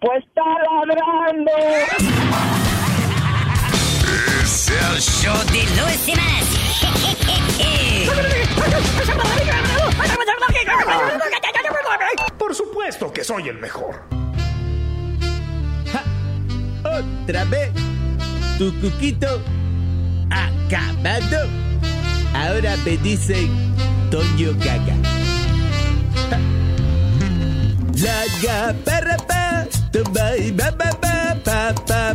Pues está ladrando. Es el show de Luis Semanas. Por supuesto que soy el mejor. Otra vez. Tu cuquito acabado. Ahora me dicen Toño Gaga. La para pa, tumba y ba ba ba pa pa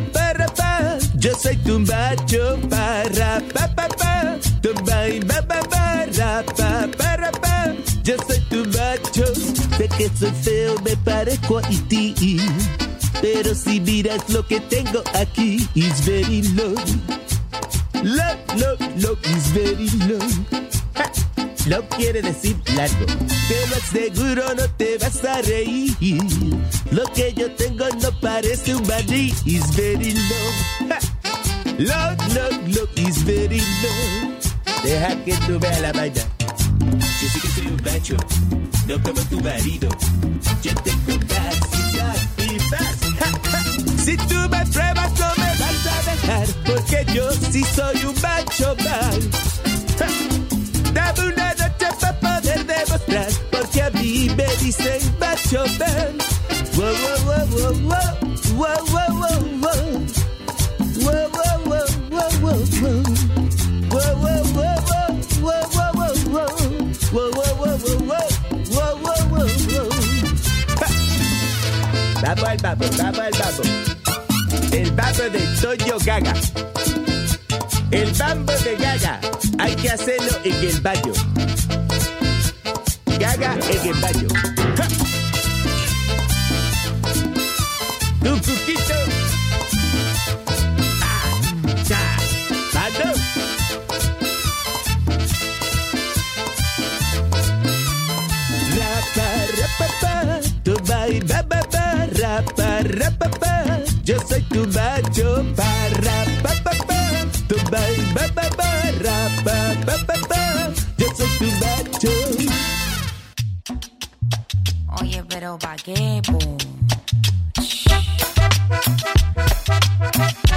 pa. Yo soy tu macho para pa pa pa, tumba y ba ba ba ra pa para pa. Yo soy tu macho, sé que soy feo, me parezco a ti. Pero si miras lo que tengo aquí, is very low. Love, love, love is very low. Love quiere decir largo. Te lo aseguro, no te vas a reír. Lo que yo tengo no parece un barril. Is very low. Ja. Love, love, love is very low. Deja que tú veas la vaina. Yo sé que soy un macho, no como tu marido. Yo tengo capacidad y paz. Ja, ja. Si tú me pruebas, no me vas a dejar. Porque yo sí soy un macho mal. Una noche para poder demostrar. Porque a mí me dicen macho man. Wow, wow, wow, wow, wow. Wow, wow, wow, wow. Wow, wow, wow, wow, wow, wow. Wow, wow, wow, wow. Wow, wow, wow, wow. Wow, wow, wow, wow, wow. Wow. Vamos al babo, vamos al babo. El babo de Toyo Gaga. El bambo de Gaga. Hay que hacerlo en el baño. Gaga en el baño. ¡Ja! Tu cuquito. Ah, ya. Rapa, rapa, pa. Tu bai, ba, ba. Rapa, rapa, pa. Yo soy tu macho pa, pa, pa. Tu ba, ba, ba. Rapa, pa, pa, pa. Yo soy tu macho. Oye, pero ¿pa' qué, po?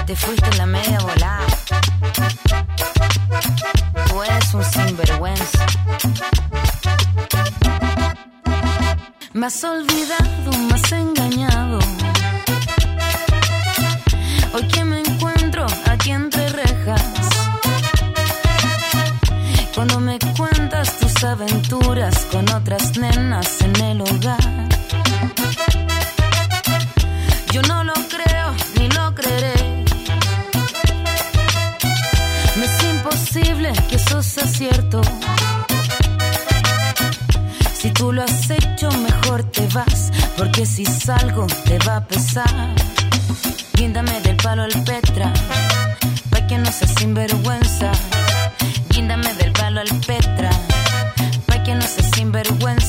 Te fuiste en la media volada. Tú eres un sinvergüenza. Me has olvidado, me has engañado. Cuando me cuentas tus aventuras con otras nenas en el hogar. Yo no lo creo ni lo creeré. Me es imposible que eso sea cierto. Si tú lo has hecho, mejor te vas. Porque si salgo, te va a pesar. Guíndame del palo al Petra. Pa' que no seas sinvergüenza. Al Petra. Pa' que no seas sinvergüenza.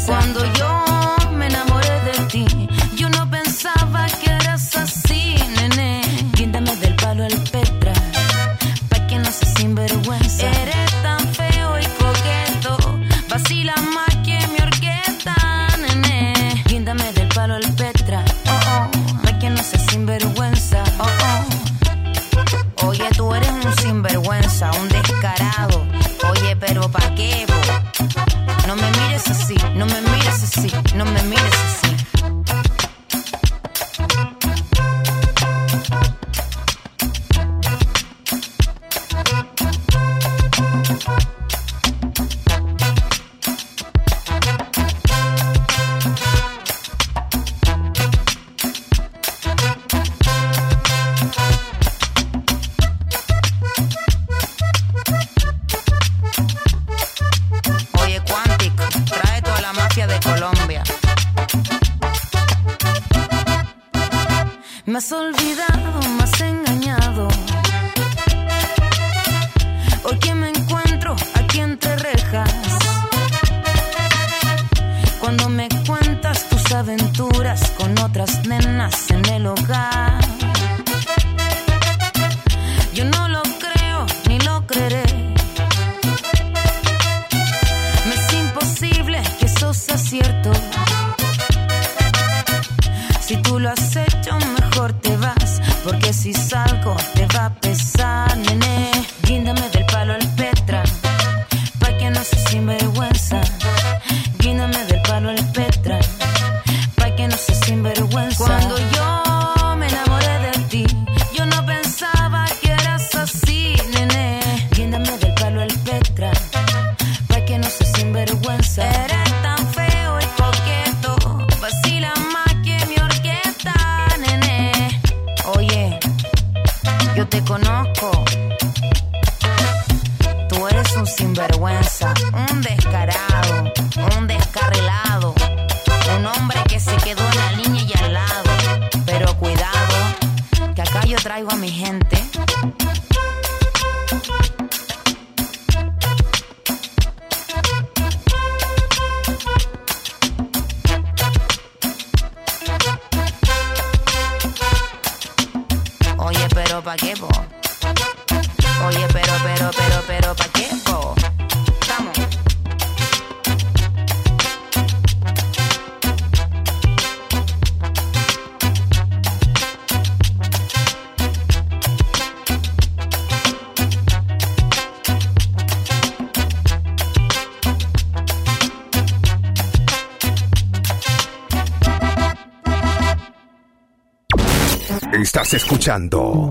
escuchando.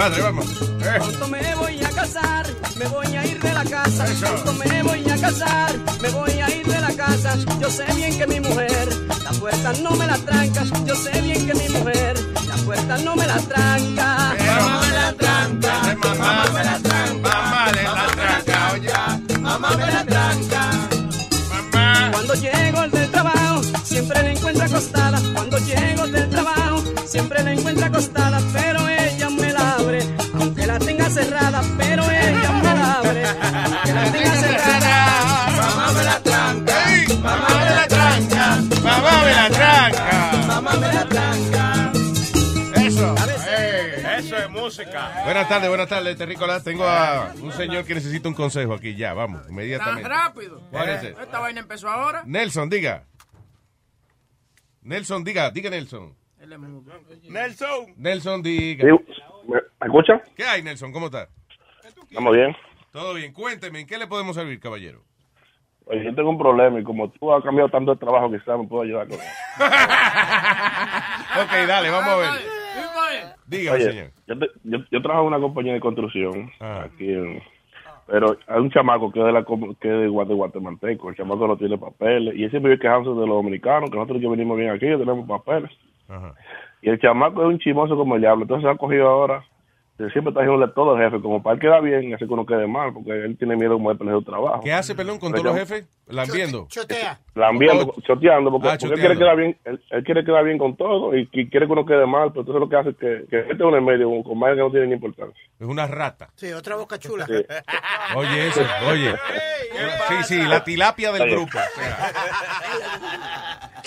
compadre, vamos. Eh. Pronto me voy a casar, me voy a ir de la casa. Eso. Pronto me voy a casar, me voy a ir de la casa. Yo sé bien que mi Buenas tardes, buenas tardes, Terrícola. Tengo a un señor que necesita un consejo aquí, ya, vamos, inmediatamente. Tan rápido. Eh, esta vaina empezó ahora. Nelson, diga. Nelson, diga, diga Nelson. Nelson. Nelson, diga. ¿Me escucha? ¿Qué hay, Nelson? ¿Cómo está? Estamos bien. Todo bien. Cuénteme, ¿en qué le podemos servir, caballero? Oye, yo tengo un problema y como tú has cambiado tanto de trabajo, que quizás me puedo ayudar con eso. ok, dale, vamos a ver. Dígame, señor. Yo, yo, trabajo en una compañía de construcción ah. aquí Pero hay un chamaco que es de, la, que de guatemalteco, el chamaco no tiene papeles, y él siempre vive quejándose de los dominicanos, que nosotros que venimos bien aquí, tenemos papeles. Y el chamaco es un chimoso como el diablo, entonces se ha cogido ahora él siempre está haciéndole todo el jefe. Como para él queda bien, hace que uno quede mal. Porque él tiene miedo como de perder su trabajo. ¿Qué hace, perdón, con todos los jefes? Lambiendo. Chotea. Lambiendo, choteando, porque, Ah, porque él quiere quedar bien, él, él quiere quedar bien con todo y, y quiere que uno quede mal, pero entonces lo que hace es que, que este uno en medio, con más que no tiene ni importancia. Es una rata. Sí, otra boca chula. Sí. Oye, eso, oye. Sí, sí, la tilapia del Oye. grupo. o sea.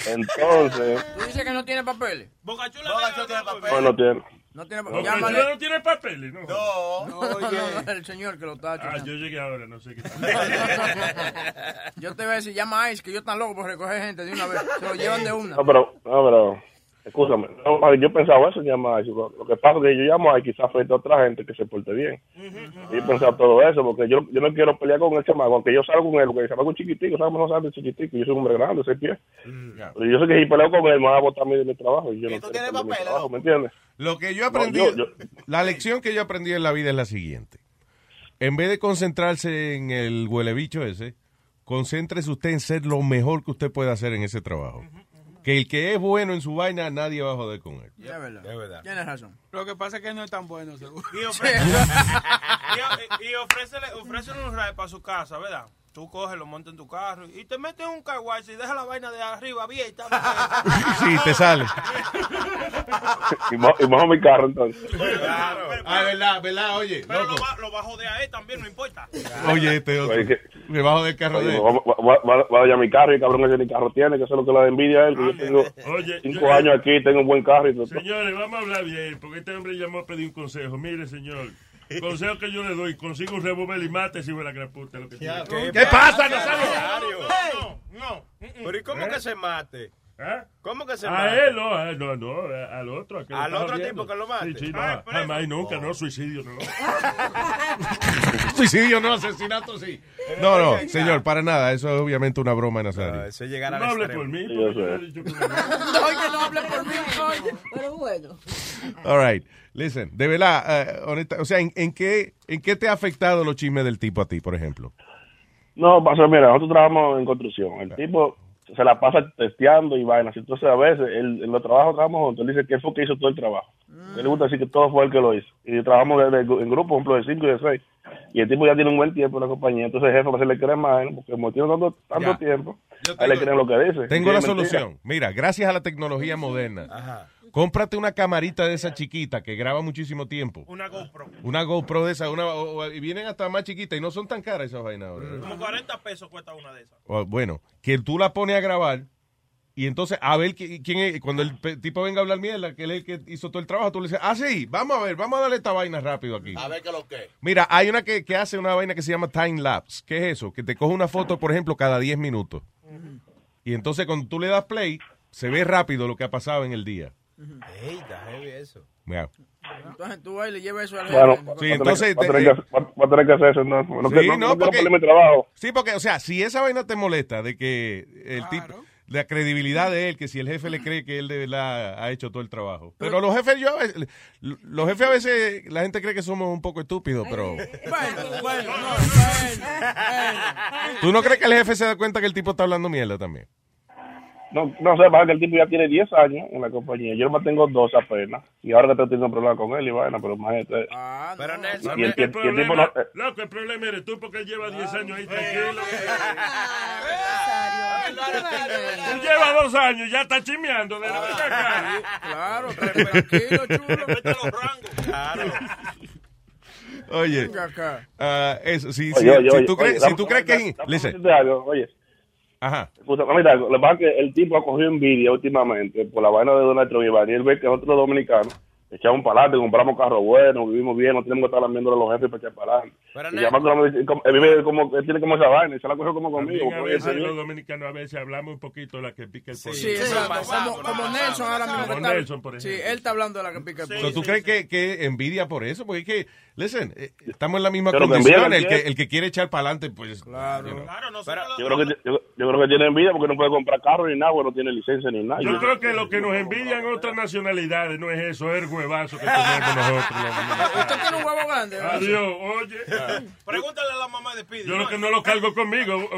Entonces, Tú dices que no tiene papeles. Boca Chula tiene papel. no, no tiene. No tiene papeles. Chula Llámale. no tiene papeles, ¿no? No. No, no, no, el señor que lo está Ah, yo llegué ahora, no sé qué. Yo te voy a decir, llama a Ice, que yo tan loco por recoger gente de una vez. Se lo llevan de una. No, pero, no, pero, escúchame, no, yo pensaba eso en llamar a Lo lo que pasa es que yo llamo a quizás afecta a otra gente que se porte bien. Yo he pensado todo eso, porque yo, yo no quiero pelear con el chamaco, aunque yo salgo con él, porque el chamaco es chiquitico, ¿sabes? No sabe de chiquitico, yo soy un hombre grande, seis pies. Pero yo sé que si peleo con él, me va a botar a mí de mi trabajo, y yo no tú tienes mi trabajo, ¿no? ¿me entiendes? Lo que yo No, aprendí, yo- yo- la lección que yo aprendí en la vida es la siguiente. En vez de concentrarse en el huele bicho ese, concéntrese usted en ser lo mejor que usted puede hacer en ese trabajo. Que el que es bueno en su vaina, nadie va a joder con él. Es verdad. Es verdad. Tienes razón. Lo que pasa es que no es tan bueno, seguro. Y, ofre- y, y ofrécele, ofrécele un ride para su casa, ¿verdad? Tú coges, lo montas en tu carro y te metes en un carwash y dejas la vaina de arriba abierta. Sí, te sale. y, mo- y mojo mi carro, entonces. Claro. Ah, verdad, verdad, oye. Pero lo, loco. ba- lo bajo de ahí también, no importa. Oye, este otro. Oye, que- Debajo del carro Oye, de él. va, va, va- va a mi carro y el cabrón ese ni carro tiene, que eso es lo que le envidia a él, que yo tengo Oye, cinco yo- años aquí, tengo un buen carro y todo. Señores, vamos a hablar bien, porque este hombre llamó a pedir un consejo. Mire, señor, consejo que yo le doy, consiga un revólver y mate si fue la gran puta. Lo que tiene. ¿Qué pasa, Nazario? No, no. Pero ¿y cómo que se mate? ¿Ah? ¿Cómo que se A mate? él, no, a él, no, no, a- al otro. a ¿Al otro jodiendo. tipo que lo mate? Sí, sí, no, Ah, preso. jamás y nunca, no, suicidio, no. Suicidio no, asesinato sí. No, no, señor, para nada. Eso es obviamente una broma de Nazario. Eso es llegar al No hable por mí, yo yo no. No, que no hable por mí, coño. Pero bueno. All right. Listen, de verdad, eh, honesta, o sea, ¿en, en qué, ¿en qué te ha afectado los chismes del tipo a ti, por ejemplo? No, pasa, mira, nosotros trabajamos en construcción. El tipo se la pasa testeando y vainas. Entonces, a veces, él, en los trabajos trabajamos juntos. Él dice que él fue el que hizo todo el trabajo. A él le gusta decir que todo fue él que lo hizo. Y trabajamos de- de- en grupo, por ejemplo, de cinco y de seis. Y el tipo ya tiene un buen tiempo en la compañía. Entonces, el jefe a veces le cree más, ¿eh? porque como tiene tanto, tanto tiempo, a él le tengo- creen lo que dice. Tengo la mentira. solución. Mira, gracias a la tecnología moderna, Ajá. Cómprate una camarita de esa chiquita que graba muchísimo tiempo. Una GoPro. Una GoPro de esa, una, o- o- y vienen hasta más chiquitas y no son tan caras esas vainas ahora. Como 40 pesos cuesta una de esas. O, bueno, que tú la pones a grabar y entonces a ver qui- quién es, cuando el tipo venga a hablar mierda, que él es el que hizo todo el trabajo, tú le dices, ah, sí, vamos a ver, vamos a darle esta vaina rápido aquí. A ver qué es lo que. Mira, hay una que, que hace una vaina que se llama time lapse. ¿Qué es eso? Que te coge una foto, por ejemplo, cada 10 minutos. Y entonces cuando tú le das play, se ve rápido lo que ha pasado en el día. Ey, está heavy eso. Mira. Entonces tú vas y le llevas eso al Bueno, jefe. Sí, va a tener entonces, que- va a tener te- que- va- va a tener que hacer eso. No, no, Sí, que- no, no, porque- perder mi trabajo. Sí, porque, o sea, si esa vaina te molesta de que el tipo, la credibilidad de él, que si el jefe le cree que él de verdad ha hecho todo el trabajo. Pero los jefes, yo, a veces- los jefes a veces, la gente cree que somos un poco estúpidos, pero Bueno, bueno, no, bueno, bueno. ¿tú no crees que el jefe se da cuenta que el tipo está hablando mierda también? No, no sé, pasa que el tipo ya tiene 10 años en la compañía. Yo nomás tengo 2 apenas. Y ahora que estoy teniendo problemas con él y vaina, pero imagínate. Ah, Pero no. Nelson, Y el, el- el El tipo no... eh, loco, el problema eres tú porque él lleva 10 años ahí tranquilo. Tú llevas dos años, ya está chimeando de la vaca. Claro, tranquilo, chulo. Vete a los rangos. Claro. Oye, ah, eso, si, Oye, si- oye, si tú oye, crees, si tú crees que... dame- dame listen, Oye, ajá. escucha, mira, lo pasa es que el tipo ha cogido envidia últimamente por la vaina de Donald Trump y él ve que nosotros los dominicanos echamos para adelante, compramos carros buenos, vivimos bien, no tenemos que estar lambiendo a los jefes para echar para adelante. Pero, Y Nel- además, como- él vive como, él tiene como esa vaina, se la cogió como conmigo. A veces los dominicanos a veces hablamos un poquito de la que pica el pollo. Sí, exacto. pasamos, Como, Nelson ahora mismo. Como está- Nelson, por Sí, ejemplo. él está hablando de la que pica el Sí. pollo. ¿Tú crees que, que envidia por eso? Porque es que, listen, eh, estamos en la misma Pero condición. El que, el que quiere echar para adelante, pues... Claro. you know. Claro, nosotros Yo creo, que, yo, yo creo que tiene envidia porque no puede comprar carro ni nada, porque no tiene licencia ni nada. Yo creo que lo que nos envidian otras nacionalidades no es eso, es huevazo que tenemos nosotros. Usted tiene un huevo grande. Adiós, oye. Pregúntale a la mamá de Speedy. Yo lo que no lo cargo conmigo.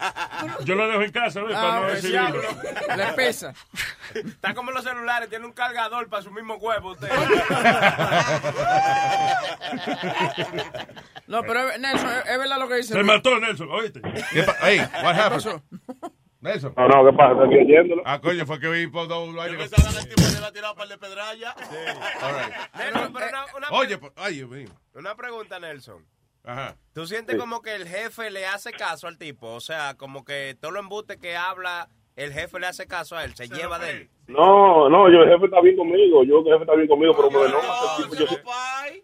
Yo lo dejo en casa, ¿ves? Para Ah, no pues. Le pesa. Está como los celulares, tiene un cargador para su mismo huevo usted. No, pero Nelson, es, verdad lo que dice. Se mató Nelson, oíste. ¿Qué pa- Hey, what ¿Qué happened? Nelson. No, no, ¿qué pasa? Estoy oyéndolo. Ah, coño, fue que vi por dos años. Nelson, pero una, una, Oye, pues, ay, Dios mío. una pregunta, Nelson. Ajá. ¿Tú sientes como que el jefe le hace caso al tipo? O sea, como que todo lo embuste que habla, el jefe le hace caso a él, se lleva de él. No, no, yo el jefe está bien conmigo. Yo el jefe está bien conmigo, pero me no, yo sí-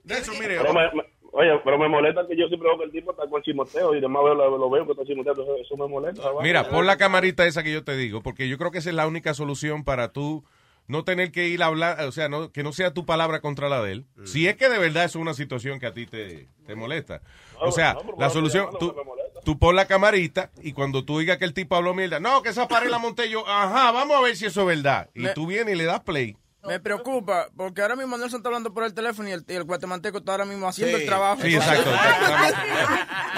Nelson, mire. pero me- me- Oye, pero me molesta que yo siempre veo que el tipo está con chimoteo y demás veo, lo, lo veo que está chimoteo, entonces eso me molesta. Mira, pon la camarita esa que yo te digo, porque yo creo que esa es la única solución para tú no tener que ir a hablar, o sea, no, que no sea tu palabra contra la de él. Si es que de verdad es una situación que a ti te, te molesta. O sea, no, la solución, tú, tú pon la camarita y cuando tú digas que el tipo habló mierda, no, que esa pared la monté yo, ajá, vamos a ver si eso es verdad. Y Me- tú vienes y le das play. Me preocupa, porque ahora mismo Nelson está hablando por el teléfono y el, y el guatemalteco está ahora mismo haciendo Sí. el trabajo. Sí, exacto.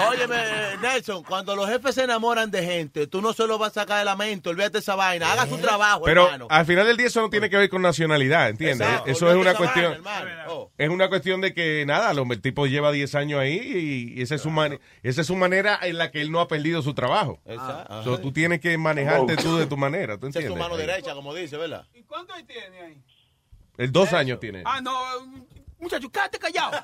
Óyeme, Nelson, cuando los jefes se enamoran de gente, tú no se lo vas a sacar de la mente, olvídate esa vaina, haga su trabajo, Pero hermano. al final del día eso no tiene que ver con nacionalidad, ¿entiendes? Exacto, Eso es una cuestión... vaina, hermano. Oh. Es una cuestión de que, nada, el tipo lleva 10 años ahí y, y esa, es su mane- esa es su manera en la que él no ha perdido su trabajo. Exacto. So, tú tienes que manejarte tú de tu manera, ¿tú Esa es entiendes? tu mano derecha, como dice, ¿verdad? ¿Y cuánto ahí tiene ahí? El dos años tiene. Ah, no, muchacho, quédate callado.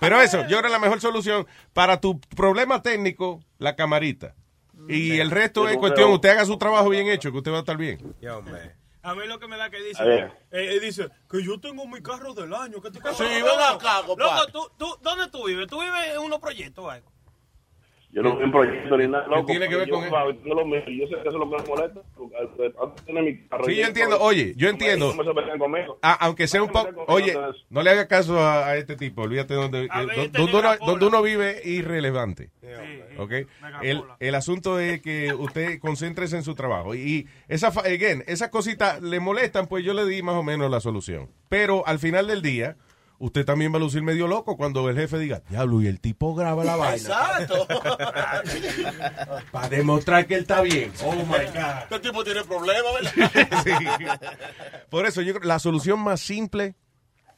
Pero eso, yo creo que la mejor solución para tu problema técnico, la camarita. Y el resto es cuestión, usted haga su trabajo bien hecho, que usted va a estar bien. Yo, hombre. A mí lo que me da que dice, A ver. eh, eh, dice que yo tengo mi carro del año. Que carro Sí, ven acá, compadre. Loco, ¿tú, tú, ¿dónde tú vives? ¿Tú vives en unos proyectos o algo? Yo no veo un proyecto ni nada, loco. tiene que ver yo, con él? Yo, lo mío, yo sé que eso es lo que me molesta. mi carro, Sí, yo entiendo. Oye, yo entiendo. Ah, aunque sea un poco... Oye, no le haga caso a, a este tipo, olvídate donde, eh, ver, do- este donde, negra uno, donde uno vive es irrelevante. ¿ok? Mega El, el asunto es que usted concéntrese en su trabajo. Y esa, again, esas cositas le molestan, pues yo le di más o menos la solución. Pero al final del día, usted también va a lucir medio loco cuando el jefe diga, diablo, y el tipo graba la vaina. Exacto. Para demostrar que él está bien. Oh my God. Este tipo tiene problemas, ¿verdad? Sí. Por eso yo creo la solución más simple,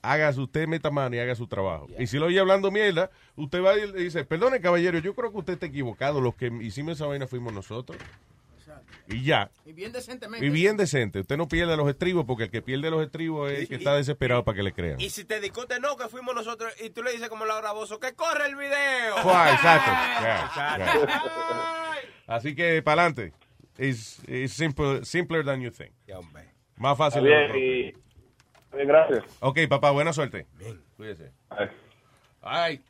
haga su- usted meta mano y haga su trabajo. Y si lo oye hablando mierda, usted va y le dice, perdone caballero, yo creo que usted está equivocado, los que hicimos esa vaina fuimos nosotros. Y ya. Y bien decentemente. Y bien decente. Usted no pierde los estribos porque el que pierde los estribos es el que está desesperado para que le crean. Y si te discute, no, que fuimos nosotros, y tú le dices como Laura Bozo, que corre el video. Fua, exacto. Ya, ya. Así que para adelante. Es simple, simpler than you think. Ya, hombre. Más fácil. bien, y... bien, gracias. Ok, papá, buena suerte. Cuídese. Ay. Ay.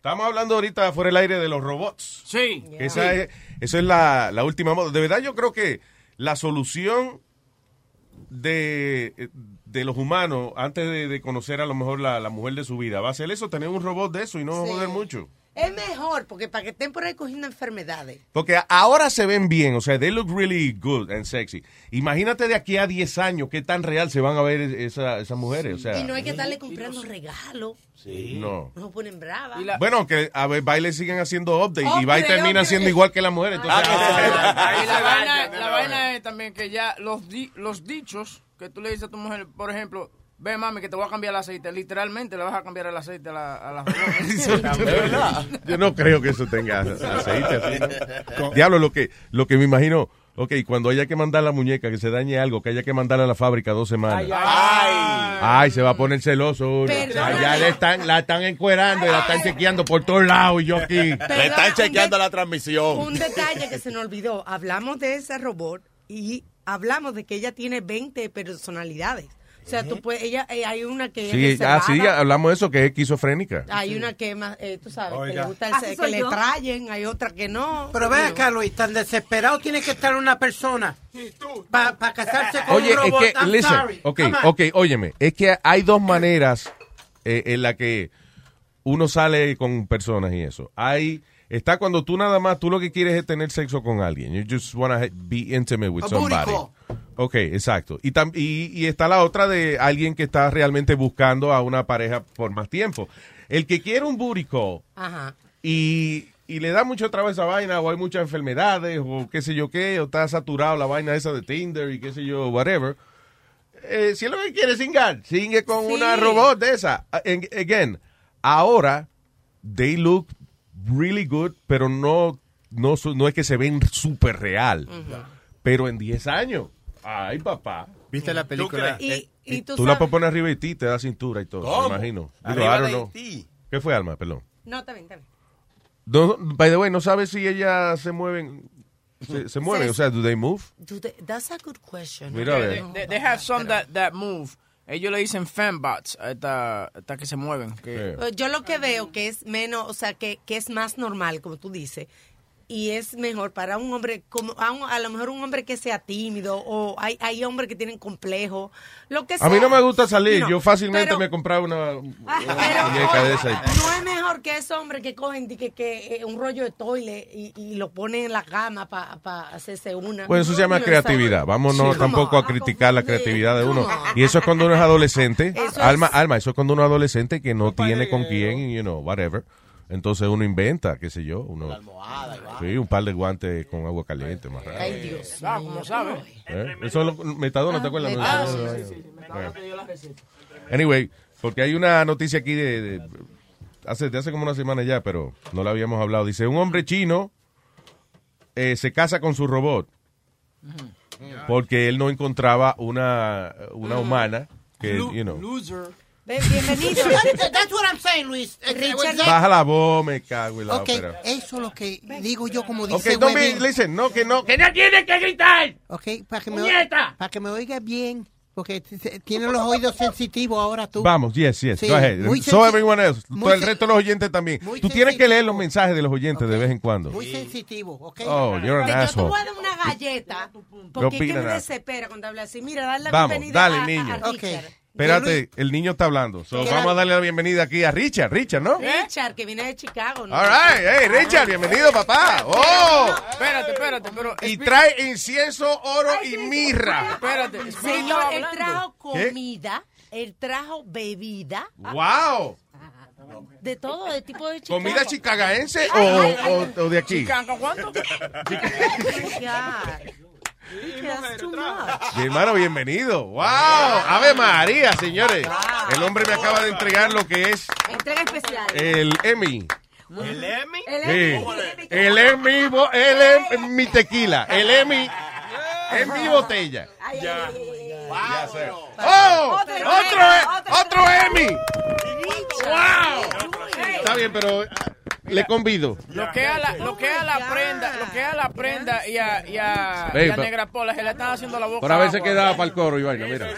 Estamos hablando ahorita fuera del aire de los robots. Sí. Que Esa es, eso es la, la última moda. De verdad yo creo que la solución de, de los humanos antes de, de conocer a lo mejor la, la mujer de su vida va a ser eso, tener un robot de eso y no Sí. joder mucho. Es mejor, porque para que estén por ahí cogiendo enfermedades. Porque ahora se ven bien, o sea, they look really good and sexy. Imagínate de aquí a 10 años qué tan real se van a ver esa- esas mujeres, o sea, y no hay que estarle comprando regalos. no. No se ponen bravas. Bueno, que a ver, baile siguen haciendo update y Oh, va y creo termina que- siendo igual que la mujer. Entonces, Y la vaina, la vaina es también que ya los, di- los dichos que tú le dices a tu mujer, por ejemplo, ve mami que te voy a cambiar el aceite, literalmente le vas a cambiar el aceite a la, a la Yo no creo que eso tenga aceite así, ¿no? Diablo, lo que, lo que me imagino, ok, cuando haya que mandar la muñeca, que se dañe algo, que haya que mandarla a la fábrica dos semanas. Ay, Ay. se va a poner celoso. Allá le están, la están encuerando y la están chequeando por todos lados y yo aquí. Le están chequeando la transmisión. Un detalle que se nos olvidó. Hablamos de ese robot y hablamos de que ella tiene 20 personalidades. O sea, tú puedes, ella, eh, hay una que Sí, es ah, sí, hablamos de eso, que es esquizofrénica. hay una que más, eh, tú sabes, que Oiga. le gusta el Así se- que soy le yo. trayen, hay otra que no. Pero ve acá, Luis, tan desesperado tiene que estar una persona para casarse con Oye, un es robot. que, I'm listen, sorry. ok, Come on. ok, óyeme, es que hay dos maneras eh, en la que uno sale con personas y eso. Hay, está cuando tú nada más, tú lo que quieres es tener sexo con alguien. You just want to be intimate with somebody. Ok, exacto. Y, tam- y, y está la otra de alguien que está realmente buscando a una pareja por más tiempo. El que quiere un booty call Ajá. y, y le da mucho trabajo esa vaina, o hay muchas enfermedades, o qué sé yo qué, o está saturado la vaina esa de Tinder y qué sé yo, whatever. Eh, si es lo que quiere singar, singue con Sí. una robot de esa. Again, ahora, they look really good, pero no, no, su- no es que se ven súper real. Pero en 10 años, ay papá. ¿Viste la película? Y, y tú, Tú la poner arriba de ti, te da cintura y todo, ¿Cómo? me imagino. Digo, Arriba de ti. ¿Qué fue, Alma? Perdón. No, está bien, está bien. No, by the way, no sabes si ellas se mueven. Se, se mueven, o sea, do they move? Do they- that's a good question. Mira, a ver. They, they have some that, that move. Ellos le dicen fembots a esta, que se mueven. Que, Yo lo que veo que es menos, o sea, que, que es más normal, como tú dices, y es mejor para un hombre, como a, un- a lo mejor un hombre que sea tímido, o hay, hay hombres que tienen complejo, lo que sea. A mí no me gusta salir. No, Yo fácilmente pero- me compraba una, una muñeca de esa. y- No es mejor que esos hombres que cogen que, que, eh, un rollo de toile y, y lo ponen en la cama para hacerse una. Pues eso se llama No, creatividad. Vámonos Sí. tampoco a criticar la creatividad de uno. Y eso es cuando uno es adolescente. Eso es- Alma, Alma, eso es cuando uno es adolescente que no tiene con quién, you know, whatever. Entonces uno inventa, qué sé yo, uno. Sí, un par de guantes con agua caliente, más raro. Ay, Dios. Ah, como sabes. ¿Eh? Eso es lo, metadona, ¿te acuerdas? Ah, Metadona, sí, sí, sí. Me Bueno. pidió la receta. Anyway, porque hay una noticia aquí de, de- hace, de hace como una semana ya, pero no la habíamos hablado. Dice, un hombre chino eh, se casa con su robot porque él no encontraba una, una humana que, you know. Loser. Ven, bienvenido. That's what I'm saying, Luis. Richard, Baja la voz, me cago en la Ok, ópera. eso es lo que digo yo como Ok, dice don't be- Webin. listen, no, que no. ¡Que no tiene que gritar! Ok, para que, me, para que me oiga bien, porque tiene los oídos sensitivos ahora tú. Vamos, yes, yes, Sí, go ahead. So everyone else, muy todo el resto de los oyentes también. Tú tienes que leer los mensajes de los oyentes de vez en cuando. Muy sensitivo, ¿ok? Oh, you're an Yo te asshole. voy a dar una galleta, ¿Qué porque es que me desespera cuando habla así. Mira, dale la Vamos, bienvenida dale, a- niño. a Richard. Espérate, el niño está hablando. So, vamos a darle la bienvenida aquí a Richard. Richard, ¿no? Richard, que viene de Chicago. ¿no? All right, hey, Richard, bienvenido, papá. Oh, Espérate, espérate, pero. y trae incienso, oro y mirra. Espérate, Señor, él trajo ¿Qué? comida, él trajo bebida, Wow. de todo, de tipo de Chicago. ¿Comida chicagaense Ay, ay, o, ay. o- o de aquí? Chicago, ¿cuánto? Mi hermano, bienvenido. Wow. Ave María, señores. El hombre me acaba de entregar lo que es Entrega especial. el Emmy. ¿El Emmy? Sí. El Emmy, el Em- mi tequila. El Emmy es mi botella. Ya. ¡Oh! Otro ¡Otro, Emmy, e- otro Emmy! ¡Wow! Está bien, pero le convido. Lo que a la, lo que a la prenda, lo que a la prenda y a, y a, Ey, y a pa- Negra Pola se le están haciendo la boca. Por a agua. quedaba para el coro y vaina, mira.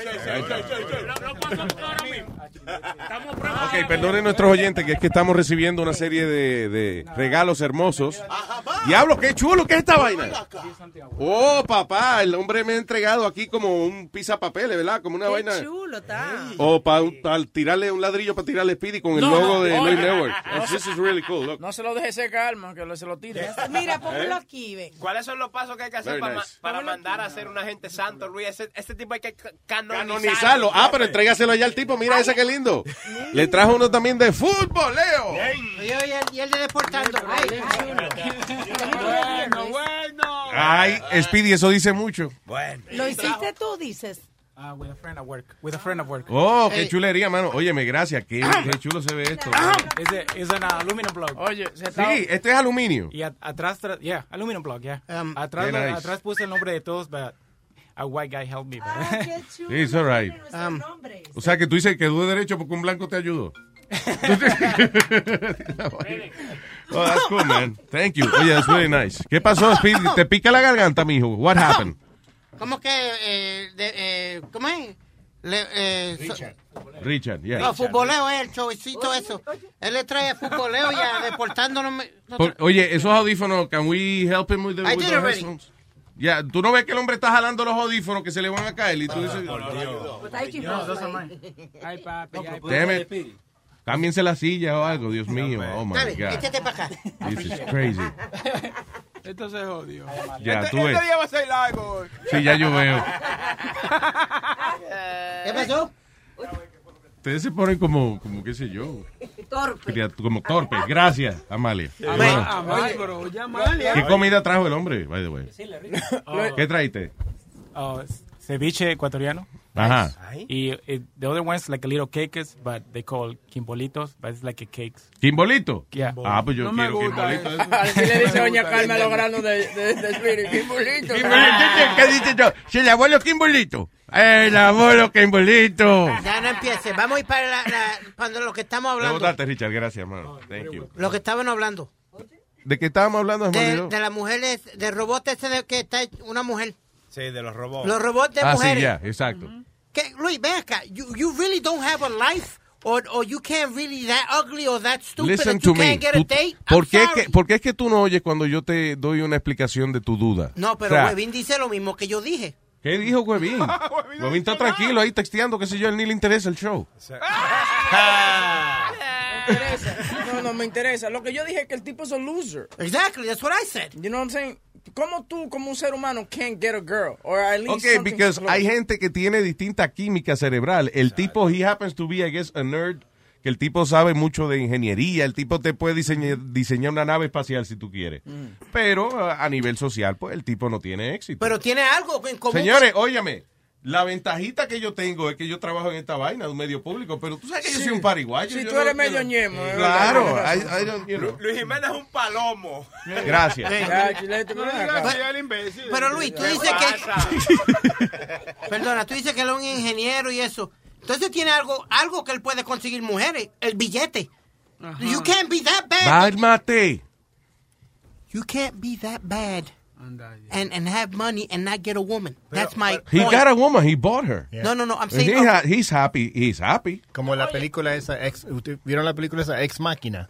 Ahí está. Ok, perdonen nuestros oyentes que es que estamos recibiendo una serie de, de regalos hermosos. Diablo, qué chulo, ¿qué es esta vaina? Oh, papá, el hombre me ha entregado aquí como un pizza papeles, ¿verdad? Como una Qué vaina. chulo está. O para tirarle un ladrillo para tirarle Speedy con el No, logo no, de. Luis Network. No This se- is really cool. Look. No se lo deje seca, Alma, que se lo tire. Mira, ¿Eh? póngalo aquí, ven. ¿Cuáles son los pasos que hay que hacer Very para, nice. ma- para mandar a hacer un agente santo, Luis? Este tipo hay que ca- canonizarlo. Canonizarlo. Ah, pero entrégaselo allá al tipo. Mira ese que lindo. Le trajo uno también de fútbol, Leo. Y, el de deportando. Ay, Bueno, bueno. Ay, Speedy, eso dice mucho. Bueno. ¿Lo hiciste tú, dices? Uh, with a friend at work. With a friend at work. Oh, qué chulería, mano. Óyeme, gracias. Qué, qué chulo se ve esto. An uh, aluminum block. Oye, se Sí, este es aluminio. Y at- atrás, yeah, aluminum block, yeah. Um, atrás, nice. atrás puse el nombre de todos, but a white guy helped me. Ah, but- qué chulo. It's all right. Um, O sea, que tú dices que de derecho porque un blanco te ayudó. oh, that's cool, man. Thank you. Oye, that's really nice. ¿Qué pasó, Speedy? ¿Te pica la garganta, mijo? What happened? ¿Cómo que, eh, de, eh, cómo es? Le, eh, so- Richard, yeah. no, futboleo es el chovicito eso. Él le trae futboleo ya deportándonos. Por- oye, esos audífonos, can we help him with the, I with did the already. headphones? Ya, tú no ves que el hombre está jalando los audífonos que se le van a caer y tú dices. Ay, papi, ay. Cámbiense la silla o algo, Dios mío. Oh my Dale, God. échate para acá. This is crazy. Esto se jodió. Ya, este, tú ves. este día va a ser largo. Sí, ya yo veo. ¿Qué pasó? Ustedes se ponen como, como qué sé yo. Criat- Como torpe. Gracias, Amalia. Amalia, Bueno. Amalia, bro, ya Amalia. ¿Qué comida trajo el hombre, by the way? Oh. ¿Qué traiste? Oh, ceviche ecuatoriano. Ajá. Y eh, the other one's like a little cakes, but they call quimbolitos, but it's like a cakes. ¿Quimbolito? Yeah. Ah, pues yo No me quiero gusta quimbolito. Así le dice doña Carmen a los granos de, de, de Spirit. ¡Qué bonito! ¿Qué dice yo? Si el abuelo Kimbolito. El abuelo Kimbolito. Ya no empiece. Vamos a ir para la, la- para lo que estamos hablando. votaste, Richard. Gracias, hermano. Thank you. Lo que estaban hablando. ¿De qué estábamos hablando? De, de las mujeres, de robot ese de que está una mujer. Sí, de los robots. Los robots de Ah, sí, mujeres. ya, exacto. Que, Luis, ven acá. You, you really don't have a life? Or, or you can't really that ugly or that stupid Listen that you to me. can't get a date? ¿por, qué, sorry. que- ¿Por qué es que tú no oyes cuando yo te doy una explicación de tu duda? No, pero O sea, Webin dice lo mismo que yo dije. ¿Qué dijo Huevín? Huevín está tranquilo ahí texteando, qué sé yo, a él ni le interesa el show. Me interesa. No, no me interesa. Lo que yo dije es que el tipo es un loser. Exactly, that's what I said. You know what I'm saying? ¿Cómo tú, como un ser humano, can't get a girl? Or at least Ok, something because close? hay gente que tiene distinta química cerebral. El tipo, he happens to be, I guess, a nerd, que el tipo sabe mucho de ingeniería, el tipo te puede diseñar, diseñar una nave espacial si tú quieres. Pero a a nivel social, pues el tipo no tiene éxito. Pero tiene algo en común. Señores, óyame, la ventajita que yo tengo es que yo trabajo en esta vaina de un medio público, pero tú sabes que yo soy un pariguayo. Sí, yo tú no eres quiero- medio ñemo, Claro, verdad. I- I don't, you know. Luis Jiménez es un palomo. Gracias. No. Pero Luis, tú ¿Qué dices que... Perdona, tú dices que él es un ingeniero y eso. Entonces tiene algo, algo que él puede conseguir mujeres, el billete. You can't be that bad. Cálmate. You can't be that bad and, and have money and not get a woman. That's my He point. got a woman, he bought her. No, no, no, I'm saying... he ha- he's happy, he's happy. Como la película esa, ex, ¿usted- ¿vieron la película esa Ex Máquina?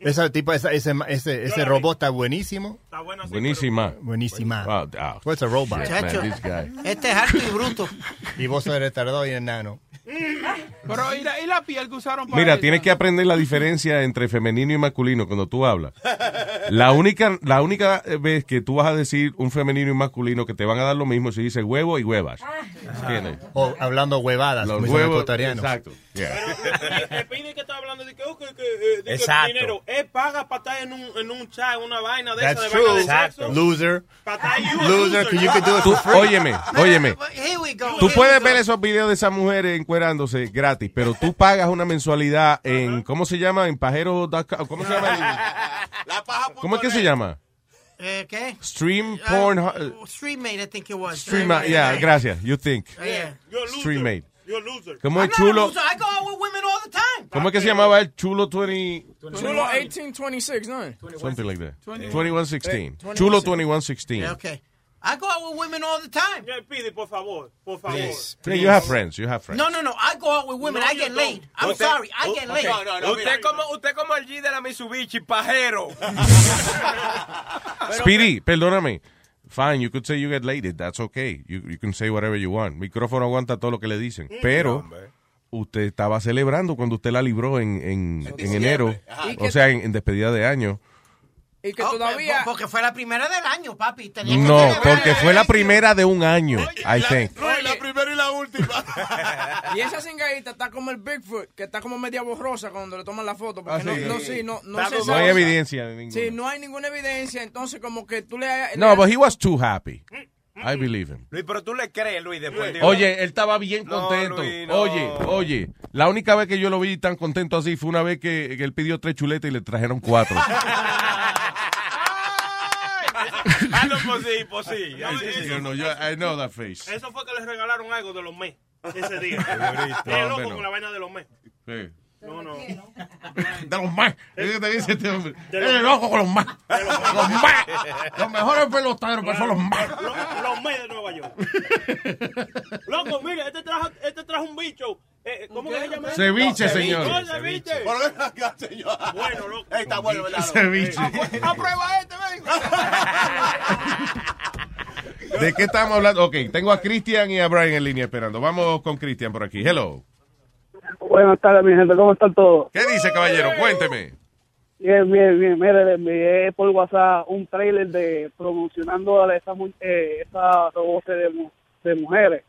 Esa tipo, esa, ese, ese, ese robot está buenísimo. Buenísima. Buenísima. Wow, wow. What's a robot? Shit, man, Chacho. this guy. Este es alto y bruto. Y vos sos retardado y enano. Pero ¿y la, y la piel que usaron para Mira, tienes que aprender la diferencia entre femenino y masculino cuando tú hablas. La única, la única vez que tú vas a decir un femenino y masculino que te van a dar lo mismo si dices huevo y huevas. ¿Entiendes? O hablando huevadas, Los huevos, ecuatorianos. exacto. Yeah. El pide que está hablando de que, que, que, de que Exacto. dinero. Él paga para estar en un, en un chat, en una vaina de That's esa, de true. vaina de sexo. Loser. Para estar Loser, que you can do it Tú, for free. óyeme, óyeme. Here we go. Tú here puedes ver esos videos de esas mujeres encuerándose gratis, pero tú pagas una mensualidad en, ¿cómo se llama? En pajero.com. ¿Cómo se llama? ¿Cómo es que se llama? Eh, ¿Qué? Stream porn. Uh, Streammate, I think it was. Stream, yeah, gracias. You think. Yeah. Streammate. You're a loser. ¿Cómo es chulo? loser. I go out with women all the time. ¿Cómo es que se llamaba el chulo 20? Chulo 1826, ¿no? Something like that. 21. 2116. Eh, Chulo 2116. Yeah, okay. I go out with women all the time. Yeah, pide, por favor, por favor. Yeah, you have friends. You have friends. No, no, no. I go out with women. No, I get don't. laid. I'm Usted- sorry. I get okay. laid. usted, como, usted como el G de la Mitsubishi, pajero. Speedy, perdóname. Fine, you could say you get laid. That's okay. You, you can say whatever you want. Micrófono aguanta todo lo que le dicen. Pero usted estaba celebrando cuando usted la libró en, en, en enero. O sea, en, en despedida de año. Y que Oh, todavía... po- Porque fue la primera del año, papi. Tenía No, porque fue la primera de un año, I think. la primera y la última. Y esa cingadita está como el Bigfoot, que está como media borrosa cuando le toman la foto. Porque Ah, no, sí. no, sí, no, no, se. No hay evidencia ninguna. Sí, no hay ninguna evidencia. Entonces, como que tú le... No, le- but he was too happy. I believe him. Luis, pero tú le crees, Luis, después de Oye, él estaba bien No, contento. Luis, no. Oye, oye, la única vez que yo lo vi tan contento así fue una vez que, que él pidió tres chuletas y le trajeron cuatro. Ah, no, pues sí, pues sí. Sí, sí, sí, no, yo- I know that face. Eso fue que les regalaron algo de los mes ese día. No, loco no. con la vaina de los mes. Sí. No, no. De los más. Es que te dice este hombre. Es loco con los más. Los- más. Los mejores peloteros, pero son los más. Los, los mes de Nueva York. Loco, mire, este trajo, este trajo un bicho. Eh, ¿Cómo que se llama? Ceviche, señor. No, ceviche. Ven acá, señor. Bueno, loco. Ey, está bueno, ¿verdad? Ceviche. Aprueba este, ven. ¿De qué estamos hablando? Ok, tengo a Cristian y a Brian en línea esperando. Vamos con Cristian por aquí. Hello. Buenas tardes, mi gente. ¿Cómo están todos? ¿Qué dice, caballero? Cuénteme. Bien, bien, bien. Mire, le envié por WhatsApp un trailer de promocionando a esa, eh, esa de, de mujeres.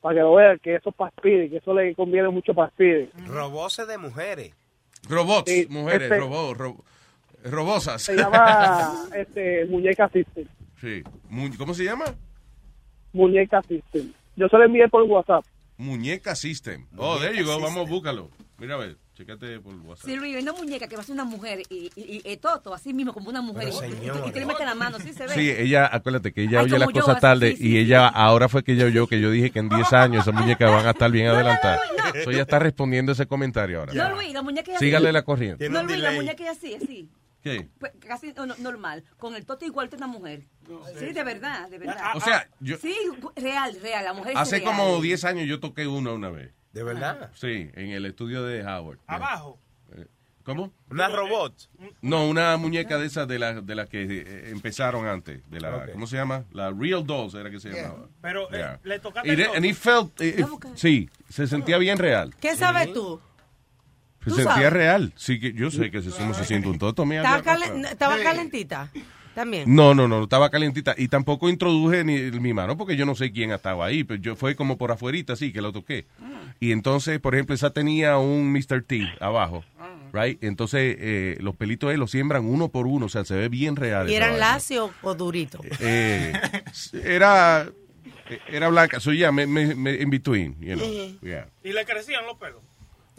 Para que lo vean, que eso es para Speedy, que eso le conviene mucho para Speedy. Robose de mujeres. Robots, Sí, mujeres, este- robo- ro- robosas. Se llama este, Muñeca System. Sí. ¿Cómo se llama? Muñeca System. Yo se lo envié por WhatsApp. Muñeca System. Oh, there you go. Vamos, búscalo. Mira, a ver, checate por WhatsApp. Sí, Luis, hay una muñeca que va a ser una mujer y, y, y, y Toto, así mismo, como una mujer. Pero, y, y, y que le mete la mano, sí se ve. Sí, ella, acuérdate que ella Ay, oye las cosas así, tarde sí, sí, y sí. ella, ahora fue que ella oyó que yo dije que en 10 años esas muñecas van a estar bien adelantadas. So, ella está respondiendo ese comentario ahora. No, Luis, la muñeca es así. Sígale la corriente. No, Luis, la muñeca es así, así. ¿Qué? Pues, casi no- no- normal. Con el Toto igual que una mujer. Sí, de verdad, de verdad. O sea, yo- Sí, real, real. La mujer es Hace real. como 10 años yo toqué una una vez. ¿De verdad? Sí, en el estudio de Howard. Abajo. Eh, ¿Cómo? Una robot. No, una muñeca de esas de las de las que eh, empezaron antes. De la, ¿Cómo se llama? La Real Dolls era que se llamaba. Pero eh, Yeah. le tocaste Y el and felt, eh, sí, se sentía bien real. ¿Qué sabes tú? Se ¿Tú sentía sabes? real. Sí, que yo sé que se, cómo se siente un toto. mira, ¿Estaba, mira, calen- mira. estaba calentita? También. No, no, no, estaba calientita. Y tampoco introduje ni mi mano porque yo no sé quién estaba ahí. Pero yo fue como por afuerita, así que lo toqué. Y entonces, por ejemplo, esa tenía un Mr. T abajo. Right? Entonces, eh, los pelitos ahí los siembran uno por uno. O sea, se ve bien real. ¿Y eran lacio o durito? Eh, era, era blanca. So, yeah, me, me, me- in between, you know. Yeah. Y le crecían los pelos.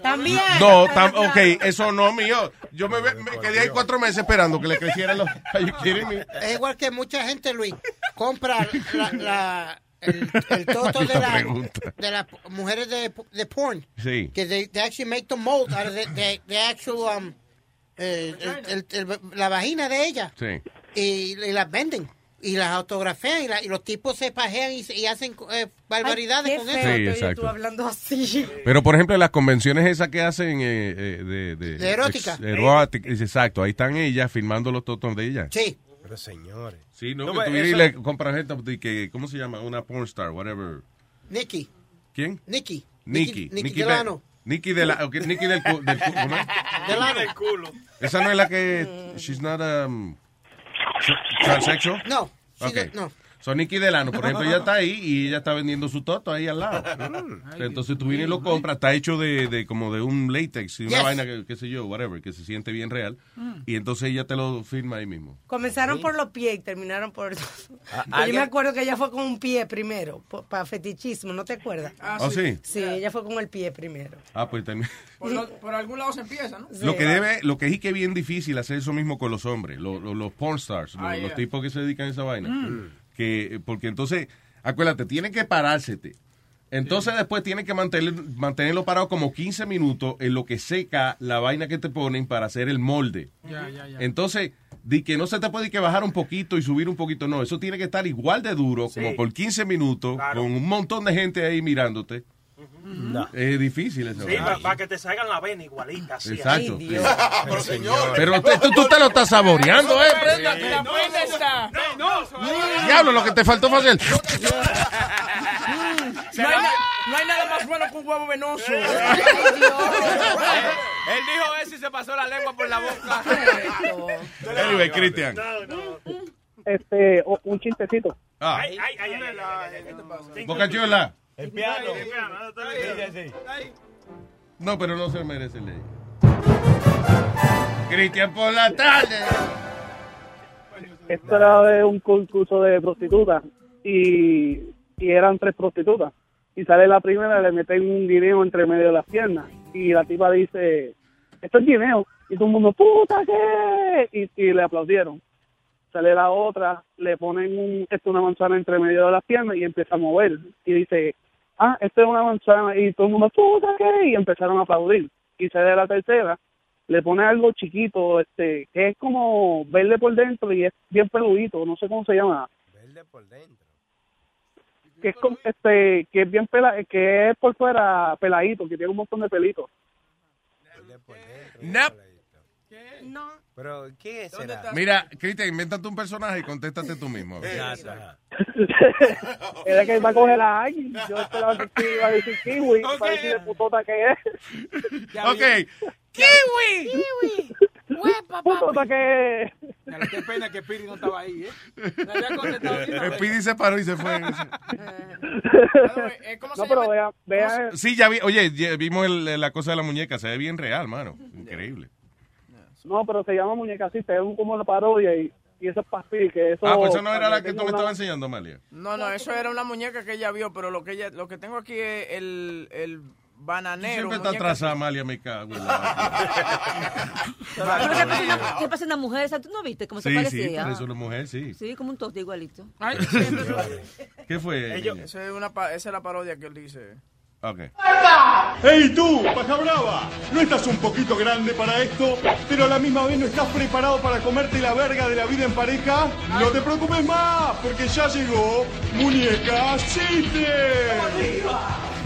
También. No, tam- ok, eso no mío. Yo me, me quedé ahí cuatro meses esperando que le crecieran los. Are you kidding me? Es igual que mucha gente, Luis, compra la, la- el, el toto de, la, de las mujeres de, de porn. Sí. Que they, they actually make the mold out of the, the, the actual, um, eh, el- el- el- la vagina de ella. Sí. Y, y las venden. Y las autografían y, la- y los tipos se pajean y, se- y hacen eh, barbaridades Ay, con eso. Sí, exacto. tú hablando así. Pero, por ejemplo, en las convenciones esas que hacen eh, eh, de, de, De erótica. ex- erótica, exacto, ahí están ellas firmando los totos de ellas. Sí. Pero señores. Sí, no, No, que tú vienes y eso- le compras gente que, ¿cómo se llama? Una porn star, whatever. Nicky. ¿Quién? Nicky. Nicky. Nicky Be- Delano. Nicky de la, ok, Nicky del, cu- del cu- ¿cómo es? Delano. Del culo. Esa no es la que, she's not um, transsexual. No. she's Ok. a- no. So, Nicky Delano, por ejemplo, ella está ahí y ella está vendiendo su toto ahí al lado. Entonces tú vienes y lo compras, está hecho de, de como de un látex y una Yes. vaina que, qué sé yo, whatever, que se siente bien real. Y entonces ella te lo firma ahí mismo. Comenzaron por los pies y terminaron por... Yo me acuerdo que ella fue con un pie primero, para fetichismo, ¿no te acuerdas? Ah, sí. Sí, ella fue con el pie primero. Ah, pues también. Por, lo- por algún lado se empieza, ¿no? Lo que debe, lo que es que es bien difícil hacer eso mismo con los hombres, los, los, los porn stars, los, Ah, los yeah. tipos que se dedican a esa vaina. Mm. Que, porque entonces, acuérdate, tienen que parársete. Entonces después tienen que mantener, mantenerlo parado como 15 minutos en lo que seca la vaina que te ponen para hacer el molde. Entonces, di que no se te puede que bajar un poquito y subir un poquito, no, eso tiene que estar igual de duro, como por 15 minutos, con un montón de gente ahí mirándote. Es difícil eso. Sí, para que te salgan la vena igualita. Así, Exacto. Sí. Pero te- tú, tú te lo estás saboreando, ¿eh? La buena está. Diablo, lo que te faltó fue hacer. No hay, na- no hay nada más bueno que un huevo venoso. Él dijo eso y se pasó la lengua por la boca. Anyway, Cristian. Este, un chistecito. Ah, Ay, ay, ay, ay, ay, ay, ¿qué El piano. El piano. No, pero no se merece ley. Cristian por la tarde. Esto era de un concurso de prostitutas y, y eran tres prostitutas. Y sale la primera, le meten un guineo entre medio de las piernas. Y la tipa dice, esto es guineo. Y todo el mundo, puta, ¿qué? Y, y le aplaudieron. Sale la otra, le ponen un, esto, una manzana entre medio de las piernas y empieza a mover. Y dice, ah, esto es una manzana. Y todo el mundo, puta, ¿qué? Y empezaron a aplaudir. Y sale la tercera, le pone algo chiquito, este, que es como verde por dentro y es bien peludito, no sé cómo se llama. Verde por dentro. Que es como, este, que es bien pela, que es por fuera peladito, que tiene un montón de pelitos. No. Pero, ¿qué será? Mira, Cristian, invéntate un personaje y contéstate tú mismo. a ver. Exacto, ajá. Era que iba a coger a alguien, yo esperaba que sí iba a decir kiwi, para decir de putota que es. Ok. ¡Kiwi! ¡Kiwi! Putota que es. Mira, Qué pena que Piri no estaba ahí, ¿eh? Speedy se paró y se fue. Eh, ¿Cómo No, pero vea, vea, Sí, ya vi, oye, ya vimos el- la cosa de la muñeca, se ve bien real, mano. Increíble. No, pero se llama muñeca es un- como la parodia y, y eso es para que eso... Ah, pues esa no era la que tú me una- estabas enseñando, Amalia. No, no, eso era una muñeca que ella vio, pero lo que ella, lo que tengo aquí es el, el bananero. Siempre está atrasada, Amalia, me cago en la- Pero ¿qué pasa una- ¿Qué pasa una mujer? ¿Tú no viste cómo se Sí, sí, parecía? parece una mujer, sí. Sí, como un toste igualito. ¿Qué fue? Esa, es una, pa- esa es la parodia que él dice. Ok. ¡Hey tú, paja brava! ¿No estás un poquito grande para esto? ¿Pero a la misma vez no estás preparado para comerte la verga de la vida en pareja? No te preocupes más, porque ya llegó Muñeca System.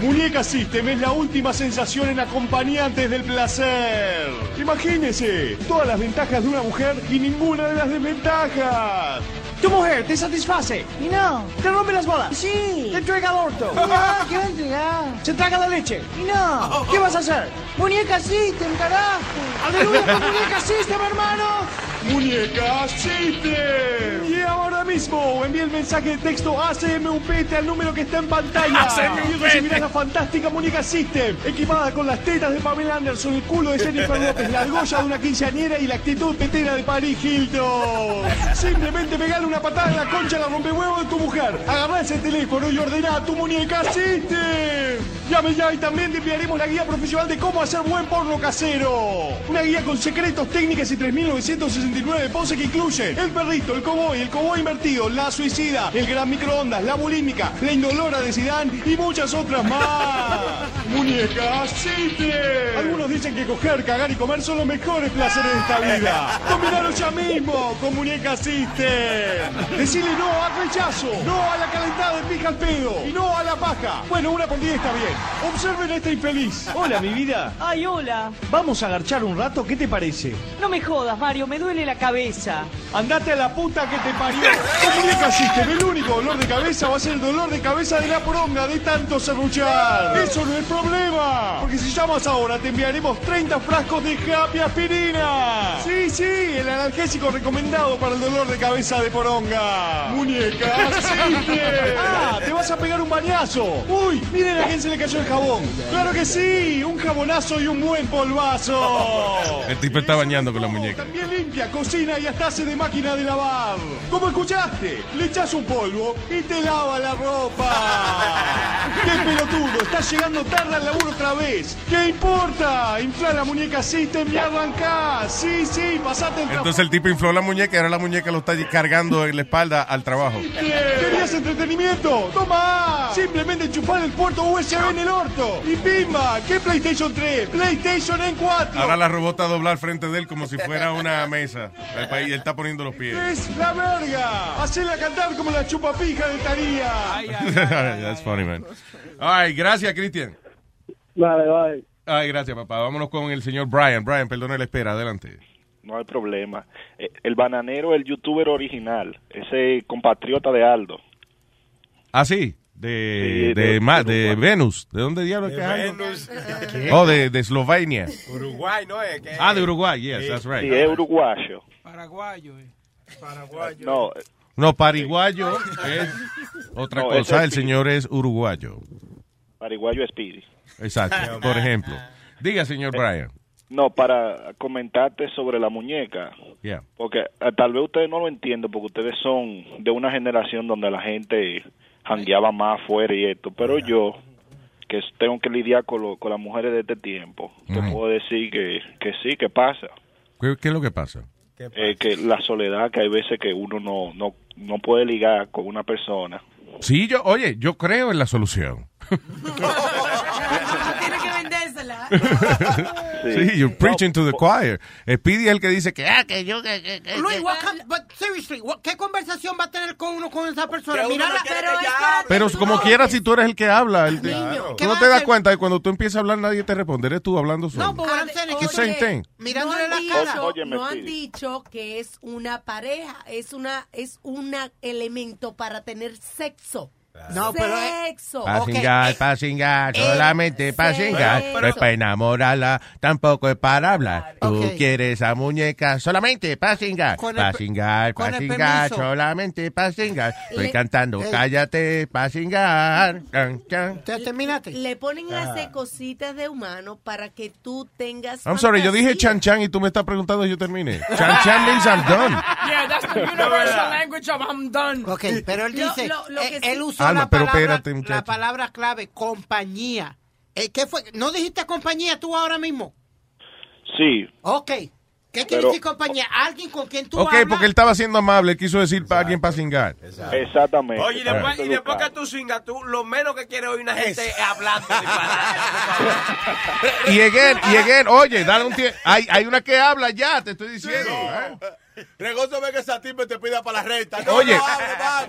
Muñeca System es la última sensación en acompañantes del placer. Imagínese, todas las ventajas de una mujer y ninguna de las desventajas. Tu mujer te satisface. Y no. Te rompe las bolas. Sí. Te entrega al orto. No, ¿qué va a entregar? Se traga la leche. Y no. ¿Qué vas a hacer? Muñeca System, carajo. ¡Aleluya por Muñeca System, hermano! ¡Muñeca System! Y ahora mismo envíe el mensaje de texto ACMUPT al número que está en pantalla. ACMUPT. Y recibirás la fantástica Muñeca System, equipada con las tetas de Pamela Anderson, el culo de Jennifer López, la argolla de una quinceañera y la actitud petera de Paris Hilton. Simplemente una patada en la concha a la rompehuevo de tu mujer. Agarrá ese teléfono y ordena tu Muñeca System. Llame ya y también te enviaremos la guía profesional de cómo hacer buen porno casero. Una guía con secretos, técnicas y 3.969 poses que incluyen el perrito, el cowboy, el cowboy invertido, la suicida, el gran microondas, la bulímica, la indolora de Zidane y muchas otras más. Muñeca System. Algunos dicen que coger, cagar y comer son los mejores placeres de esta vida. Combinalo ya mismo con Muñeca System. Decirle no al rechazo, no a la calentada de pija al pedo y no a la paja. Bueno, una por día está bien. Observen a esta infeliz. Hola, mi vida. Ay, hola. Vamos a agarchar un rato, ¿qué te parece? No me jodas, Mario, me duele la cabeza. Andate a la puta que te parió. Con Muñeca System, el único dolor de cabeza va a ser el dolor de cabeza de la poronga de tanto serruchar. Eso no es problema. Porque si llamas ahora te enviaremos 30 frascos de Happy Aspirina. Sí, sí, el analgésico recomendado para el dolor de cabeza de poronga. Muñeca. Ah, te vas a pegar un bañazo. Uy, miren a quién se le cayó el jabón. Claro que sí, un jabonazo y un buen polvazo. El tipo está bañando con la muñeca. También limpia, cocina y hasta hace de máquina de lavar. ¿Cómo escuchaste? Le echas un polvo y te lava la ropa. ¡Qué pelotudo! Estás llegando tarde al laburo otra vez. ¿Qué importa? Infla la muñeca System y arrancá. Sí, sí, pasate el. Entonces el tipo infló la muñeca y ahora la muñeca lo está cargando en la espalda al trabajo. ¿Querías entretenimiento? ¡Toma! Simplemente chupar el puerto USB en el orto. Y pimba, ¿qué PlayStation 3? PlayStation en 4. Ahora la robota dobla al frente de él como si fuera una mesa. El país- él está poniendo los pies. ¡Es la verga! Hacela cantar como la chupapija de Taría. That's funny, man. Ay, gracias, Cristian. Vale, vale. Ay, gracias, papá. Vámonos con el señor Brian. Brian, perdone la espera. Adelante. No hay problema. Eh, El bananero, el youtuber original, ese compatriota de Aldo. Ah, sí. De, Sí, de, de- Ma- de de. Venus. ¿De dónde diablos De que? Venus. Oh, de, de Eslovenia. Uruguay, ¿no es? Ah, de Uruguay. Yes, that's right. Sí, es uruguayo. Paraguayo, eh. Paraguayo. No, No, pariguayo es otra No, cosa. es El señor es uruguayo. paraguayo es Speedy. Exacto. Por ejemplo. Diga, señor Brian. No, para comentarte sobre la muñeca. Yeah. Porque eh, tal vez ustedes no lo entienden porque ustedes son de una generación donde la gente jangueaba más afuera y esto. Pero yo, que tengo que lidiar con, lo- con las mujeres de este tiempo, te puedo decir que, que sí, que pasa. ¿Qué, qué es lo que pasa? Eh, que la soledad, que hay veces que uno no, no, no puede ligar con una persona. Sí, yo, oye, yo creo en la solución. Tiene que vendérsela. Sí, you're preaching to the choir. Speedy es el que dice que, ah, que yo, que, que, que- Luis, que- what con- but seriously, what- ¿qué conversación va a tener con uno con esa persona? Mira, no pero es que- Pero como quiera, si tú eres el que habla, el- Niño, ¿qué tú no te das cuenta que cuando tú empiezas a hablar nadie te responde, eres tú hablando solo. No, pues what I'm saying is Que que- same thing. mirándole no la cara. dicho, Óyeme, no han dicho que es una pareja, es una es un elemento para tener sexo. No, pero Sexo. Pa' cingar, pa' cingar, solamente pa' cingar. No es para enamorarla, tampoco es para hablar. Tú quieres a muñeca solamente pa' cingar. Con el Pa' per- cingar, con pa' el cingar, permiso. solamente pa' cingar. Estoy Le- cantando, Ey. cállate, pa' cingar. Can, can. ¿Te terminaste? Le ponen Ah. hacer cositas de humano para que tú tengas. I'm sorry, yo dije chan chan y tú me estás preguntando si yo terminé. Chan chan means I'm done. Yeah, that's the universal language of I'm done. Ok, pero él dice, lo- lo eh, que él sí- usó Alma, la, pero palabra, espérate, la muchacho. palabra clave, compañía. Eh, ¿Qué fue? ¿No dijiste compañía tú ahora mismo? Sí, Ok. ¿Qué quiere decir compañía? Alguien con quien tú Ok, hablas. porque él estaba siendo amable, él quiso decir para alguien para cingar. exactamente. Oye, y después, y después que tú singas, tú lo menos que quieres oír una gente hablando. Y again, y again, oye, dale un tiempo. Hay, hay una que habla ya, te estoy diciendo. ¿eh? Regoso ve que esa tipa te pida para la renta. No, Oye. no, hable,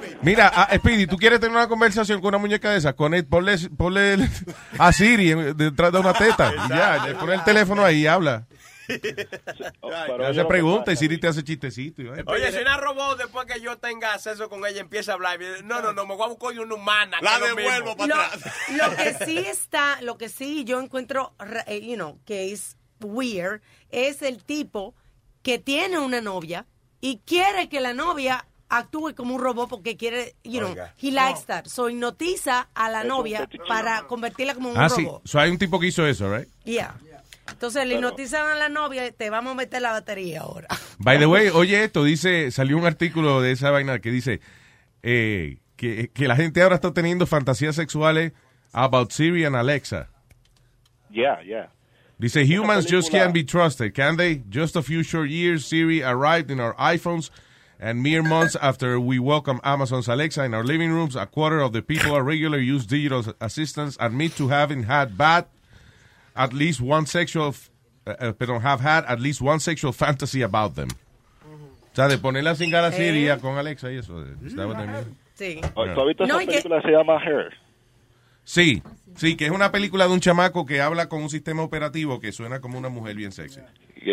mami. Mira, ah, Speedy, ¿tú quieres tener una conversación con una muñeca de esas? Con él, ponle, ponle el- a Siri en- detrás de una teta. Y ya, le pone el teléfono ahí y habla. Hace lo que preguntas y. Siri te hace chistecito. y vaina. Oye, si una robot después que yo tenga acceso con ella empieza a hablar, no, no, no, me voy a buscar una humana. La devuelvo para Lo, atrás. lo que sí está, lo que sí yo encuentro, eh, you know, que es weird, es el tipo que tiene una novia y quiere que la novia actúe como un robot porque quiere, you know, Oiga. he likes that. So hipnotiza a la novia para convertirla como un Ah, sí. robot. So, hay un tipo que hizo eso, right? Yeah. Entonces le hipnotizan a la novia y te vamos a meter la batería ahora. By the way, oye esto, dice, salió un artículo de esa vaina que dice eh, que, que la gente ahora está teniendo fantasías sexuales about Siri and Alexa. Yeah, yeah. Dice, humans just can't be trusted, can they? Just a few short years, Siri arrived in our iPhones, and mere months after we welcome Amazon's Alexa in our living rooms, a quarter of the people who regularly use digital assistants admit to having had bad, at least one sexual, uh, perdón, have had at least one sexual fantasy about them. O sea, de ponerla sin cara a Siri Eh. con Alexa y eso. Is that what I mean? Sí. ¿Tú has visto No, esa y que- película? Se llama Her. Sí, sí, que es una película de un chamaco que habla con un sistema operativo que suena como una mujer bien sexy.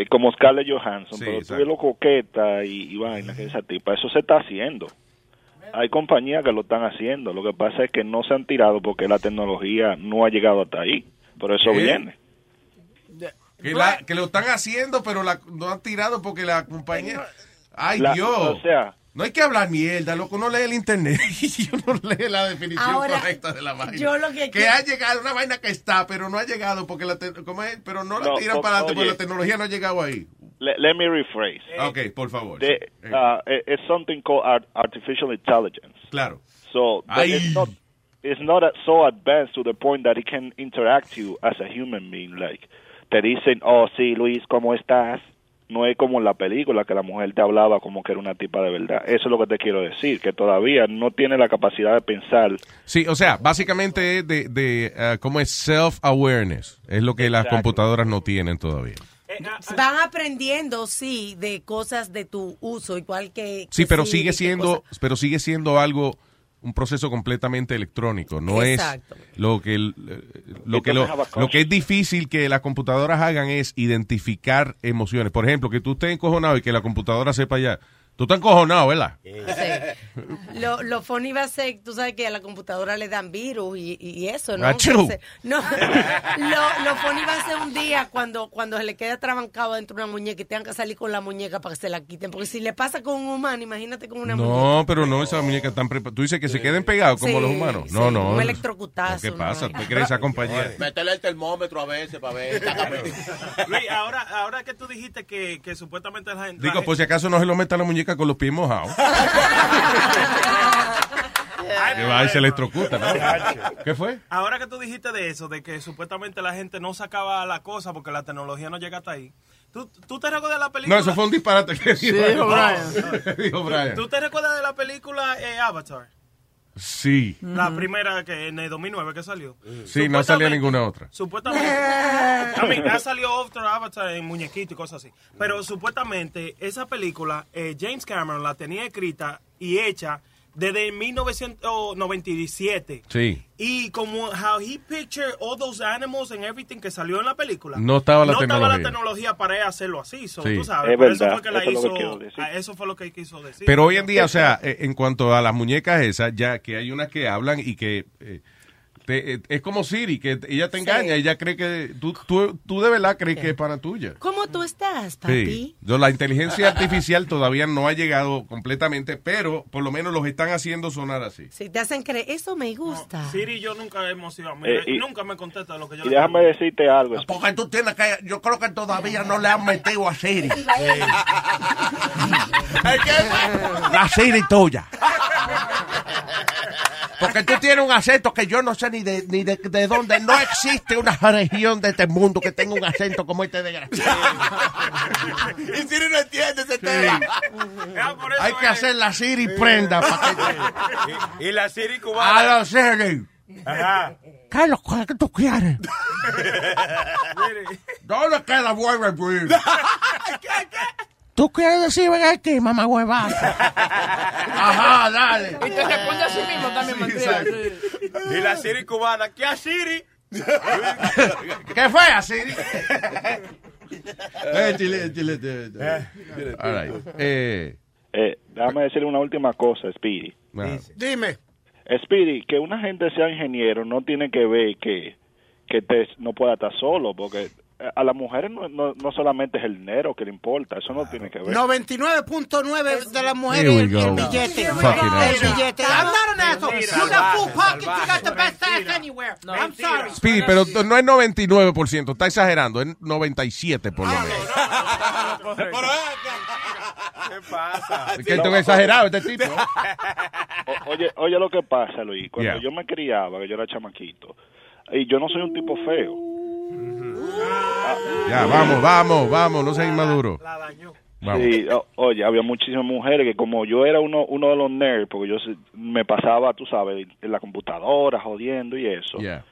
Como Scarlett Johansson. Sí, pero tú ves lo coqueta y, y vaina que esa tipa. Eso se está haciendo. Hay compañías que lo están haciendo. Lo que pasa es que no se han tirado porque la tecnología no ha llegado hasta ahí. Pero eso ¿Qué? viene. Que, la- que lo están haciendo, pero la, no han tirado porque la compañía... ¡Ay, La- Dios! o sea- no hay que hablar mierda, loco, no lee el internet. Yo no lee la definición Ahora, correcta de la vaina. yo lo que ha llegado, una vaina que está, pero no ha llegado porque la... te- ¿cómo es? Pero no la No, tiran para adelante porque la tecnología no ha llegado ahí. Let, let me rephrase. Ok, por favor. The, uh, it- it's something called art- artificial intelligence. Claro. So it's not it's not so advanced to the point that it can interact you as a human being. Like te dicen, oh sí Luis, ¿cómo estás? No es como en la película que la mujer te hablaba como que era una tipa de verdad. Eso es lo que te quiero decir, que todavía no tiene la capacidad de pensar. Sí, o sea, básicamente es de, de uh, ¿cómo es? Self-awareness. Es lo que las computadoras no tienen todavía. Van aprendiendo, sí, de cosas de tu uso, igual que... Sí, que pero Siri, sigue siendo, pero sigue siendo algo, un proceso completamente electrónico. No Exacto. es lo que el- lo que lo, lo que es difícil que las computadoras hagan es identificar emociones. Por ejemplo, que tú estés encojonado y que la computadora sepa ya. Tú estás encojonado, ¿verdad? Sí. Lo, lo funny va a ser, tú sabes que a la computadora le dan virus y, y eso, ¿no? Entonces, no lo, lo funny va a ser un día cuando, cuando se le queda trabancado dentro de una muñeca y tengan que salir con la muñeca para que se la quiten. Porque si le pasa con un humano, imagínate con una muñeca. No, pero no, esas muñecas están preparadas. Tú dices que se queden pegados como Sí, los humanos. sí, No, no. un electrocutazo, ¿Qué pasa? ¿Tú crees esa compañía? Métele el termómetro a veces para ver. Luis, ahora, ahora que tú dijiste que, que supuestamente la gente... Digo, por si acaso no se lo meta la muñeca con los pies mojados. Que va y se electrocuta, ¿no? ¿Qué fue? Ahora que tú dijiste de eso, de que supuestamente la gente no sacaba la cosa porque la tecnología no llega hasta ahí. ¿Tú, tú te recuerdas de la película? No, eso fue un disparate que Sí, dijo dijo Brian. Dijo Brian. ¿Tú te recuerdas de la película eh, Avatar? Sí. La primera que en el 2009 que salió. Sí, no salía Supuestamente- ninguna otra. Supuestamente. I mean, ha salido otro Avatar en muñequito y cosas así. Pero supuestamente esa película, eh, James Cameron la tenía escrita y hecha desde 1997. Sí. Y como how he pictured all those animals and everything que salió en la película. No estaba la no estaba la tecnología. tecnología para él hacerlo así. So, Sí. tú sabes, Es por eso verdad, fue que la eso es lo que hizo. decir. Eso fue lo que quiso decir. Pero hoy en día, o sea, eh, en cuanto a las muñecas esas, ya que hay unas que hablan y que eh, te- eh, es como Siri, que ella te engaña, ella cree que tú, tú, tú de verdad crees que es para tuya. ¿Cómo tú estás, papi? Sí. Yo, la inteligencia artificial todavía no ha llegado completamente, pero por lo menos los están haciendo sonar así. Si te hacen creer, eso me gusta. Siri y yo nunca hemos sido. Eh, y- nunca me contesta lo que yo Y le déjame decirte algo. Porque tú tienes que. Yo creo que todavía no le han metido a Siri. La Siri tuya. Porque tú tienes un acento que yo no sé ni de, ni de, de dónde. No existe una región de este mundo que tenga un acento como este desgraciado. y Siri no entiende ese tema. Hay que hacer la Siri prenda para que Y, y la Siri cubana. A la Siri. Ajá. ¿Qué es lo que tú quieres? ¿Dónde queda Warner Bridge? ¿Tú quieres decir ven aquí, mamá huevaza? Ajá, dale. Y te responde a sí mismo también, mentira. Y la Siri cubana. ¿Qué a Siri? ¿Qué fue a Siri? Eh, chile, chile, chile, chile. All right. Eh, Eh, déjame decirle una última cosa, Speedy. Dime. Speedy, que una gente sea ingeniero no tiene que ver que, que te, no pueda estar solo, porque eh, a las mujeres no, no, no solamente es el dinero que le importa, eso no tiene que ver. 99.9 de las mujeres el, el billete. El billete. I'm not an asshole. Mentira. You got full pockets. You got the best ass anywhere. I'm sorry. Speedy, pero no es 99%, está exagerando, es 97 por lo menos. ¿Qué pasa? Es que esto es exagerado, este tipo. O- oye, oye lo que pasa, Luis, cuando Yeah. yo me criaba, que yo era chamaquito, y yo no soy un tipo feo. Ya, vamos, vamos, vamos, no seas inmaduro. Sí, o- oye, había muchísimas mujeres que como yo era uno, uno de los nerds, porque yo me pasaba, tú sabes, en la computadora jodiendo y eso, Yeah.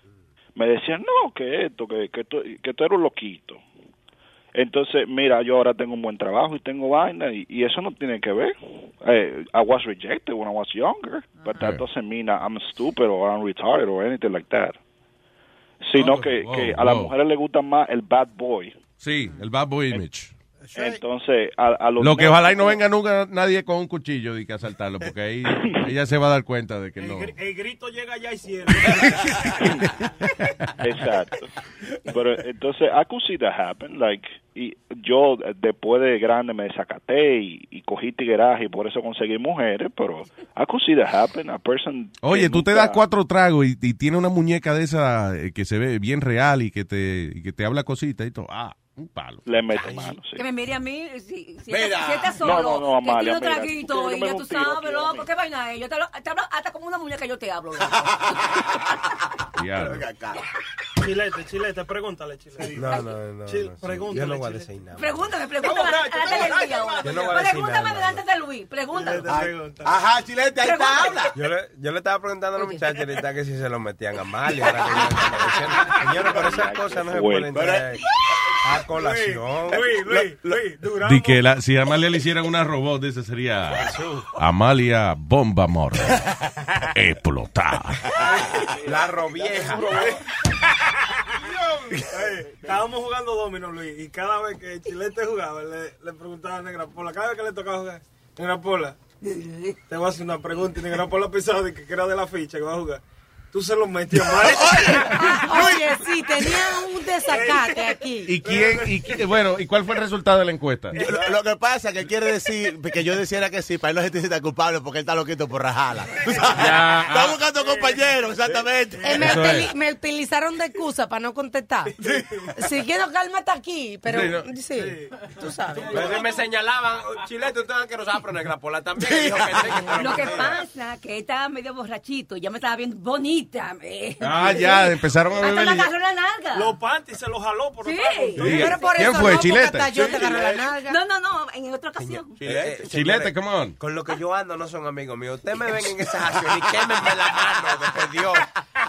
me decían, no, que esto, que, que, tú, que tú eres un loquito. Entonces, mira, yo ahora tengo un buen trabajo y tengo vaina y, y eso no tiene que ver. Eh, I was rejected when I was younger, but that doesn't mean I'm stupid or I'm retarded or anything like that. Sino que, wow, que a las mujeres les gusta más el bad boy. Sí, el bad boy image. Entonces, a, a los Lo que ojalá y no venga nunca nadie con un cuchillo y que asaltarlo, porque ahí ella se va a dar cuenta de que no. El grito llega allá y cielo. Exacto. Pero entonces, I could see that happen. Like, y yo después de grande me desacaté y, y cogí tigueraje y por eso conseguí mujeres, pero I could see that happen. A person. Oye, tú te das cuatro tragos y, y tiene una muñeca de esa eh, que se ve bien real y que te, y que te habla cositas y todo. Ah, un palo. Le meto mano, sí. Que me mire a mí, si, si, Mira. estás, si estás No, solo, no, no, que Amalia, tiro mira, traguito tú y ya tú tiro sabes, loco, ¿qué vaina es? Yo te, lo- te hablo hasta como una muñeca yo te hablo. Diablo. Chilete, chilete, pregúntale, chilete. No, no, no. Chil- no, sí. pregúntale, Yo no voy a chilete. decir nada. Pregúntame, pregúntame ahora. No a decir Pregúntame delante de Luis, pregúntame. Ajá, chilete, ahí está, habla. Yo le, yo le estaba preguntando a los muchachos ahorita que si se lo metían a Malia. ahora que yo le estaba diciendo, Señores, pero esas cosas no se pueden traer a colación. Luis, Luis, Luis, duramos. Di que la- si a Amalia le hicieran una robot, ese sería Amalia Bomba Amor. Explotar. La robieja. Estábamos jugando domino, Luis, y cada vez que Chilete jugaba, le, le preguntaba a Negra Pola, cada vez que le tocaba jugar, Negra Pola, te voy a hacer una pregunta, y Negra Pola pensaba de que era de la ficha que va a jugar. Tú se lo metías mal. Oye, sí, tenían un desacate aquí. ¿Y quién? Y, bueno, ¿y cuál fue el resultado de la encuesta? Lo, lo que pasa es que quiere decir que yo decía que sí, para él no se sienta culpable porque él está loquito por sabes, Ya, está ah. buscando compañeros, exactamente. Eh, me, Eso utili- es. me utilizaron de excusa para no contestar. Si quiero calma está aquí, pero Sí, sí, tú sabes. Pero me señalaban, "Oh, Chilete, usted es asqueroso, pero Negra Pola también. Dijo que sí, que Lo que pasa que estaba medio borrachito y ya me estaba viendo bonita. Eh. Ah, ya, empezaron a Hasta beber. me y ya- agarró la nalga. Los panties se los jaló por Sí. Sí. Pero por ¿Quién eso fue, no, Chilete? hasta yo Sí, te agarré la nalga. No, no, no, en otra ocasión. Eh, eh, Chilete, señores, come on. Con lo que yo ando no son amigos míos. Ustedes me ven en esa acción y quémenme la mano, de Dios.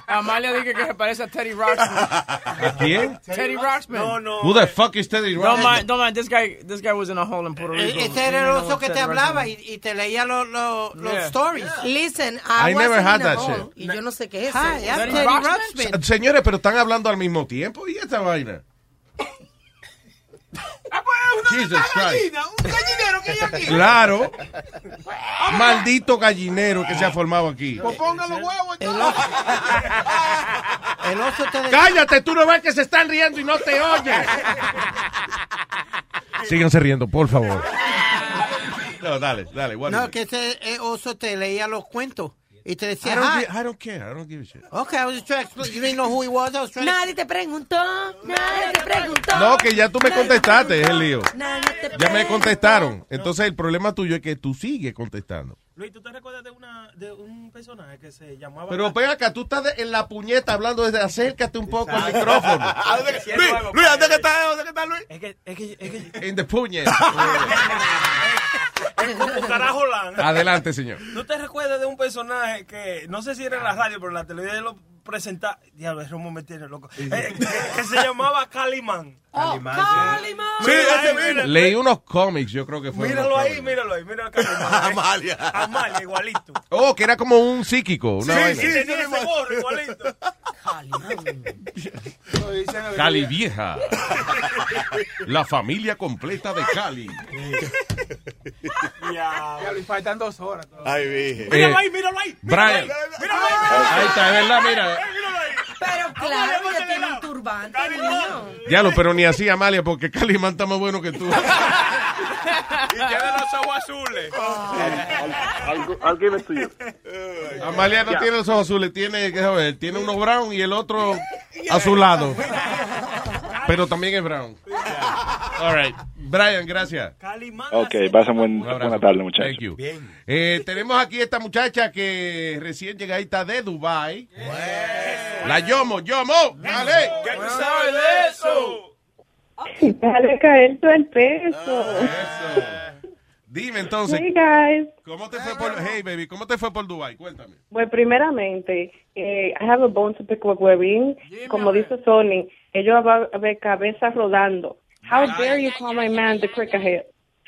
Amalia dice que se parece a Teddy Ruxpin. ¿Quién? Teddy Ruxpin. No, no. Who the fuck is Teddy Don't Ruxpin? mind, don't mind. This guy, this guy was in a hole in Puerto Rico. E- Ese era el oso que te hablaba y, te leía los stories. Listen, I I, never had a that shit. Y yo no sé qué es. Hi, eso. I'm Teddy Teddy Ruxpin? Ruxpin. Señores, pero están hablando al mismo tiempo. ¿Y esta vaina? Jesus Christ. Un gallinero que hay aquí. Claro. Maldito gallinero que se ha formado aquí. Pues ponga los huevos. El oso te Cállate, tú no ves que se están riendo y no te oyes. Síganse riendo, por favor. No, dale, dale. what is No, it? que ese eh, oso te leía los cuentos y te decía, I don't, "Hi." gi- I don't care. I don't give a shit. Okay, I was just trying to explain. You didn't know who he was. I was trying to- Nadie te preguntó, nadie te preguntó. No, que ya tú me contestaste, es el lío. Nadie te Ya me preguntó. contestaron. Entonces el problema tuyo es que tú sigues contestando. Luis, ¿tú te recuerdas de, una, de un personaje que se llamaba... Pero ven acá, tú estás de- en la puñeta hablando desde acércate un poco al micrófono. Luis, Luis, ¿dónde que está? ¿Dónde que está Luis? Es que, es que, es que... En the puñet. Es como carajo lan. Adelante, señor. ¿No te recuerdas de un personaje que, no sé si era en la radio, pero en la televisión lo presentaba, diablo, ese me tiene loco, Eh, que, que se llamaba Calimán. Calimán. Sí, ese mismo. Leí unos cómics, yo creo que fue. Míralo ahí, míralo ahí, míralo a Calimán. Amalia. Amalia, igualito. Oh, que era como un psíquico. Una sí, vaina. sí, tenía ese gorro, igualito. Cali vieja. La familia completa de Cali. Ya. le faltan dos horas. Ay. Míralo Eh, ahí, míralo ahí. Brian. Míralo ahí. Ahí está, es verdad, mira. Pero claro, ella tiene un turbante, niño. Ya lo, pero ni así, Amalia, porque Calimán está más bueno que tú. Y tiene los ojos azules. I'll give it to you. Amalia no tiene los ojos azules, tiene, qué saber, tiene uno brown y el otro azulado. Pero también es brown. All right. Brian, gracias. Ok, pasen buen, buena tarde, muchachos. Thank you. Eh, tenemos aquí esta muchacha que recién llegadita de Dubai. La Yomo, Yomo, dale. ¿Qué tú sabes de eso? Dale caer todo el peso. Dime entonces, Hey guys. ¿cómo te fue por Hey baby, ¿cómo te fue por Dubai? Cuéntame. Pues primeramente, eh, I have a bone to pick with Webin. Como dice Sony, ellos van a ver cabeza rodando. How dare you call my man the crickethead?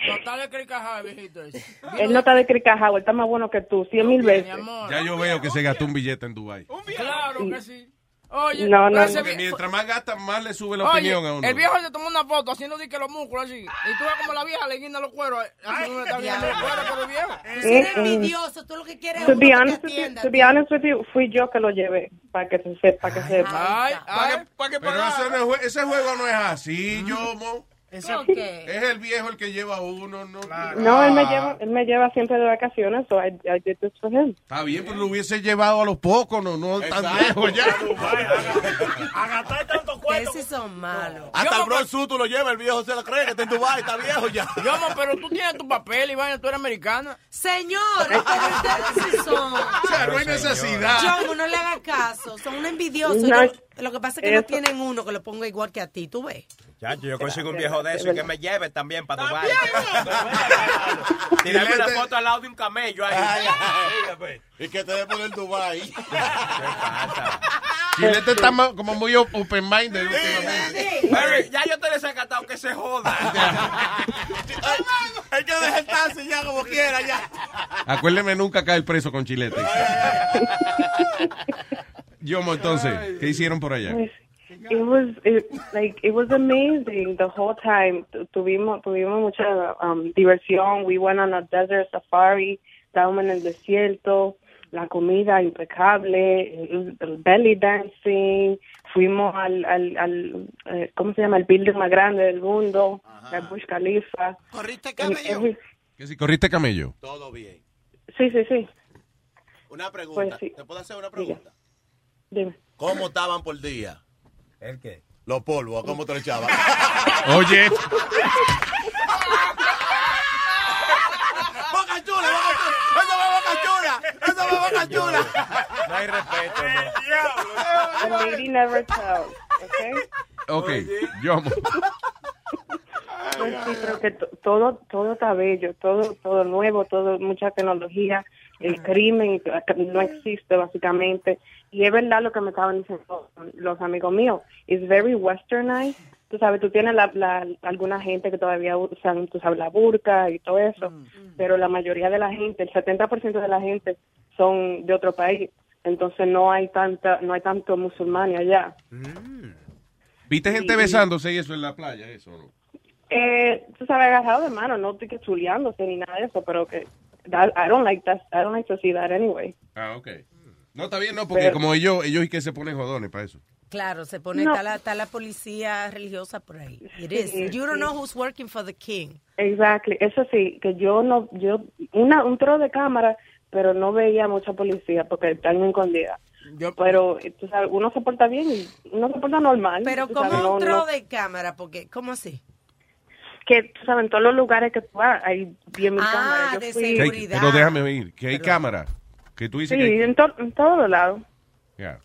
No está de cricajada, viejito. Él no está de cricajado, él está más bueno que tú, cien mil veces. Ya yo veo que se gastó un billete en Dubai. Claro que sí. Oye, No, no, ese. Porque mientras más gasta, más le sube la Oye, opinión a uno. el viejo se tomó una foto haciendo que los músculos así. Y tú ves como la vieja le guinda los cueros. Así no está viendo los cueros por el viejo. Mm, mm. envidioso, tú lo que quieres es To be que honest te to be honest with you, fui yo que lo llevé, para que se sepa, para que sepa. Ay, ay. Pero ese, juego no es así, Yomo. Es el viejo el que lleva a uno, ¿no? No, él me lleva, él me lleva siempre de vacaciones, so I, I did this for him. Está bien, pero lo hubiese llevado a los pocos, no, no tan lejos ya. A gastar tanto cuento. Esos son malos. Hasta el Bron Su tú lo lleva, el viejo se lo cree que está en Dubai, está viejo ya. Yomo, pero tú tienes tu papel y vaina, tú eres americana. Señor, ustedes sí son. O sea, no hay necesidad. Yo, no le hagas caso, son un envidioso. No, Yo- lo que pasa es que no eso- tienen uno que lo ponga igual que a ti, tú ves. Chacho, yo consigo un viejo de eso y que me lleve también para Dubai. Tirarme una foto al lado de un camello ahí. Y que te dé por el Dubai. Chilete está como muy op- open-minded últimamente. Pero ya yo te he desacatado que se joda. Hay que dejarse ya como quiera ya. Acuérdeme nunca caer preso con chilete. Yomo, entonces, ¿qué hicieron por allá? It was it, like it was amazing the whole time. Tu- Tuvimos tuvimos mucha um, diversión. We went on a desert safari. Estábamos en el desierto. La comida impecable. El, el belly dancing. Fuimos al al, al eh, ¿cómo se llama? El building más grande del mundo, el Burj Khalifa. ¿Corriste camello? Que si corriste camello. Todo bien. Sí, sí, sí. Una pregunta. Pues sí. ¿Te puedo hacer una pregunta? Dime. ¿Cómo estaban por día? ¿El qué? Los polvos, ¿cómo te lo echaban? Oye, ¡Boca chula! ¡Eso va boca chula! ¡Eso va boca chula! No hay respeto, no. A lady never tells. Okay. ok, Yomo. Pues sí, creo que to- todo, todo está bello, todo, todo nuevo, todo, mucha tecnología. El crimen no existe básicamente. Y es verdad lo que me estaban diciendo los amigos míos. It's very westernized. Tú sabes, tú tienes la, la- alguna gente que todavía usan, tú sabes, la burka y todo eso, pero la mayoría de la gente, el 70% de la gente son de otro país. Entonces no hay tanta, no hay tanto musulmán allá. ¿Viste gente Sí. besándose y eso en la playa? Eso, ¿no? Eh, tú sabes, agarrado de mano, no estoy chuleándose ni nada de eso, pero que that- I don't like that, I don't like to see that anyway. Ah, ok. No, está bien, no, porque Pero- como ellos, ellos y que se ponen jodones para eso. Claro, se pone, No. está, la, está la policía religiosa por ahí. It is. Sí, You don't sí. know who's working for the king. Exactly, eso sí, que yo no, yo, una, un tro de cámara, pero no veía mucha policía porque están escondidas. pero, tú sabes, uno se porta bien y uno se porta normal. Pero como sabes, no- un tro no- de cámara, porque, ¿cómo así? Que tú sabes, en todos los lugares que tú vas hay 10 mil Ah, cámaras. Yo de fui- Que hay- pero déjame oír, que hay cámara. Que tú dices Sí, que hay- en, to- en todos los lados. Ya.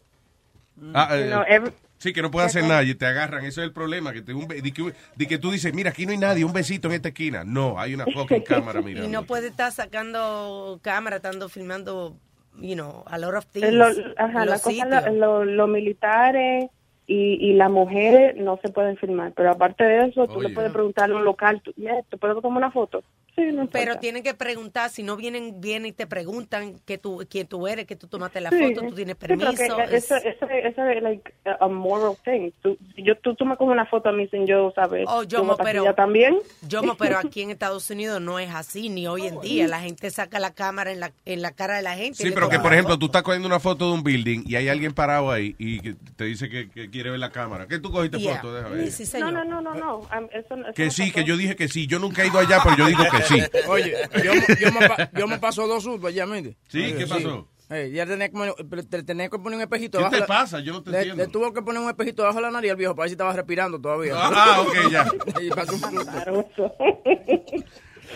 Ah, eh, No, every- sí, que no puede hacer nada y te agarran. Eso es el problema. Que, te, un, de que, de que tú dices, mira, aquí no hay nadie, un besito en esta esquina. No, hay una fucking cámara Y mirando. no puede estar sacando cámara, estando filmando, you know, a lot of things. Lo- ajá, la cosa, sitios. lo- lo- los militares y, y las mujeres no se pueden filmar, pero aparte de eso, tú Oye. le puedes preguntar a un local, tú, "Yeah, ¿te puedo tomar una foto? Sí, no importa. Pero tienen que preguntar, si no vienen, vienen y te preguntan que tú, quién tú eres, que tú tomaste la Sí, foto, tú tienes sí, pero permiso. que es- eso, eso, eso es like a moral thing. Tú, yo, tú, me coges una foto a mí sin yo saber. Oh, yo, ¿tú mo, pero, también? yo, mo, pero aquí en Estados Unidos no es así, ni hoy en día. La gente saca la cámara en la, en la cara de la gente. y Sí, pero que por ejemplo tú estás cogiendo una foto de un building y hay alguien parado ahí y que te dice que, que quiere ver la cámara. ¿Qué tú cogiste Yeah. foto? Déjame ver. no, no, no, no, no. Um, eso, eso Que no sí, pasó. que yo dije que sí. Yo nunca he ido allá, pero yo digo que sí. Oye, yo, yo, me, yo me paso dos ya, ¿me entiendes? Sí, ¿qué pasó? Eh, ya tenía que, te- tenía que poner un espejito ¿Qué te la- pasa? Yo no te le, entiendo. le tuvo que poner un espejito debajo de la nariz al viejo para ver si estaba respirando todavía. Ah, ah, ok, ya. Y pasó un.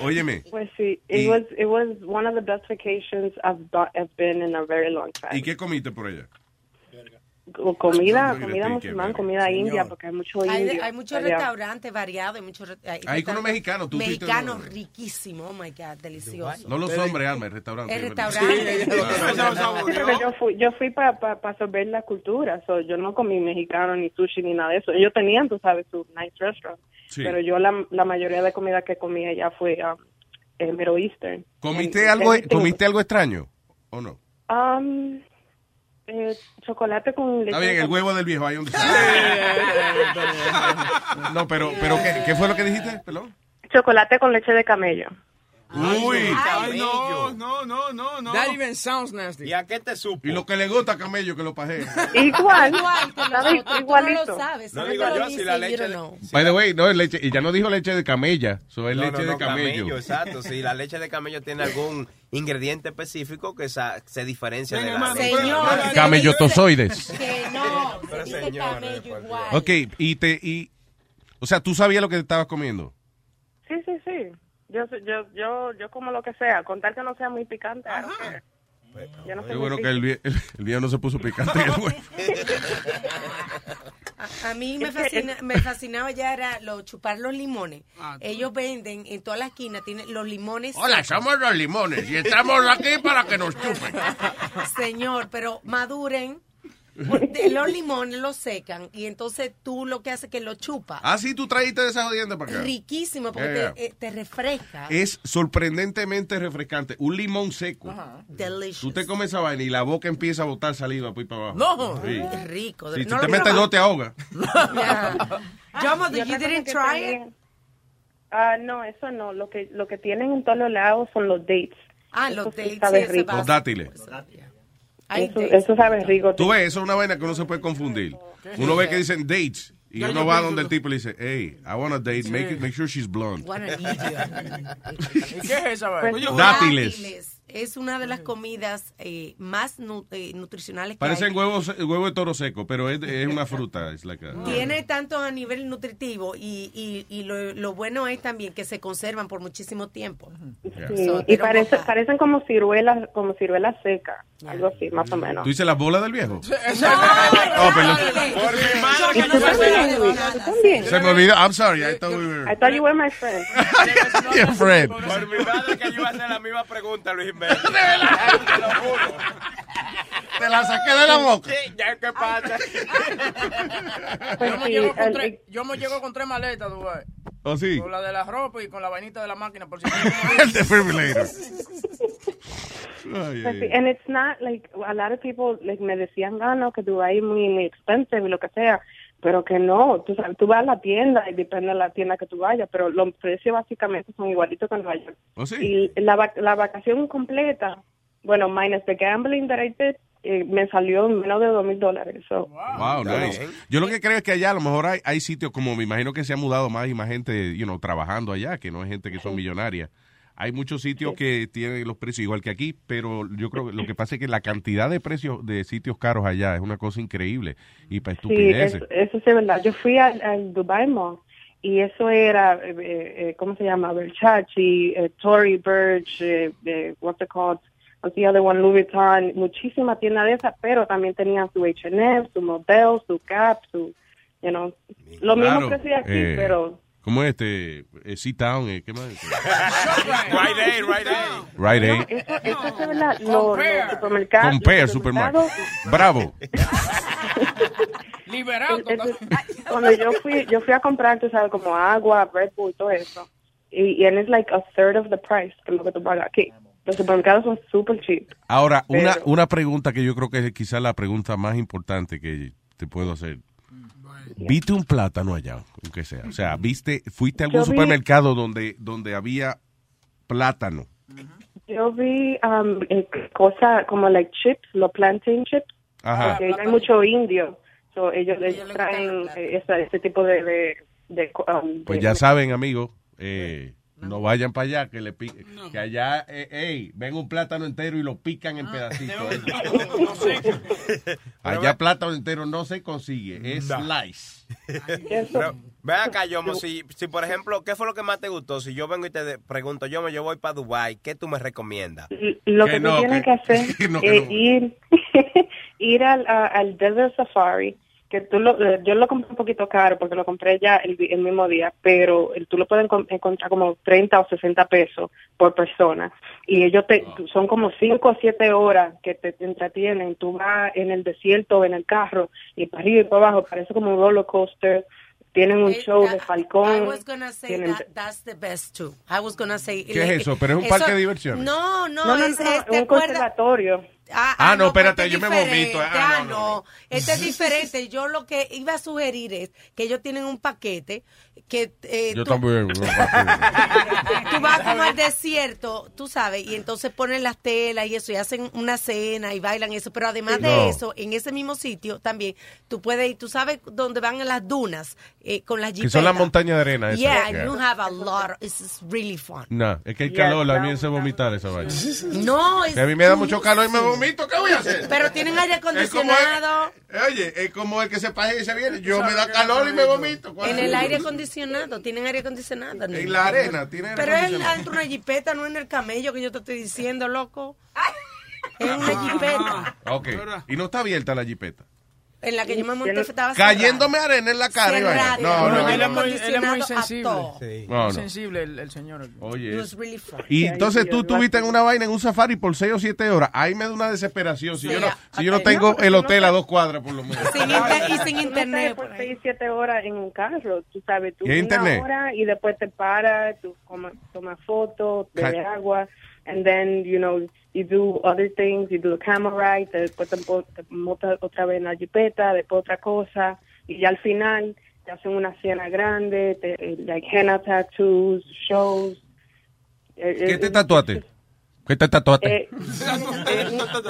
Óyeme. Pues sí, it Y- was, it was one of the best vacations I've, I've been in a very long time. ¿Y qué comiste por allá? Co- Comida, comida musulmán, comida Señor. india, porque hay mucho Hay, muchos allá. restaurantes variados, hay muchos hay Hay con mexicanos, tú Mexicanos uno. riquísimos, oh my God, delicioso. No los hombres, Alma, el restaurante. El restaurante. Pero yo fui, yo fui para pa, pa absorber la cultura, so, yo no comí mexicano ni sushi ni nada de eso. Ellos tenían, tú sabes, su nice restaurant, Sí. pero yo la, la mayoría de comida que comí allá fue um, eh, Middle Eastern. ¿Comiste algo, ¿Comiste algo extraño o no? Um, eh, chocolate con leche. Está bien, el huevo del viejo. Hay un... No, pero, pero ¿qué, qué fue lo que dijiste? Perdón. Chocolate con leche de camello. Uy. Ay, no, no, no, no, no. That even sounds nasty. ¿Y a qué te supo? Y lo que le gusta a Camello que lo paje. Igual, Igual Igualito. no lo sabes. No si digo yo, si la leche de- know. By the way, no, es leche, y ya no dijo leche de camella, eso es No, leche no, de no, camello. Exacto, si la leche de camello tiene algún ingrediente específico que sa- se diferencia de la Señor, Camellotozoides. Que no, Pero dice camello igual. Ok, y te, y, o sea, tú sabías lo que te estabas comiendo. Sí, sí, sí. Yo, yo, yo, yo como lo que sea, contar que no sea muy picante. Yo no muy bueno que el, el, el viejo no se puso picante. A, a mí me, fascina- me fascinaba ya era lo, chupar los limones. Ah, Ellos venden en todas las esquinas, tienen los limones. Hola, secos. somos los limones y estamos aquí para que nos chupen. Señor, pero maduren. Los limones los secan y entonces tú lo que haces es que lo chupas. Ah, sí, tú trajiste de esa jodienda para acá. Riquísimo porque Yeah. te, eh, te refresca. Es sorprendentemente refrescante. Un limón seco. Delicious. Tú te comes esa vaina y la boca empieza a botar saliva por ahí para abajo. No. Sí. Es rico. Si No te metes dos, te ahogas. Yomo, Y you otra cosa didn't try it? Ah, no, eso no. Lo que, lo que tienen en todos los lados son los dates. Ah, Eso los sí dates, sí, rico. Los dátiles. Hay Eso, dates. eso sabe rico. Tú ves, eso es una vaina que uno se puede confundir. Uno ve que dicen dates y Ya uno va donde el tipo le dice, hey, I want a date, make, it- make sure she's blonde. What an idiot. ¿Y qué es esa vaina? Pues, Dátiles. Es una de las comidas eh, más nu- eh, nutricionales que Parecen hay. huevos, huevo de toro seco, pero es, es una fruta. Es like a- Tiene tanto a nivel nutritivo y, y, y lo, lo bueno es también que se conservan por muchísimo tiempo. Sí, So, y parece, parecen como ciruelas, como ciruelas secas, algo así, más o menos. ¿Tú dices las bolas del viejo? No, Oh, perdón. ¿Y tú también, Luis? ¿Tú también? Se me olvidó. I'm sorry, I thought we were... I thought you were my friend. Your friend. Por mi madre que yo iba a hacer la misma pregunta, Luis primero. Te la saqué de la boca. Sí, ya, ¿qué pasa? Yo me, llego con tres, yo me llego con tres maletas, tú ves. ¿Oh, sí? Con la de la ropa y con la vainita de la máquina, por si El defibrillator. Ay, Pues sí, ay. and it's not like a lot of people like me decían, ah, no, que Dubai es muy, muy expensive y lo que sea, pero que no, tú sabes, tú vas a la tienda y depende de la tienda que tú vayas, pero los precios básicamente son igualitos que en Nueva York. ¿Oh, sí? Y la, la vacación completa, bueno, minus the gambling that I did, eh, me salió en menos de dos mil dólares. Wow, nice. Yo lo que creo es que allá a lo mejor hay, hay sitios como me imagino que se ha mudado más y más gente, you know, trabajando allá, que no es gente que son millonarias. Hay muchos sitios que tienen los precios igual que aquí, pero yo creo que lo que pasa es que la cantidad de precios de sitios caros allá es una cosa increíble y para Sí, estupideces. eso, eso sí es verdad. Yo fui al, al Dubai Mall y eso era, eh, eh, ¿cómo se llama? Versace, eh, Tory Burch, eh, eh, what's it called? What's the other one? Louis Vuitton, muchísimas tiendas de esas, pero también tenían su H&M, su Model, su Gap, su, you know, lo mismo que sí aquí, eh, pero ¿Cómo es este? Eh, Sit-Down, eh, ¿qué más? Right Aid, Right Aid. Right Aid. eso, eso es verdad. Los, los supermercados. Compare, supermercados, Bravo. Liberado. cuando yo fui, yo fui a comprar, tú sabes, como agua, Red Bull y todo eso. Y, y es like a third of the price que lo que tú pagas aquí. Los supermercados son super cheap. Ahora, una, Pero- una pregunta que yo creo que es quizás la pregunta más importante que te puedo hacer. ¿Viste un plátano allá? Aunque sea. O sea, ¿viste, fuiste a algún Yo vi- supermercado donde, donde había plátano? Yo vi um, eh, cosas como like chips, los plantain chips, Ajá. porque hay mucho indio. So, ellos, ellos traen eh, esa- ese tipo de... de, de, um, Pues de- ya saben, amigos, eh, no vayan para allá, que le pi- que allá, eh, ey, ven un plátano entero y lo pican en pedacitos. allá plátano entero no se consigue, es slice. Pero, Ve acá, Yomo, si, si por ejemplo, ¿qué fue lo que más te gustó? Si yo vengo y te de- pregunto, Yomo, yo voy para Dubai, ¿qué tú me recomiendas? Lo Que que, no, tú tienes que- que, hacer es no. ir, ir al, al Desert Safari, que tú lo, eh, yo lo compré un poquito caro porque lo compré ya el, el mismo día, pero tú lo puedes encon- encontrar como 30 o 60 pesos por persona. Y ellos te, son como 5 o 7 horas que te, te entretienen. Tú vas en el desierto o en el carro y para arriba y para abajo, parece como un roller coaster. Tienen un show de I falcón. was gonna say tienen- that that's the best too. I was gonna say. ¿Qué es eso? ¿Pero es un parque de diversiones? No, no, No, no, es, no, es- es ¿te un conservatorio. Ah, Ah, no, pero espérate, este yo me vomito. Ah, Ah, no, no, Este es diferente. Yo lo que iba a sugerir es que ellos tienen un paquete que eh, Yo tú, también. tú vas como al desierto, tú sabes, y entonces ponen las telas y eso, y hacen una cena y bailan eso. Pero además de No. eso, en ese mismo sitio también, tú puedes ir, tú sabes dónde van en las dunas, eh, con las Que jipetas. son las montañas de arena. esas. Yeah, Yeah. you have a lot. of- it's really fun. No, es que el Yeah, calor a mí hace vomitar esa vaina. No, es Que a mí me da mucho calor y me vomito, ¿qué voy a hacer? Pero tienen aire acondicionado. Oye, es como el que se paga y se viene. Yo me da calor y me vomito. ¿Cuál En el aire acondicionado, tienen aire acondicionado. En la arena, tiene aire Pero es dentro de una jipeta, no en el camello que yo te estoy diciendo, loco. Es una jipeta Ok. Y no está abierta la jipeta. En la que yo me monté estaba Cayéndome arena en la cara. Cerrada. No, no, él, no. es muy, él es muy sensible. todo. No, no. Muy sensible el, el señor. Oye. was really. Y entonces tú estuviste en una vaina en un safari por 6 o 7 horas. Ahí me da una desesperación. Si Sí, yo no, si yo no tengo No, el hotel no a dos cuadras por lo menos. Sin inter- y sin no internet. por 6, 7 horas en un carro, tú sabes, tú ¿Y una internet? hora y después te paras, tú comas- tomas fotos, bebes agua, and then, you know, you do other things, you do the camera ride, después te, montas otra vez en la jipeta, después otra cosa, y ya al final te hacen una cena grande, te, eh, like henna tattoos, shows. Eh, ¿Qué eh, te tatuaste? ¿Qué te tatuaste? eh,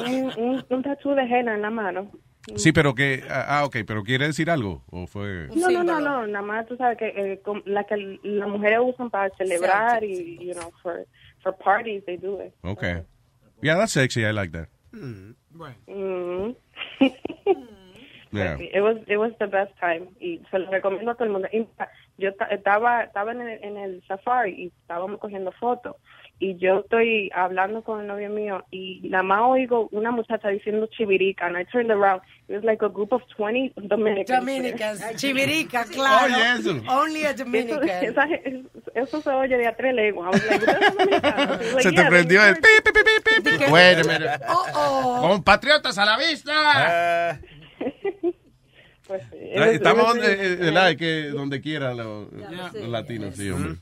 un, un, un de henna en la mano. Sí, pero que... Ah, ah, ok, pero ¿quiere decir algo? ¿O fue...? No, no, no, no, nada más tú sabes que eh, la que las mujeres usan para celebrar y, you know, for, for parties, they do it. Ok. Yeah, that's sexy. I like that. Mm. Yeah. It was it was the best time y se lo recomiendo a todo el mundo. Y Yo ta- estaba estaba en el, en el safari y estábamos cogiendo fotos y yo estoy hablando con el novio mío y nada más oigo una muchacha diciendo chivirica and I turned around. It was like a group of 20 Dominicans. Dominicans, chivirica, claro. Oye, eso. Only a Eso, Dominican. esa- eso se oye de a tres was like, like, Se te "Yeah, prendió they el pi, pi, pi, pi, pi, pi. Wait a minute. Oh, oh. Compatriotas a la vista. Pues, sí, it Eh, was- Estamos donde, eh. Que donde quiera los, los latinos, sí, hombre.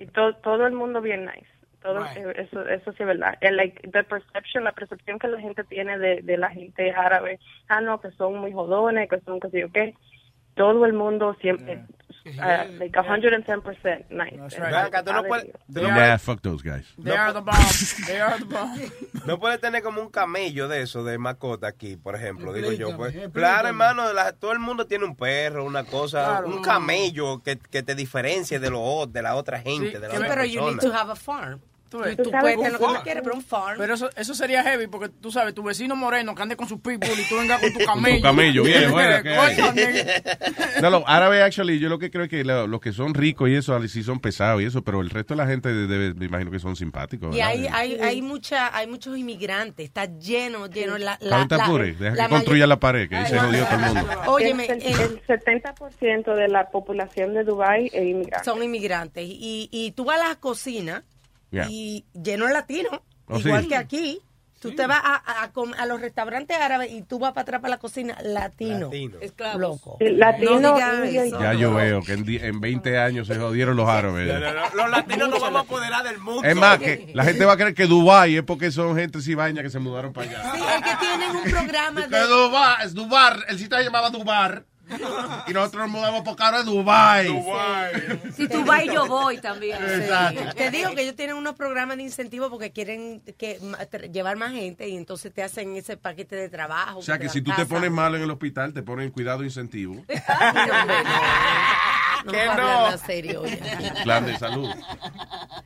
y todo, todo el mundo bien nice. Todo, eh, eso, eso sí es verdad. El, like, the perception, la percepción que la gente tiene de, de la gente árabe, ah, no, que son muy jodones, que son que sé yo qué. Todo el mundo siempre, uh, like 110% nice. Blanca, tú no puedes- tú no Yeah, fuck those guys. They are the bomb. They are the bomb. No puede tener como un camello de eso, de mascota aquí, por ejemplo, digo yo. Pues. Claro, hermano, la- todo el mundo tiene un perro, una cosa, Claro. un camello que, que te diferencie de, lo, de la otra gente, de la Sí, otra pero you need persona. to have a farm. Tú, ves. tú Tú puedes tener lo que tú farm. quieres, pero un farm. Pero eso, eso sería heavy porque tú sabes, tu vecino moreno que ande con su pitbull y tú vengas con tu camello. camello, bien, bueno, nigga. No, los árabes, actually, yo lo que creo es que lo- los que son ricos y eso, sí son pesados y eso, pero el resto de la gente, debe, me imagino que son simpáticos. Y hay, hay, hay, mucha, hay muchos inmigrantes, está lleno, lleno. La, la, la- apure, deja la que construya la pared, que ahí se jodió todo el mundo. Óyeme, el, el 70% de la población de Dubai es inmigrante. son inmigrantes. Y, y tú vas a las cocinas Yeah. y lleno de latinos, Oh, igual sí. que aquí. Tú te vas a, a, a com- a los restaurantes árabes y tú vas para atrás para la cocina latino. Esclavos. Loco. Latino, no eso. Ya yo veo que en, en 20 años se jodieron los árabes. Los latinos nos vamos a apoderar del mundo. Es más, que la gente va a creer que Dubai es porque son gente cibaña que se mudaron para allá. Sí, es que tienen un programa de... Dubai, es Dubar, el sitio se llamaba Dubar. Y nosotros nos mudamos por ahora a Dubai. Si tú vas, yo voy también. Exacto. Te digo que ellos tienen unos programas de incentivo porque quieren que llevar más gente y entonces te hacen ese paquete de trabajo. O sea que te si tú te casa. pones malo en el hospital, te ponen cuidado incentivo. No, Que no. serio. ya. Plan de salud.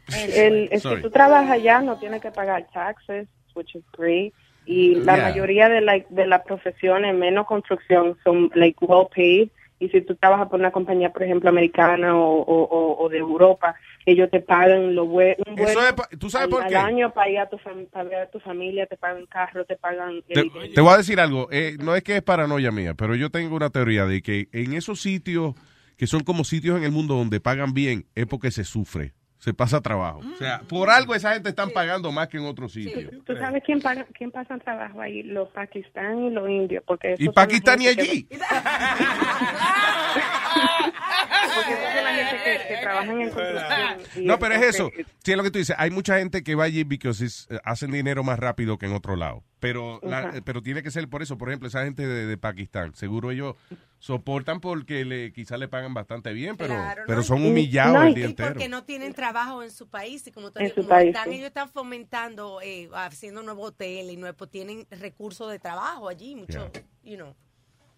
El, el- si tú trabajas allá no tienes que pagar taxes, which is great. Y la Yeah. mayoría de la, de las profesiones, menos construcción, son like well paid. Y si tú trabajas por una compañía, por ejemplo, americana o, o, o- de Europa, ellos te pagan lo bue- un Eso buen es pa- ¿tú sabes al, por al qué? año para ir a tu, para ver a tu familia, te pagan carro, te pagan... Te, el- te voy a decir algo, eh, no es que es paranoia mía, pero yo tengo una teoría de que en esos sitios que son como sitios en el mundo donde pagan bien, es porque se sufre, se pasa trabajo. O sea, por algo esa gente están pagando más que en otros sitios. ¿Tú sabes quién, paga, quién pasa trabajo ahí? Los pakistaníes y los indios. Porque Y Pakistán y gente que- allí. Porque esos son la gente que, que trabajan en construcción. y No, pero es eso. entonces, Sí, es lo que tú dices. Hay mucha gente que va allí porque eh, hacen dinero más rápido que en otro lado. Pero, la- pero tiene que ser por eso. Por ejemplo, esa gente de, de Pakistán, seguro ellos soportan porque le, quizás le pagan bastante bien, pero, Claro, pero ¿no? son Y- humillados no, el y día entero. porque no tienen trabajo en su país y como, su como país, están, sí. ellos están fomentando, eh, haciendo nuevos hoteles y nuevos, tienen recursos de trabajo allí, mucho, you know.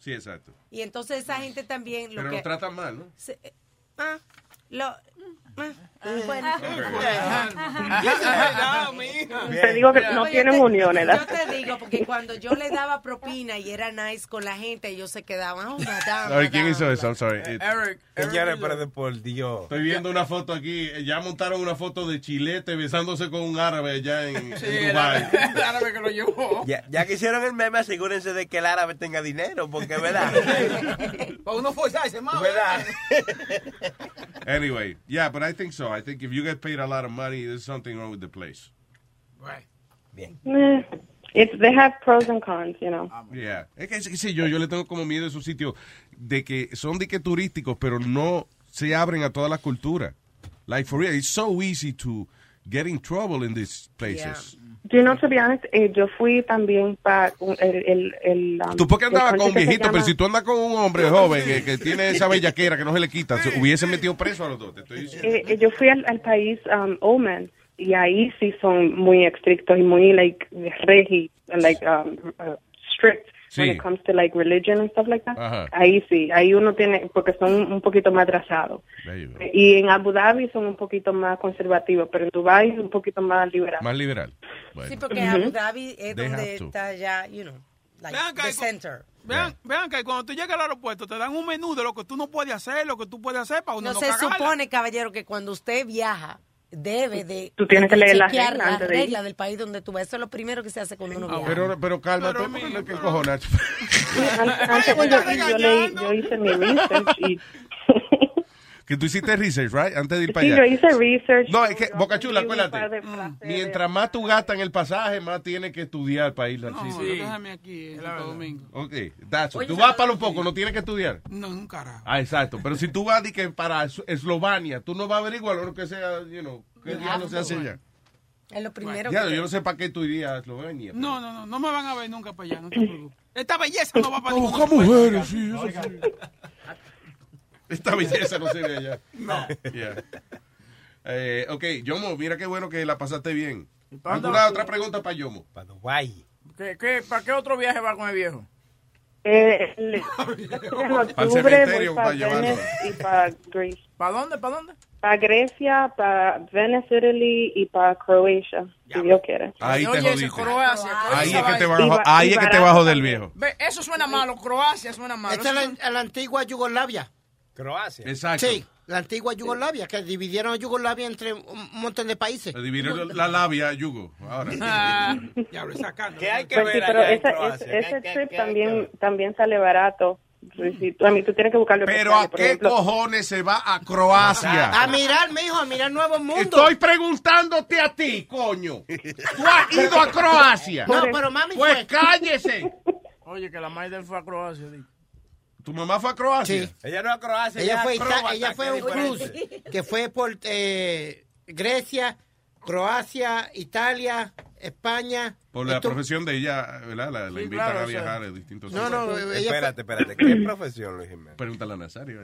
Sí, exacto. Y entonces esa gente también lo Pero que lo tratan mal, ¿no? se- eh, ah, lo, bueno. Te digo que no tienen uniones, Yo ¿verdad? te digo, porque cuando yo le daba propina y era nice con la gente, ellos se quedaban, oh, madame, ¿quién hizo eso? I'm sorry. It- Eric, Señores, pero de por Dios. Estoy viendo una foto aquí. eh, Ya montaron una foto de Chilete besándose con un árabe allá en, en el Dubái. árabe- el árabe que lo llevó. Ya, que hicieron el meme, asegúrense de que el árabe tenga dinero, porque verdad. Para uno forzarse más. ¿Verdad? Anyway, yeah, but I think so. I think if you get paid a lot of money, there's something wrong with the place. Right. Eh, It's, they have pros and cons, you know. Yeah. Es que, qué sé yo, yo le tengo como miedo a esos sitios de que son de que turísticos, pero no se abren a todas las culturas. Like for real, it's so easy to get in trouble in these places. You know, to be honest, eh, yo fui también para el... el, el um, Tú porque andabas con un viejito, pero llama- si tú andas con un hombre joven que, que tiene esa bellaquera que no se le quita, se hubiese metido preso a los dos, te estoy diciendo. Eh, eh, yo fui al, al país um, Oman y ahí sí son muy estrictos y muy like regi, like um, uh, strict when Sí. it comes to like religion and stuff like that. Ajá. Ahí sí, ahí uno tiene porque son un poquito más atrasados. Y en Abu Dhabi son un poquito más conservativos, pero en Dubai un poquito más liberal. Más liberal. Sí, Bueno. porque Ujú. Abu Dhabi es They donde está ya, you know. like, Vean que the center. Vean, vean que cuando tú llegas al aeropuerto te dan un menú de lo que tú no puedes hacer, lo que tú puedes hacer para uno No no, se cagarla. supone, caballero, que cuando usted viaja debe de Tú tienes que leer las reglas antes ir. reglas del país donde tú vas. Eso es lo primero que se hace cuando uno viaja. Pero, pero cálmate, ¿qué ¿qué cojones? Antes de yo yo, leí, yo hice mi research y Que tú hiciste research, right? Antes de ir para sí, allá. yo hice research. No, es que, Boca Chula, un acuérdate. Mientras más tú gastas en el pasaje, más tienes que estudiar para ir al No, sitio. déjame aquí en Santo Domingo. Ok, that's all. Tú vas para lo poco, no tienes que estudiar. No, un carajo. Ah, exacto. Pero si tú vas di que para Es- Eslovenia, tú no vas a averiguar lo que sea, you know, qué diablo se hace allá. Es lo primero Ya, que... yo no sé para qué tú irías a Eslovenia. No, no, no, no me van a ver nunca para allá, no te preocupes. Esta belleza no va para ningún mujeres, sí, eso sí. Esta belleza no se ve allá. No. Yeah. Eh, ok, Yomo, mira qué bueno que la pasaste bien. para ¿Alguna dónde? otra pregunta para Yomo? Para Dubái. ¿Qué, qué, ¿Para qué otro viaje va con el viejo? Eh, el- octubre cementerio para para. Venice y para Greece. ¿Para dónde? ¿Para dónde? Para Grecia, para Venice, Italy y para Croacia, si Dios quiere. Ahí te jodiste. Croacia, Ahí es que te bajo, ahí es que te bajo del viejo. Ve, eso suena malo, Croacia suena malo. Esta es la, la antigua Yugoslavia. Croacia. Exacto. Sí, la antigua Yugoslavia, que dividieron a Yugoslavia entre un montón de países. Le dividieron la labia a Yugo. Ahora. Diablo, sacando. ¿Qué hay que Pues sí, ver pero allá en Croacia? ese, ese ¿Qué- qué- trip qué también, también sale barato. A mí tú tienes que buscarlo. Pero ¿a qué cojones se va a Croacia? A mirar, mijo, a mirar nuevos mundos. Estoy preguntándote a ti, coño. ¿Tú has ido a Croacia? No, pero mami Pues fue. cállese. Oye, que la él fue a Croacia. di. ¿Tu mamá fue a Croacia? Sí. Ella no es a Croacia, Ella ella fue, acróbata, ella fue a un cruise que fue por eh, Grecia, Croacia, Italia, España. Por la Esto- profesión de ella, ¿verdad? La, la invitan claro, a o sea. viajar a distintos No, no, sitios. ella Espérate, espérate. ¿Qué profesión, Luis Jiménez? Pregúntale a Nazario.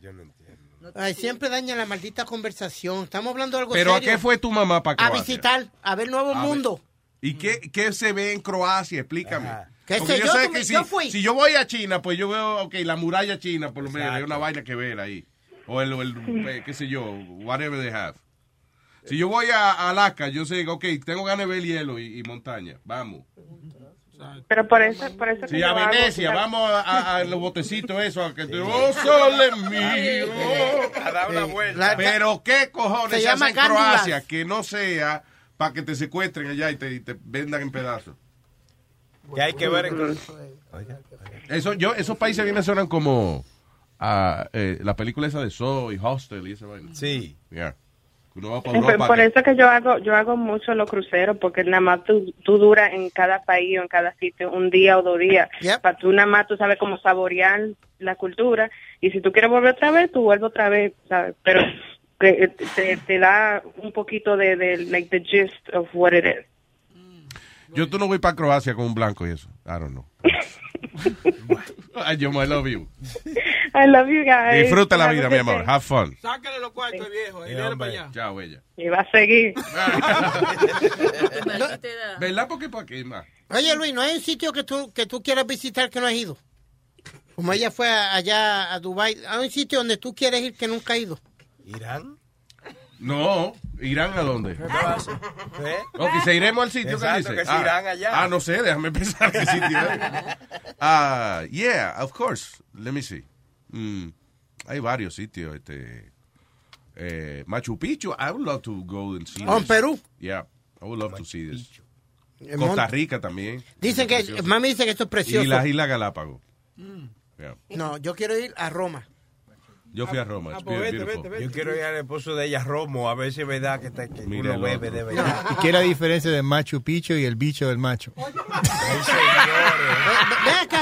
Yo no entiendo. Ay, siempre daña la maldita conversación. Estamos hablando de algo ¿Pero a serio. qué fue tu mamá para A Croacia? visitar, a ver nuevo A ver. ¿Y qué, qué se ve en Croacia? Explícame. ¿Qué Porque sé yo yo? sé que me- si, yo fui. si yo voy a China, pues yo veo, ok, la muralla china, por lo menos, Exacto. hay una vaina que ver ahí. O el, el, eh, qué sé yo, whatever they have. Si yo voy a Alaska, yo sé, ok, tengo ganas de ver hielo y, y montaña. Vamos. Pero por eso, por eso que Sí, a hago- Venecia, vamos a, los botecitos esos, a que te, oh, sole mío. A dar una vuelta. Pero qué cojones Se se, llama hace en. Croacia que no sea para que te secuestren allá y te, y te vendan en pedazos. ¿Qué hay que ver en Eso, yo, esos países vienen suenan como ah, eh, la película esa de Saw y Hostel y esa vaina. Sí. Yeah. Uno va para Por, Europa. por que- eso que yo hago yo hago mucho los cruceros porque nada más tú, tú duras en cada país o en cada sitio un día o dos días para tú nada más tú sabes cómo saborear la cultura y si tú quieres volver otra vez tú vuelves otra vez sabes pero que, eh, te, te da un poquito de, de like the gist of what it is Yo tú no voy para Croacia con un blanco y eso. I don't know. Yo, I love you. I love you guys Disfruta la vida, mi amor. Have fun. Sácale los cuartos, viejo. Y dale para allá. Chao, bella. y va a seguir ¿Verdad? Porque para qué más. Oye, Luis, ¿no hay un sitio que tú, que tú quieras visitar que no has ido? Como ella fue a- allá a Dubai, ¿hay un sitio donde tú quieres ir que nunca has ido? ¿Irán? No, ¿irán a dónde? ¿Eh? Ok, se iremos al sitio Exacto, que dice. que se ah, irán allá. Ah, no sé, déjame pensar qué sitio es. Ah, yeah, of course. Let me see. Mm, hay varios sitios. Este, eh, Machu Picchu, I would love to go and see Oh, en. Perú. Yeah, I would love to see this. Costa. Rica también. Dicen que, Precioso. mami dice que esto es precioso. Y las Islas Galápagos. Mm. Yeah. No, yo quiero ir a Roma. Yo fui a Roma. Ah, pues vete, beautiful. vete, vete. Yo quiero ir al esposo de ella, Romo, a ver si es verdad que, está, que Mira uno bebe de verdad. ¿Y qué es la diferencia de Machu Picchu y el bicho del macho?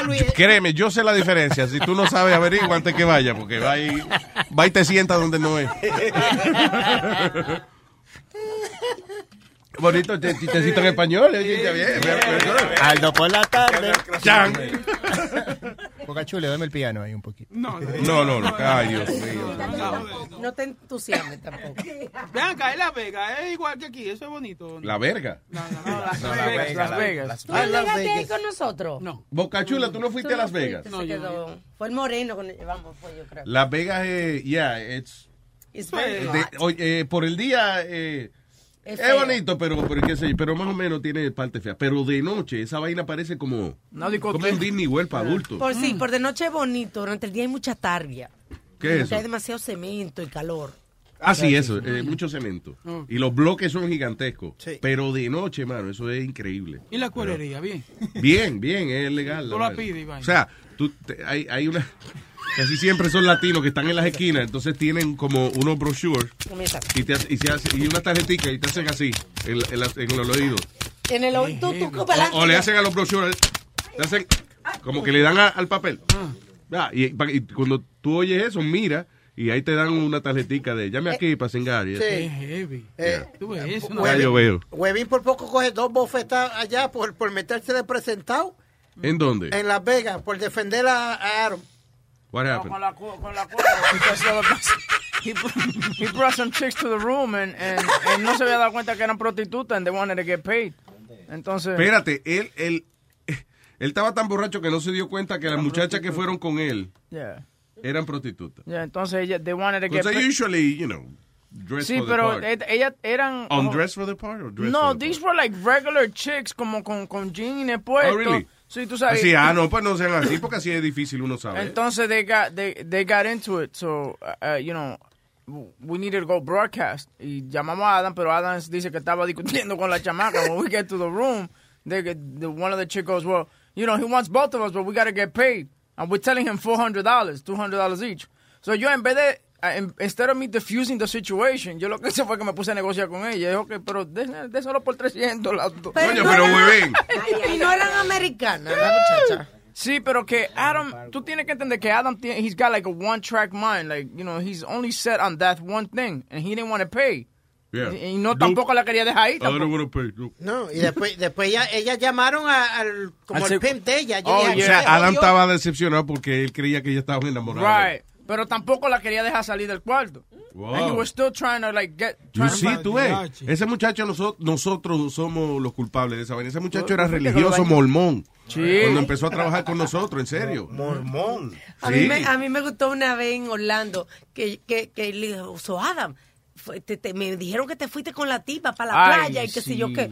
Luis. Créeme, yo sé la diferencia. Si tú no sabes, averigua antes que vaya, porque va y, va y te sienta donde no es. Bonito te- chistecito en español. oye, ya bien, bien, bien. Aldo por la tarde. Chan. Boca Chula, dame el piano ahí un poquito. No, No, no, no. Ay, Dios mío. No te entusiasmes tampoco. Ven acá, es Las Vegas, es igual que aquí, eso es bonito. La verga. Las Vegas, Las Vegas. ¿Tú no llegaste ahí con nosotros? No. Boca Chula, ¿tú no fuiste a Las Vegas? Se quedó. Fue el moreno el llevamos, fue yo creo. Las Vegas es, yeah, it's, It's very de- oye, eh, por el día, eh, Es bonito, pero, pero, qué sé yo, pero más o menos tiene parte fea. Pero de noche, esa vaina parece como, como un Disney World para adultos. Por sí, por de noche es bonito, durante el día hay mucha tardia. ¿Qué es Porque hay demasiado cemento y calor. Ah, sí, eso, eh, mucho cemento. Mm. Y los bloques son gigantescos. Sí. Pero de noche, mano, eso es increíble. ¿Y la cuerería? Bien. Bien, bien, es legal. Tú la vaina. pides vaina. O sea, tú, te- hay, hay una... Casi siempre son latinos que están en las esquinas, entonces tienen como unos brochures y, te, y, se hace- y una tarjetita y te hacen así en, en, la- en los oídos. En el oído, tú, tú, O, o le hacen a los brochures, le hacen como que le dan a- al papel. Ah, y, pa- y cuando tú oyes eso, mira y ahí te dan una tarjetita de llame aquí para cingar. Sí. heavy. Eh, Tú ves eso, Ya yo veo. Huevín por poco coge dos bofetas allá por, por meterse de presentado ¿En dónde? en Las Vegas por defender a, a Aaron. What happened? Con la, con he, he brought some chicks to the room and, and, and no se había dado cuenta que eran prostitutas and they wanted to get paid. Entonces. Espérate, él, él, él estaba tan borracho que no se dio cuenta que las muchachas que fueron con él Yeah. eran prostitutas. Yeah, entonces ella, they wanted to get Because they paid. usually, you know, dress Sí, for the pero part. ellas eran. Undress for the part or dress No, for the these were like regular chicks, como con, con jeans puestos. Oh, really? Sí, tú sabes. Ah, no, pues no sean así, porque así es difícil uno saber. Entonces they got they they got into it. So uh, uh, you know, we needed to go broadcast. Y llamamos a Adam, pero Adam dice que estaba discutiendo con la chamaca. When we get to the room, they get, the, one of the chicos goes, well, you know, he wants both of us, but we got to get paid. And we're telling him four hundred dollars, two hundred dollars each. So yo en vez de instead of me diffusing the situation, yo lo que hice fue que me puse a negociar con ella. Dije, ok, pero de, de solo por 300 las dos. Coño, pero huevín. Y no eran americanas, la muchacha. Sí, pero que Adam, tú tienes que entender que Adam, tiene, he's got like a one track mind, like, you know, he's only set on that one thing, and he didn't want to pay. Yeah. Y, no tampoco la quería dejar ahí. I don't Tampoco. wanna pay, no. No, y después, después ella, ellas llamaron a- al como Al el pimp de ella. Yo Oh, dije, O yeah. sea, "Se Adam jodió". estaba decepcionado porque él creía que ella estaba enamorada. Right. Pero tampoco la quería dejar salir del cuarto. Wow. And he was still trying to like get. You trying find- tú ves, ese muchacho nosotros, nosotros somos los culpables de esa vaina. Ese muchacho era religioso mormón. Sí. Cuando empezó a trabajar con nosotros, en serio. Mormón. A, mí me, a mí me gustó una vez en Orlando que, que, que le dijo, so Adam, te- te- me dijeron que te fuiste con la tipa para la Ay, playa y sé sí. yo qué.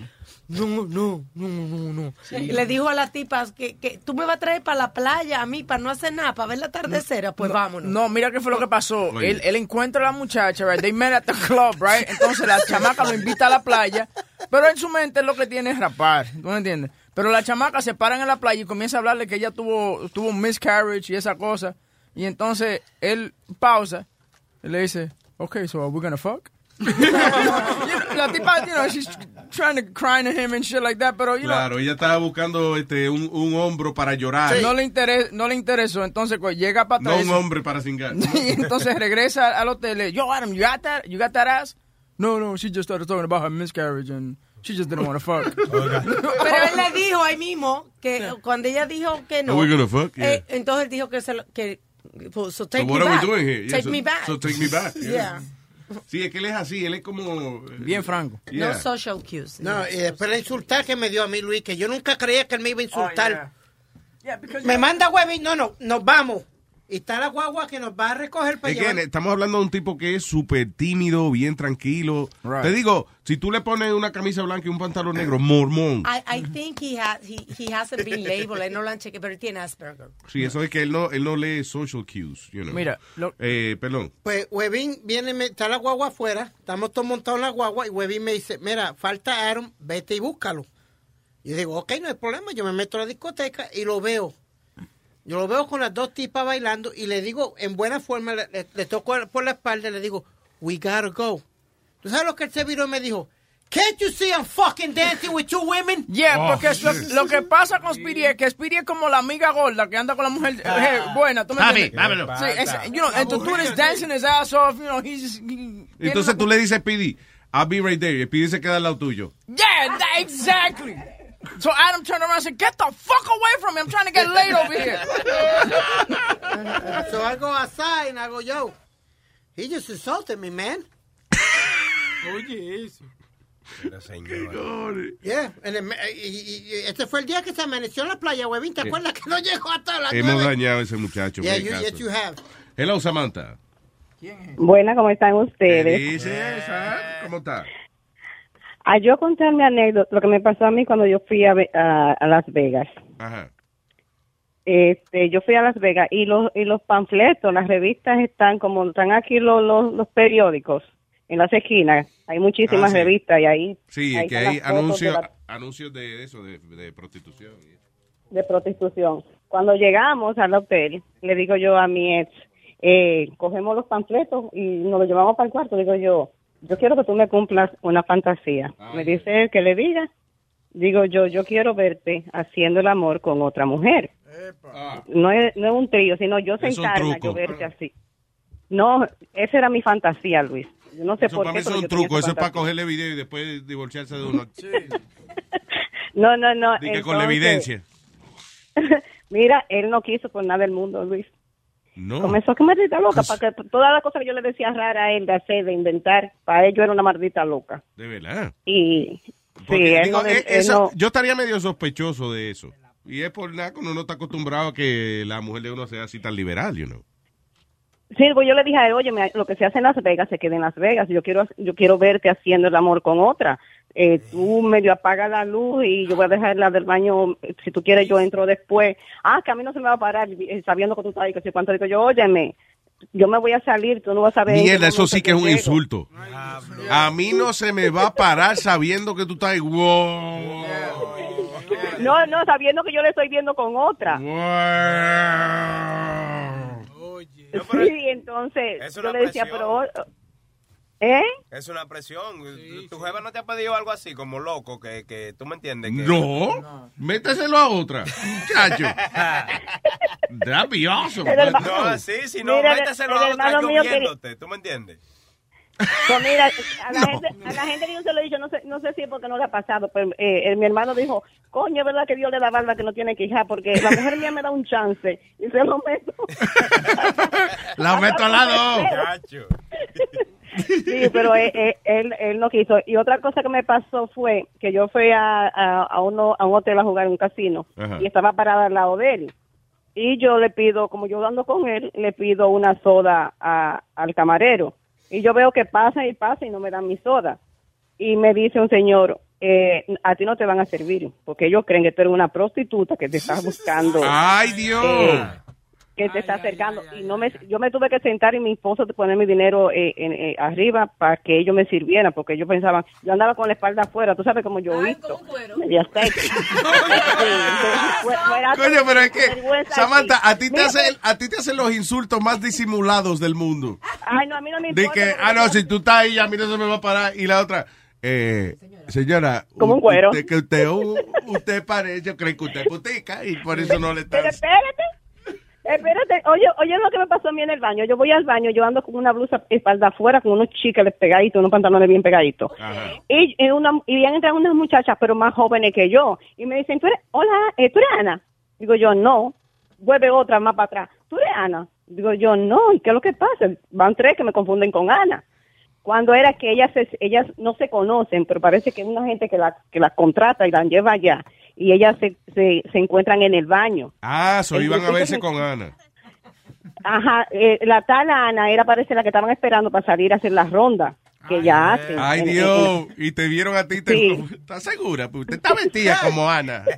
No, no, no, no, no. Y le dijo a la tipa que, que tú me vas a traer para la playa a mí para no hacer nada, para ver la atardecera, pues vámonos. No, mira qué fue lo que pasó. Oye. Él, él encuentra a la muchacha, right? They met at the club, right? Entonces la chamaca lo invita a la playa, pero en su mente lo que tiene es rapar, ¿tú me entiendes? Pero la chamaca se paran en la playa y comienza a hablarle que ella tuvo, tuvo un miscarriage y esa cosa. Y entonces él pausa y le dice, okay, so are we gonna fuck? la tipa, you know, she's trying to cry to him and shit like that, pero, you know, Claro, ella estaba buscando este un, un hombro para llorar. no, le interes, no le interesó. Entonces, pues, llega para No atrás. un hombre para cingar. y entonces regresa al hotel. y, Yo, Adam, you got that? You got that ass? No, no, she just started talking about her miscarriage and she just didn't want to fuck. Pero él le dijo ahí mismo que cuando ella dijo que no. Are we gonna fuck? eh, entonces él dijo que se lo, que so take So me what are back. we doing here? Yeah, Take so- me back. So take me back. yeah. Yeah. Sí, es que él es así, él es como... Bien franco. No social cues. No, y después la insultar que me dio a mí Luis, que yo nunca creía que él me iba a insultar. Oh, me manda huevín, no, no, nos vamos. Y está la guagua que nos va a recoger para llevar. estamos hablando de un tipo que es súper tímido, bien tranquilo. Right. Te digo, si tú le pones una camisa blanca y un pantalón negro, mormón. I, I think he, ha, he, he hasn't been labeled. Él no lo han chequeado, pero él tiene Asperger. Sí, eso es que él no, él no lee social cues, you know. Mira, lo- Eh, perdón. Pues Huevín viene, me- está la guagua afuera, estamos todos montados en la guagua y Huevín me dice, mira, falta Aaron, vete y búscalo. Y yo digo, ok, no hay problema, yo me meto a la discoteca y lo veo. Yo lo veo con las dos tipas bailando y le digo, en buena forma, le, le- le toco por la espalda y le digo, we gotta go. ¿Tú sabes lo que él se viró y me dijo? Can't you see I'm fucking dancing with two women? Yeah, Oh, porque lo, lo que pasa con Speedy es que Speedy es como la amiga gorda que anda con la mujer eh, buena, ¿tú me entiendes? dámelo. Sí, es, you know, and tú eres dancing his ass off, you know, he's he- Entonces tú le dices a Speedy, I'll be right there. Y Speedy se queda al lado tuyo. Yeah, that, exactly. So Adam turned around and said, get the fuck away from me, I'm trying to get laid over here. so I go outside and I go, yo, he just insulted me, man. Oye, eso. Yeah, and it- y, y- y este fue el día que se amaneció en la playa, huevín. ¿Te acuerdas que no llegó hasta las Hemos dañado a ese muchacho. Yeah, qué you, yes, you have. Hello, Samantha. Buena, ¿cómo están ¿Qué ustedes? dice esa? ¿Cómo está? A yo contar mi anécdota, lo que me pasó a mí cuando yo fui a, Ve- a, a Las Vegas. Ajá. Este, yo fui a Las Vegas y los y los panfletos, las revistas están como están aquí los, los, los periódicos en las esquinas. Hay muchísimas Ah, sí. revistas y ahí Sí, ahí que hay de anuncios, la- anuncios de eso, de, de prostitución. de prostitución. Cuando llegamos al hotel, le digo yo a mi ex, eh, cogemos los panfletos y nos los llevamos para el cuarto. Digo yo, yo quiero que tú me cumplas una fantasía. Me dice él que le diga. Digo yo, yo quiero verte haciendo el amor con otra mujer. No es, no es un trío, sino yo sentarme, yo verte así. No, esa era mi fantasía, Luis. Yo no sé Eso por para qué. mí es un truco, eso es para cogerle video y después divorciarse de uno. No, no, no. Di que con la evidencia. Mira, él no quiso por nada del mundo, Luis. No. Comenzó que maldita loca, para que todas las cosas que yo le decía rara a él de hacer, de inventar, para ello era una maldita loca. De verdad. Y Porque, sí, él digo, no, eh, él eso- no- Yo estaría medio sospechoso de eso. Y es por nada cuando uno está acostumbrado a que la mujer de uno sea así tan liberal, you know. Sí, pues yo le dije a él, oye, lo que se hace en Las Vegas se queda en Las Vegas. Yo quiero, yo quiero verte haciendo el amor con otra. Eh, tú medio apaga la luz y yo voy a dejar la del baño. Si tú quieres, yo entro después. Ah, que a mí no se me va a parar eh, sabiendo que tú estás ahí. Que sé cuánto digo yo, óyeme, yo me voy a salir, tú no vas a ver. Mierda, eso sí que es un llego. insulto. A mí no se me va a parar sabiendo que tú estás ahí. Wow. No, no, sabiendo que yo le estoy viendo con otra. Sí, entonces Es yo le decía, presión. pero... ¿Eh? Es una presión. ¿Tu jefa no te ha pedido algo así, como loco, que, que tú me entiendes? Que... No, méteselo a otra, muchacho. That'd be awesome. No, sí, si no, Mira, el- méteselo el a otra hermano yo mío quería- viéndote, ¿tú me entiendes? Pues mira, a la, gente, a la gente que yo se lo he dicho, no sé, no sé si es porque no le ha pasado, pero eh, eh, mi hermano dijo, coño, es verdad que Dios le da barba que no tiene que hija, porque la mujer mía me da un chance y se lo meto. La meto al lado. Sí, pero él, él- él, él no quiso. Y otra cosa que me pasó fue que yo fui a, a, a uno, a un hotel a jugar en un casino Ajá. y estaba parada al lado de él. Y yo le pido, como yo ando con él, le pido una soda a- al camarero. Y yo veo que pasa y pasa y no me dan mi soda. Y me dice un señor, eh, a ti no te van a servir, porque ellos creen que tú eres una prostituta que te estás buscando. ¡Ay, Dios! eh, que te está acercando y no me yo me tuve que sentar y mi esposo te poner mi dinero eh, en- eh, arriba para que ellos me sirvieran porque ellos pensaban yo andaba con la espalda afuera tú sabes como yo visto media Coño, pero es que, Samantha, a ti te hacen, a ti te hacen los insultos más disimulados del mundo. ay no a mí no me De importa que, porque ah, no, si tú estás ahí, a mí no se me va a parar. Y la otra, eh, señora. Como un cuero. Usted, que usted, usted parece, yo creo que usted es putica y por eso no le está. Pero espérate, espérate. Oye, oye lo que me pasó a mí en el baño. Yo voy al baño, yo ando con una blusa espalda afuera, con unos chicles pegaditos, unos pantalones bien pegaditos. Y, y, una, y bien entran unas muchachas, pero más jóvenes que yo. Y me dicen, ¿tú eres, hola, eh, ¿tú eres Ana? Digo yo, no. Vuelve otra más para atrás. ¿Tú eres Ana? Digo yo, no. ¿Y qué es lo que pasa? Van tres que me confunden con Ana. Cuando era que ellas ellas no se conocen, pero parece que es una gente que la que las contrata y las lleva allá y ellas se, se, se encuentran en el baño. Ah, so iban a verse con Ana. Ajá, eh, la tal Ana era parece la que estaban esperando para salir a hacer la ronda que ya hacen. Ay, En- en- Dios. Y te vieron a ti. Te, Sí. ¿Estás segura? Pues usted está vestida como Ana.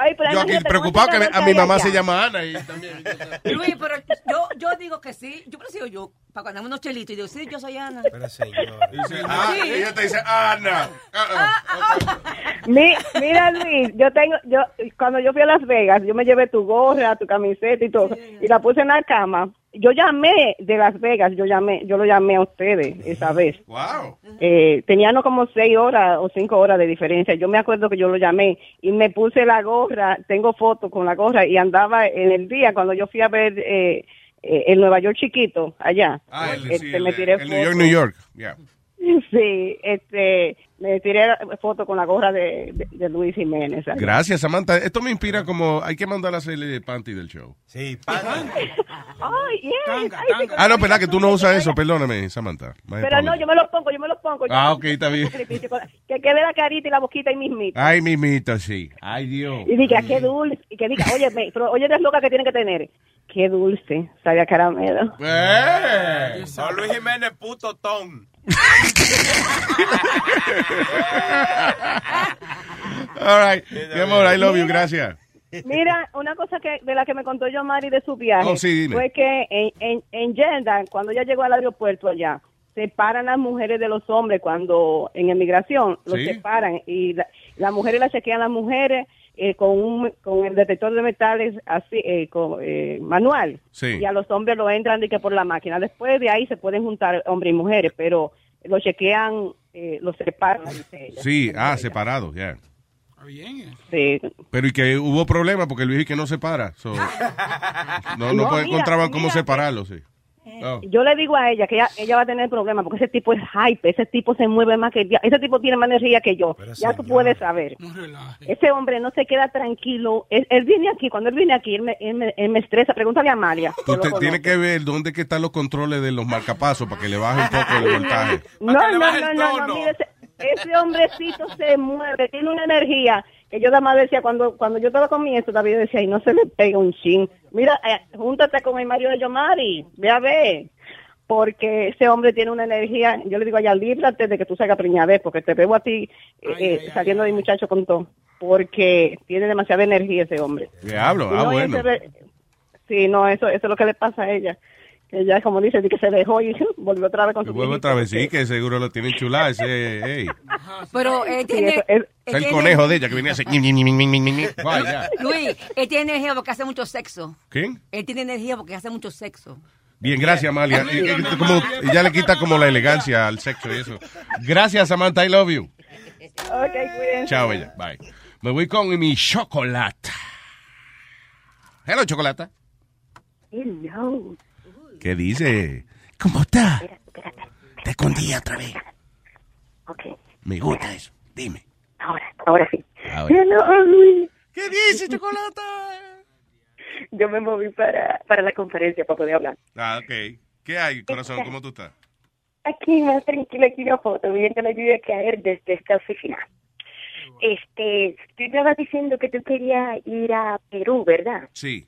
Ay, pero Yo aquí imagínate, preocupado que ¿cuántas a mi mamá se llama Ana. Y también, Luis, pero yo, yo digo que sí. Yo prefiero yo, para cuando unos chelitos, y digo, sí, yo soy Ana. Pero señor. ah, Sí. ella te dice Ana. Mi- mira Luis, yo tengo, yo cuando yo fui a Las Vegas, yo me llevé tu gorra, tu camiseta y todo, y la puse en la cama. Yo llamé de Las Vegas, yo llamé, yo lo llamé a ustedes esa vez. Wow. Eh, teníamos como seis horas o cinco horas de diferencia. Yo me acuerdo que yo lo llamé y me puse la gorra, tengo fotos con la gorra y andaba en el día cuando yo fui a ver eh, eh, el Nueva York chiquito allá. Ah, el, Este, sí, me el- tiré el New York. New York. Yeah. Sí, este, me tiré foto con la gorra de, de, de Luis Jiménez. Gracias, Samantha. Esto me inspira como hay que mandar a hacerle de panty del show. Sí, Ay, yes. Ay, sí, Ah, no, verdad que tú no usas eso. Perdóname, Samantha. Pero no, yo me lo pongo, yo me lo pongo. Yo- Ah, ok, está bien. Que quede la carita y la boquita ahí mismito. Ay, mimita, sí. Ay, Dios. Y dije, qué dulce, que diga, oye, me- pero oye, eres loca que tiene que tener. Qué dulce, sabe a caramelo. Eh. Luis Jiménez, puto ton. All right. Mi amor, I love you. Gracias. Mira, una cosa que de la que me contó yo Mari de su viaje Oh, sí, dime. fue que en, en, en Jeddah, cuando ella llegó al aeropuerto allá, separan las mujeres de los hombres cuando en emigración los Sí. separan y la- las mujeres las chequean las mujeres eh, con un con el detector de metales así eh, con, eh, manual Sí. y a los hombres lo entran de que por la máquina después de ahí se pueden juntar hombres y mujeres pero lo chequean eh, los separan dice ella. Sí, ah, separados, ya. Sí. Pero y que hubo problemas porque el viejo que no se para. so, no, no, No, mira, encontraban cómo mira. separarlos, sí. Oh. Yo le digo a ella que ella, ella va a tener problemas porque ese tipo es hype, ese tipo se mueve más que ese tipo tiene más energía que yo. ya tú puedes saber. ese hombre no se queda tranquilo. Él, él viene aquí, cuando él viene aquí, él me, él me, él me estresa. Pregúntale a Amalia. conoce. tienes que ver dónde que están los controles de los marcapasos para que le baje un poco el voltaje. No, no, no, no, no, mire, ese, ese hombrecito se mueve, tiene una energía que yo nada más decía, cuando cuando yo estaba con mi esto, David decía, y no se le pega un chin. Mira, eh, júntate con el Mario de Yomari, ve a ver. Porque ese hombre tiene una energía, yo le digo allá, líbrate de que tú salgas preñada, porque te veo a ti eh, eh, saliendo de muchacho con todo. Porque tiene demasiada energía ese hombre. Diablo, Y ah, no, bueno. ese sí, no, eso, eso es lo que le pasa a ella. Ella, como dice, que se dejó y volvió otra vez con su vuelve otra vez, sí, que seguro lo tienen chulada ese, hey. Pero él Sí, tiene... eso es- el tiene- conejo de ella que venía a hacer... Vaya. Luis, él tiene energía porque hace mucho sexo. ¿Quién? Él tiene energía porque hace mucho sexo. Bien, gracias, Amalia. Y- y- como, ya le quita como la elegancia al sexo y eso. Gracias, Samantha, I love you. Ok, cuídense. Chao, bella. Bye. Me voy con mi chocolate. Hello, chocolate. Hello. ¿Qué dice? ¿Cómo está? Te escondí otra vez. Ok, Me gusta eso. Dime. ahora, ahora sí. Ahora. Hello, Luis. ¿Qué dice, chocolate? Yo me moví para, para la conferencia para poder hablar. Ah, ok. ¿Qué hay, corazón? ¿Cómo tú estás? Aquí más tranquila aquí una foto, viendo la lluvia caer desde esta oficina. Este, tú estabas diciendo que tú querías ir a Perú, ¿verdad? Sí.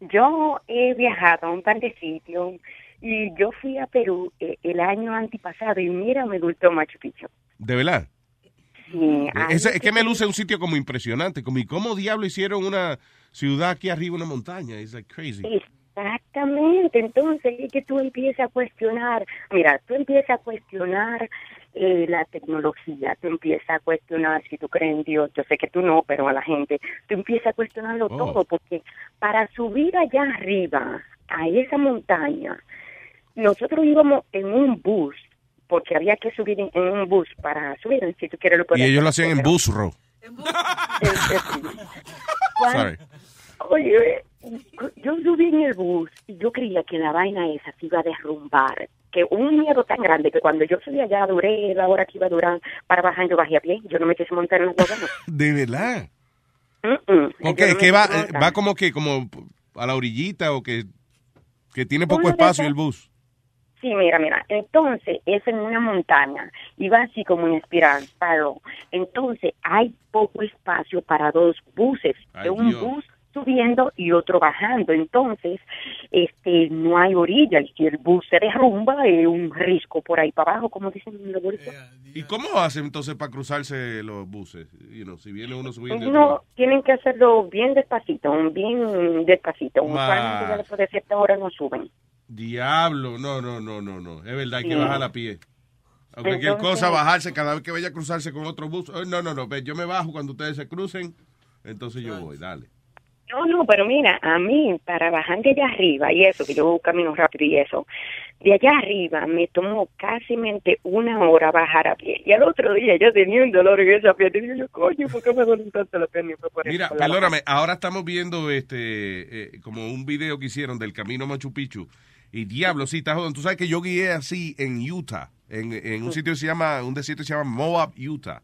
Yo he viajado a un par de sitios y yo fui a Perú eh, el año antipasado y mira, me gustó Machu Picchu. ¿De verdad? Sí, ahí Es, es que me luce un sitio como impresionante. Como, ¿y cómo diablo hicieron una ciudad aquí arriba, una montaña? Es like crazy. Exactamente, entonces es que tú empiezas a cuestionar, mira, tú empiezas a cuestionar eh, la tecnología, tú empiezas a cuestionar si tú crees en Dios, yo sé que tú no, pero a la gente, tú empiezas a cuestionarlo Oh. todo, porque para subir allá arriba, a esa montaña, nosotros íbamos en un bus, porque había que subir en, en un bus para subir, si tú quieres lo Y puedes ellos lo hacían en pero- busro. Cuando- Sorry. Oye, yo subí en el bus y yo creía que la vaina esa se iba a derrumbar. Que un miedo tan grande que cuando yo subí allá duré la hora que iba a durar para bajar, yo bajé a pie. Yo no me quise montar en la guagua. De verdad. Mm, mm. Ok, Yo no que va, quise montar. va como que como a la orillita o que, que tiene poco espacio el bus. Sí, mira, mira. Entonces es en una montaña y va así como en espiral. Entonces hay poco espacio para dos buses. Ay, de un Dios. bus subiendo y otro bajando. Entonces, este, no hay orilla. Y si el bus se derrumba, es un risco por ahí para abajo, como dicen en la bolsa. ¿Y cómo hacen entonces para cruzarse los buses? You know, si viene uno subiendo. otro No, tienen que hacerlo bien despacito, bien despacito. Usualmente después de cierta hora no suben. Diablo, no, no, no, no, no. Es verdad, hay que Sí. bajar a pie. A cualquier cosa, bajarse cada vez que vaya a cruzarse con otro bus. Oh, no, no, no, yo me bajo cuando ustedes se crucen, entonces yo voy, dale. No, no, pero mira, a mí, para bajar de allá arriba y eso, que yo camino rápido y eso, de allá arriba me tomó casi una hora bajar a pie. Y al otro día yo tenía un dolor en esa pierna. Y yo, coño, ¿por qué me duele tanto la pierna? Mira, perdóname, ahora estamos viendo este eh, como un video que hicieron del camino Machu Picchu. Y diablo, sí, está jodón. Tú sabes que yo guié así en Utah, en, en un sitio que se llama, un desierto que se llama Moab, Utah.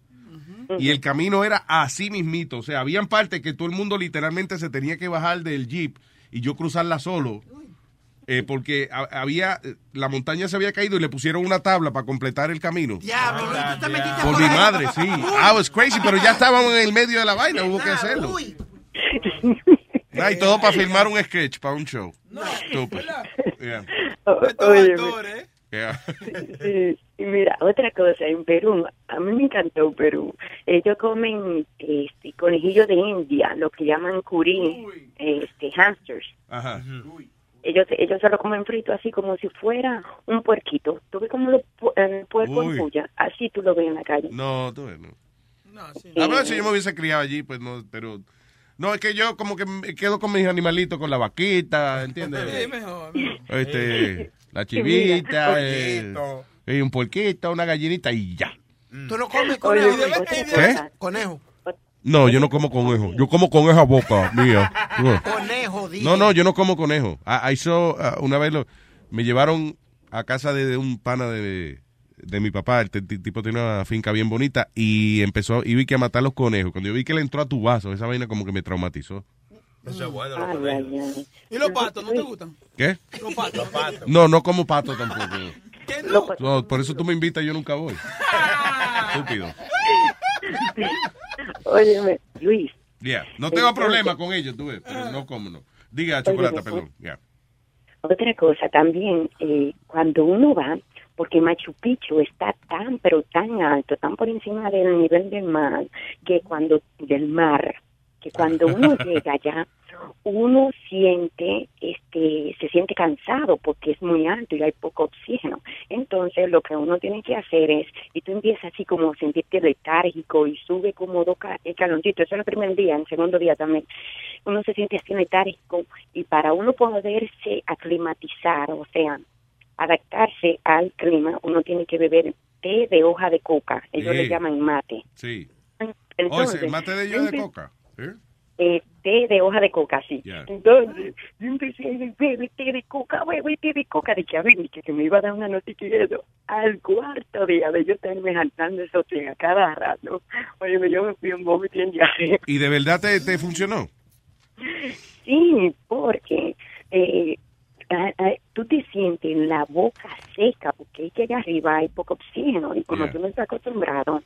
Y el camino era así mismito. O sea, habían partes que todo el mundo literalmente se tenía que bajar del jeep y yo cruzarla solo. eh, porque ha- había, eh, la montaña se había caído y le pusieron una tabla para completar el camino. Diablo, Luis, tú te metiste Por por mi madre, sí. I was crazy, pero ya estábamos en el medio de la vaina, hubo que hacerlo. Ah, y todo para filmar un sketch, para un show. Estúpido. Yeah. Oye, Yeah. Sí, y mira, otra cosa, en Perú, a mí me encantó Perú. Ellos comen este conejillo de India, lo que llaman curí, este hamsters. Ajá. Ellos ellos se lo comen frito así como si fuera un puerquito. Tú ves como el puerco Uy. en puya, así tú lo ves en la calle. No, tú ves, no. A ver si yo me hubiese criado allí, pues no, pero... No, es que yo como que me quedo con mis animalitos, con la vaquita, ¿entiendes? Sí, mejor. Este, la chivita, Mira, eh, y un puerquito, una gallinita y ya. ¿Tú no comes Oye, conejo? y ¿Qué? Conejo. No, yo no como conejo. Yo como con esa boca mía. No. Conejo, dije. No, no, yo no como conejo. Ah, I saw, ah, una vez lo, me llevaron a casa de, de un pana de, de mi papá. El tipo tiene una finca bien bonita y empezó, y vi que a matar los conejos. Cuando yo vi que le entró a tu vaso, esa vaina como que me traumatizó. Eso es bueno. Ay, ay, ay. ¿Y los patos no te gustan? ¿Qué? Los patos. No, no como pato tampoco. ¿Qué no? No, por eso tú me invitas y yo nunca voy. Estúpido. Óyeme, Luis, Ya, No tengo problema con ellos, tú ves, pero no como no. Diga, chocolate, Oye, perdón. Ya. Otra cosa también, eh, cuando uno va, porque Machu Picchu está tan, pero tan alto, tan por encima del nivel del mar, que cuando, del mar, que cuando uno llega allá, uno siente, este, se siente cansado porque es muy alto y hay poco oxígeno. Entonces, lo que uno tiene que hacer es, y tú empiezas así como a sentirte letárgico y sube como dos ca- escaloncitos, eso es el primer día, el segundo día también, uno se siente así letárgico y para uno poderse aclimatizar, o sea, adaptarse al clima, uno tiene que beber té de hoja de coca, ellos Sí. le llaman mate. Sí. Entonces, Oye, mate de yo de coca. ¿Eh? eh, té de hoja de coca, sí. Entonces, yo empecé a decir, bebe té de coca, bebe té de coca, de que a ver, que, me iba a dar una noticia y eso. Al cuarto día de yo estarme saltando esos té a cada rato, oye, yo me fui un vómito y en diarrea. ¿Y de verdad te, te funcionó? Sí, porque eh, ah, ah, tú te sientes la boca seca, porque es que allá arriba hay poco oxígeno, y como Yeah. tú no estás acostumbrado,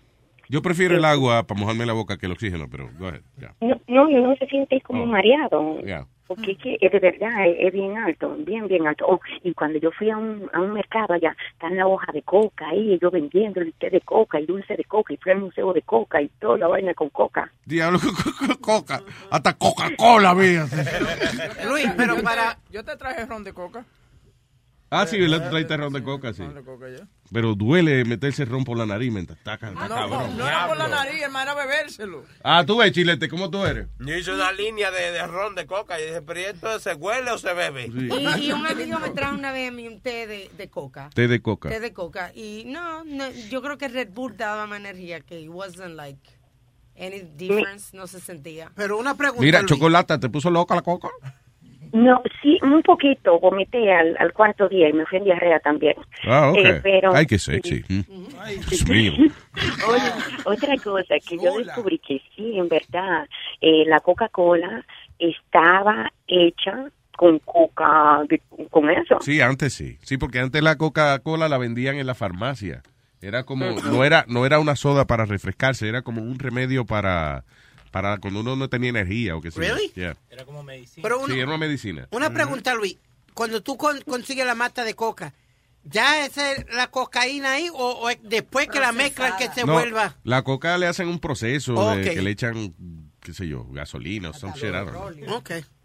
Yo prefiero el agua para mojarme la boca que el oxígeno, pero go ahead, ya. no, no, no se siente como Oh. mareado. Ya. Porque es que de verdad es, es bien alto, bien, bien alto. Oh, y cuando yo fui a un, a un mercado allá, está la hoja de coca ahí, ellos vendiendo el té de coca y dulce de coca, y fui al museo de coca y toda la vaina con coca. Diablo, coca. Hasta Coca-Cola, mía. Luis, pero para... Yo te traje ron de coca. Ah, sí, ¿verdad? Tú traiste ron de coca, sí. Ron de coca ya. Pero duele meterse ron por la nariz, me está, está No, cabrón. no era por la nariz, hermano, era bebérselo. Ah, tú ves, Chilete, ¿cómo tú eres? Yo hice una línea de, de ron de coca y dije, pero ¿y esto se huele o se bebe? Y, y un amigo me trajo una vez a mí un té de, de coca. Té de coca. Té de coca. Y no, no, yo creo que Red Bull daba más energía que it wasn't like any difference, no se sentía. Pero una pregunta. Mira, Luis. chocolate, ¿te puso loca la coca? No, sí, un poquito, vomité al, al cuarto día y me fui en diarrea también. Ah, ok. Eh, pero, Ay, qué sexy. Mm. Dios mío. Oye, otra cosa que yo descubrí que sí, en verdad, eh, la Coca-Cola estaba hecha con coca, de- con eso. Sí, antes sí. Sí, porque antes la Coca-Cola la vendían en la farmacia. Era como, no era, no era una soda para refrescarse, era como un remedio para, para cuando uno no tenía energía o qué sé. Really? Yeah. Era como medicina. Pero Sí, era una medicina. una pregunta, Luis. Cuando tú con- consigues la mata de coca, ¿ya es la cocaína ahí o, o es después que la mezclan que se No, vuelva? La coca le hacen un proceso de que le echan, qué sé yo, gasolina o some shit.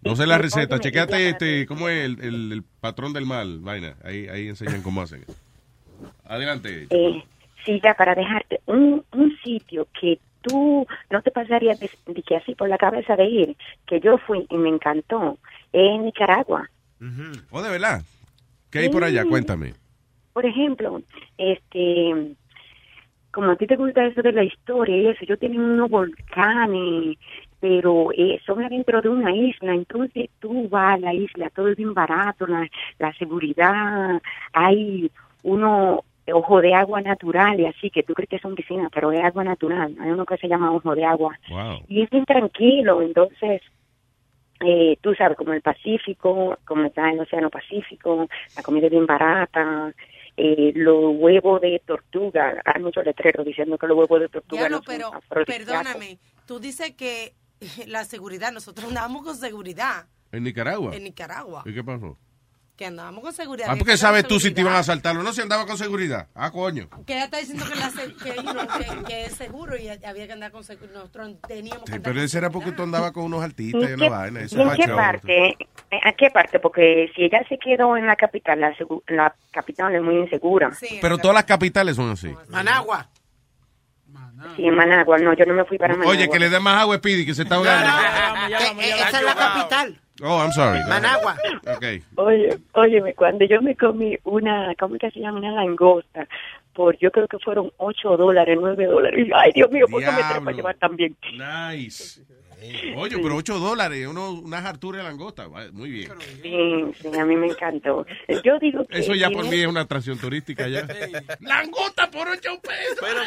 No sé la receta, chequeate este, cómo es el, el- el patrón del mal, vaina. Ahí, ahí enseñan cómo hacen. Adelante. Eh, sí, ya para dejarte, un, un sitio que tú no te pasarías de, de que así por la cabeza de ir, que yo fui y me encantó, es Nicaragua. Oh, de verdad. ¿Qué hay por allá? Cuéntame. Por ejemplo, este, como a ti te gusta eso de la historia y eso, yo tenía unos volcanes, pero eh, son adentro de una isla, entonces tú vas a la isla, todo es bien barato, la, la seguridad, hay uno ojo de agua natural y así que tú crees que son piscinas, pero es agua natural, hay uno que se llama ojo de agua Wow. y es bien tranquilo, entonces eh, tú sabes, como el Pacífico, como está el Océano Pacífico, la comida es bien barata, eh, los huevos de tortuga, hay muchos letreros diciendo que los huevos de tortuga no son pero perdóname, tú dices que la seguridad, nosotros andábamos con seguridad En Nicaragua. en Nicaragua. ¿Y qué pasó? Que andábamos con seguridad. Ah, había ¿por qué que andar sabes tú si te iban a asaltar o no? Si andaba con seguridad. Ah, coño. Que ella está diciendo que, la se- que, es seguro y había que andar con seguridad. Nosotros teníamos que Sí, andar pero ese era porque tú andabas con unos artistas y ¿En una qué, vaina. Eso y en qué parte? ¿A qué parte? Porque si ella se quedó en la capital, la, segu- la capital es muy insegura. Pero todas las capitales son así. Managua. Sí, en Managua. No, yo no me fui para Managua. Oye, que le dé más agua a Speedy, que se está ahogando. Que- eh, esa es la capital. Oh, I'm sorry. Managua. Ok. Oye, óyeme, cuando yo me comí una, ¿cómo que se llama? Una langosta, por yo creo que fueron 8 dólares, 9 dólares. Y, Ay, Dios mío, ¿por qué me tengo que llevar tan bien? Nice. Oye, pero 8 dólares, uno, unas harturas de langosta. Va, Muy bien. Sí, sí, a mí me encantó. Yo digo que... Eso ya por mí es una atracción turística ya. Langosta por 8 pesos. Pero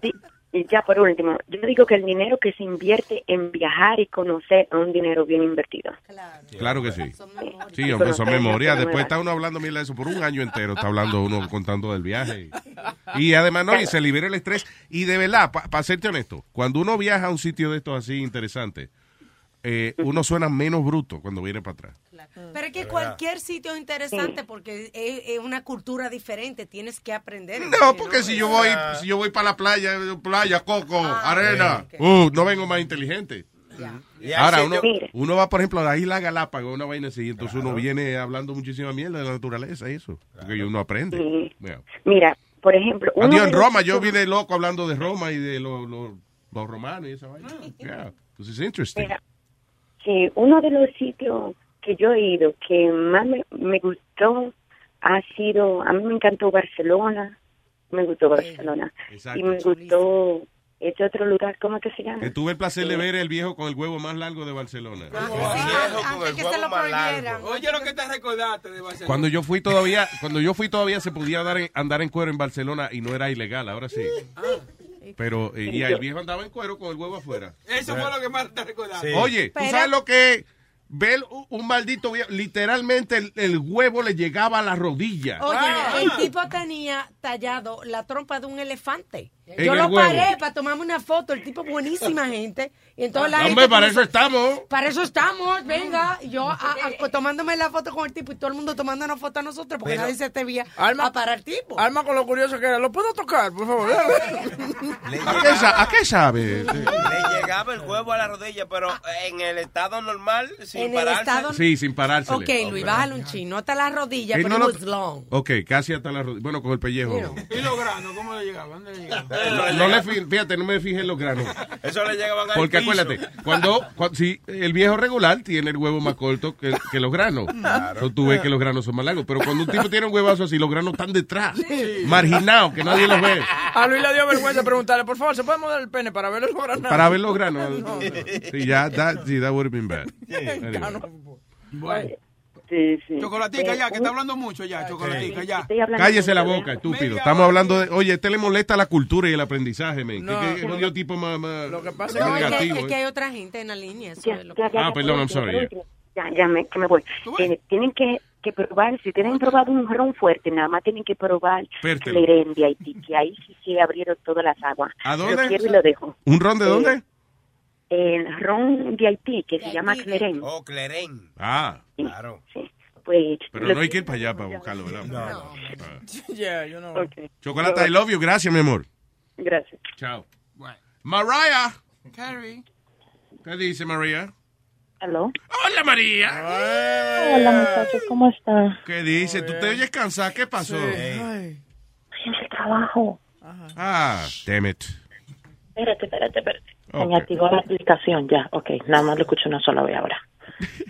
¿quién? Y ya por último, yo digo que el dinero que se invierte en viajar y conocer es un dinero bien invertido. Claro que sí. Sí, hombre, son memorias. Después está uno hablando mil de eso por un año entero. Está hablando uno contando del viaje. Y además, no, y se libera el estrés. Y de verdad, para serte honesto, cuando uno viaja a un sitio de estos así interesante, eh, uno suena menos bruto cuando viene para atrás. Pero es que cualquier sitio es interesante porque es, es una cultura diferente, tienes que aprender. No, porque si yo voy, si yo voy para la playa, playa, coco, Ah, arena, uh, no vengo más inteligente. Ahora, uno, uno va, por ejemplo, a la isla Galápagos, una vaina así, entonces uno viene hablando muchísima mierda de la naturaleza y eso, porque uno aprende. Yeah. Mira, por ejemplo... uno Adiós, en los Roma, yo vine loco hablando de Roma y de lo- lo- los romanos y esa vaina. Yeah. Entonces es interesting. Mira, sí, uno de los sitios que yo he ido que más me, me gustó ha sido, a mí me encantó Barcelona, me gustó Barcelona, Exacto. y me gustó este otro lugar, ¿cómo que se llama? Que tuve el placer de ver el viejo con el huevo más largo de Barcelona. Antes que se lo prohibieran. Oye, lo que te recordaste de Barcelona. Cuando yo fui todavía, cuando yo fui todavía se podía andar en, andar en cuero en Barcelona y no era ilegal, ahora sí. Pero eh, y el viejo andaba en cuero con el huevo afuera. Eso fue lo que más te recordaste. Oye, ¿tú sabes lo que ver un- un maldito viejo? Literalmente el, el huevo le llegaba a la rodilla. Oye, Ah. el tipo tenía tallado la trompa de un elefante. En Yo el lo huevo. paré para tomarme una foto. El tipo buenísima gente. Y entonces la Hombre, gente para eso estamos. Para eso estamos, venga. Y yo a- a- tomándome la foto con el tipo y todo el mundo tomando una foto a nosotros porque Pero- nadie se atrevía Alma- a parar al tipo. Alma con lo curioso que era. ¿Lo puedo tocar, por favor? ¿A qué, sa- a qué sabe? Le llegaba el huevo a la rodilla, pero en el estado normal, sin En el pararse. estado- Sí, sin parársele. Ok, Luis, bájale un chino. Hasta la rodilla, pero no it lo- was long. Ok, casi hasta la rodilla. Bueno, con el pellejo. ¿Y los granos? ¿Cómo le llegaban? ¿Dónde le llegaban? No, no le fíjate, no me fijé en los granos. Eso le llegaban Porque acuérdate, cuando, cuando si el viejo regular tiene el huevo más corto que, que los granos. Entonces tú ves que los granos son más largos. Pero cuando un tipo tiene un huevazo así, los granos están detrás, marginados, que nadie los ve. A Luis le dio vergüenza preguntarle, por favor, ¿se puede mover el pene para ver los granados? Para ver los granos. Sí, ya, that, sí, that would have been bad. Bueno. Sí, sí. Chocolatica ya, que está hablando mucho ya, chocolatica ya. Cállese la boca, estúpido. Estamos hablando de. Oye, este le molesta la cultura y el aprendizaje, men. No. ¿Qué, qué jodido tipo más, más, No, más es que, negativo? es que eh? hay otra gente en la línea. eso Ya, es lo que- ya, ya, Ah, ya, perdón, I'm sorry. Ya, ya me, que me voy. Eh, tienen que, que probar, si tienen probado un ron fuerte, nada más tienen que probar Pértelo. Clerén de Haití, que ahí sí se abrieron todas las aguas. ¿A Lo dónde? quiero y lo dejo. ¿Un ron de Eh, dónde? El ron de Haití, que se llama Clerén. Oh, Clerén. Ah, Claro. Pues, pero no hay que- ir para allá para buscarlo, ¿verdad? Yeah, you know. Chocolate, I love you. Gracias, mi amor. Gracias. Chao. Mariah. Carrie. ¿Qué dice María? ¿Aló? Hola, María. Hola, muchachos, ¿cómo están? ¿Qué dice? ¿Tú te oyes cansada? ¿Qué pasó? Estoy en el trabajo. Ah, damn it. Espérate, espérate, espérate. Se Ok. me activó la aplicación ya. Ok, nada más lo escucho una sola vez ahora.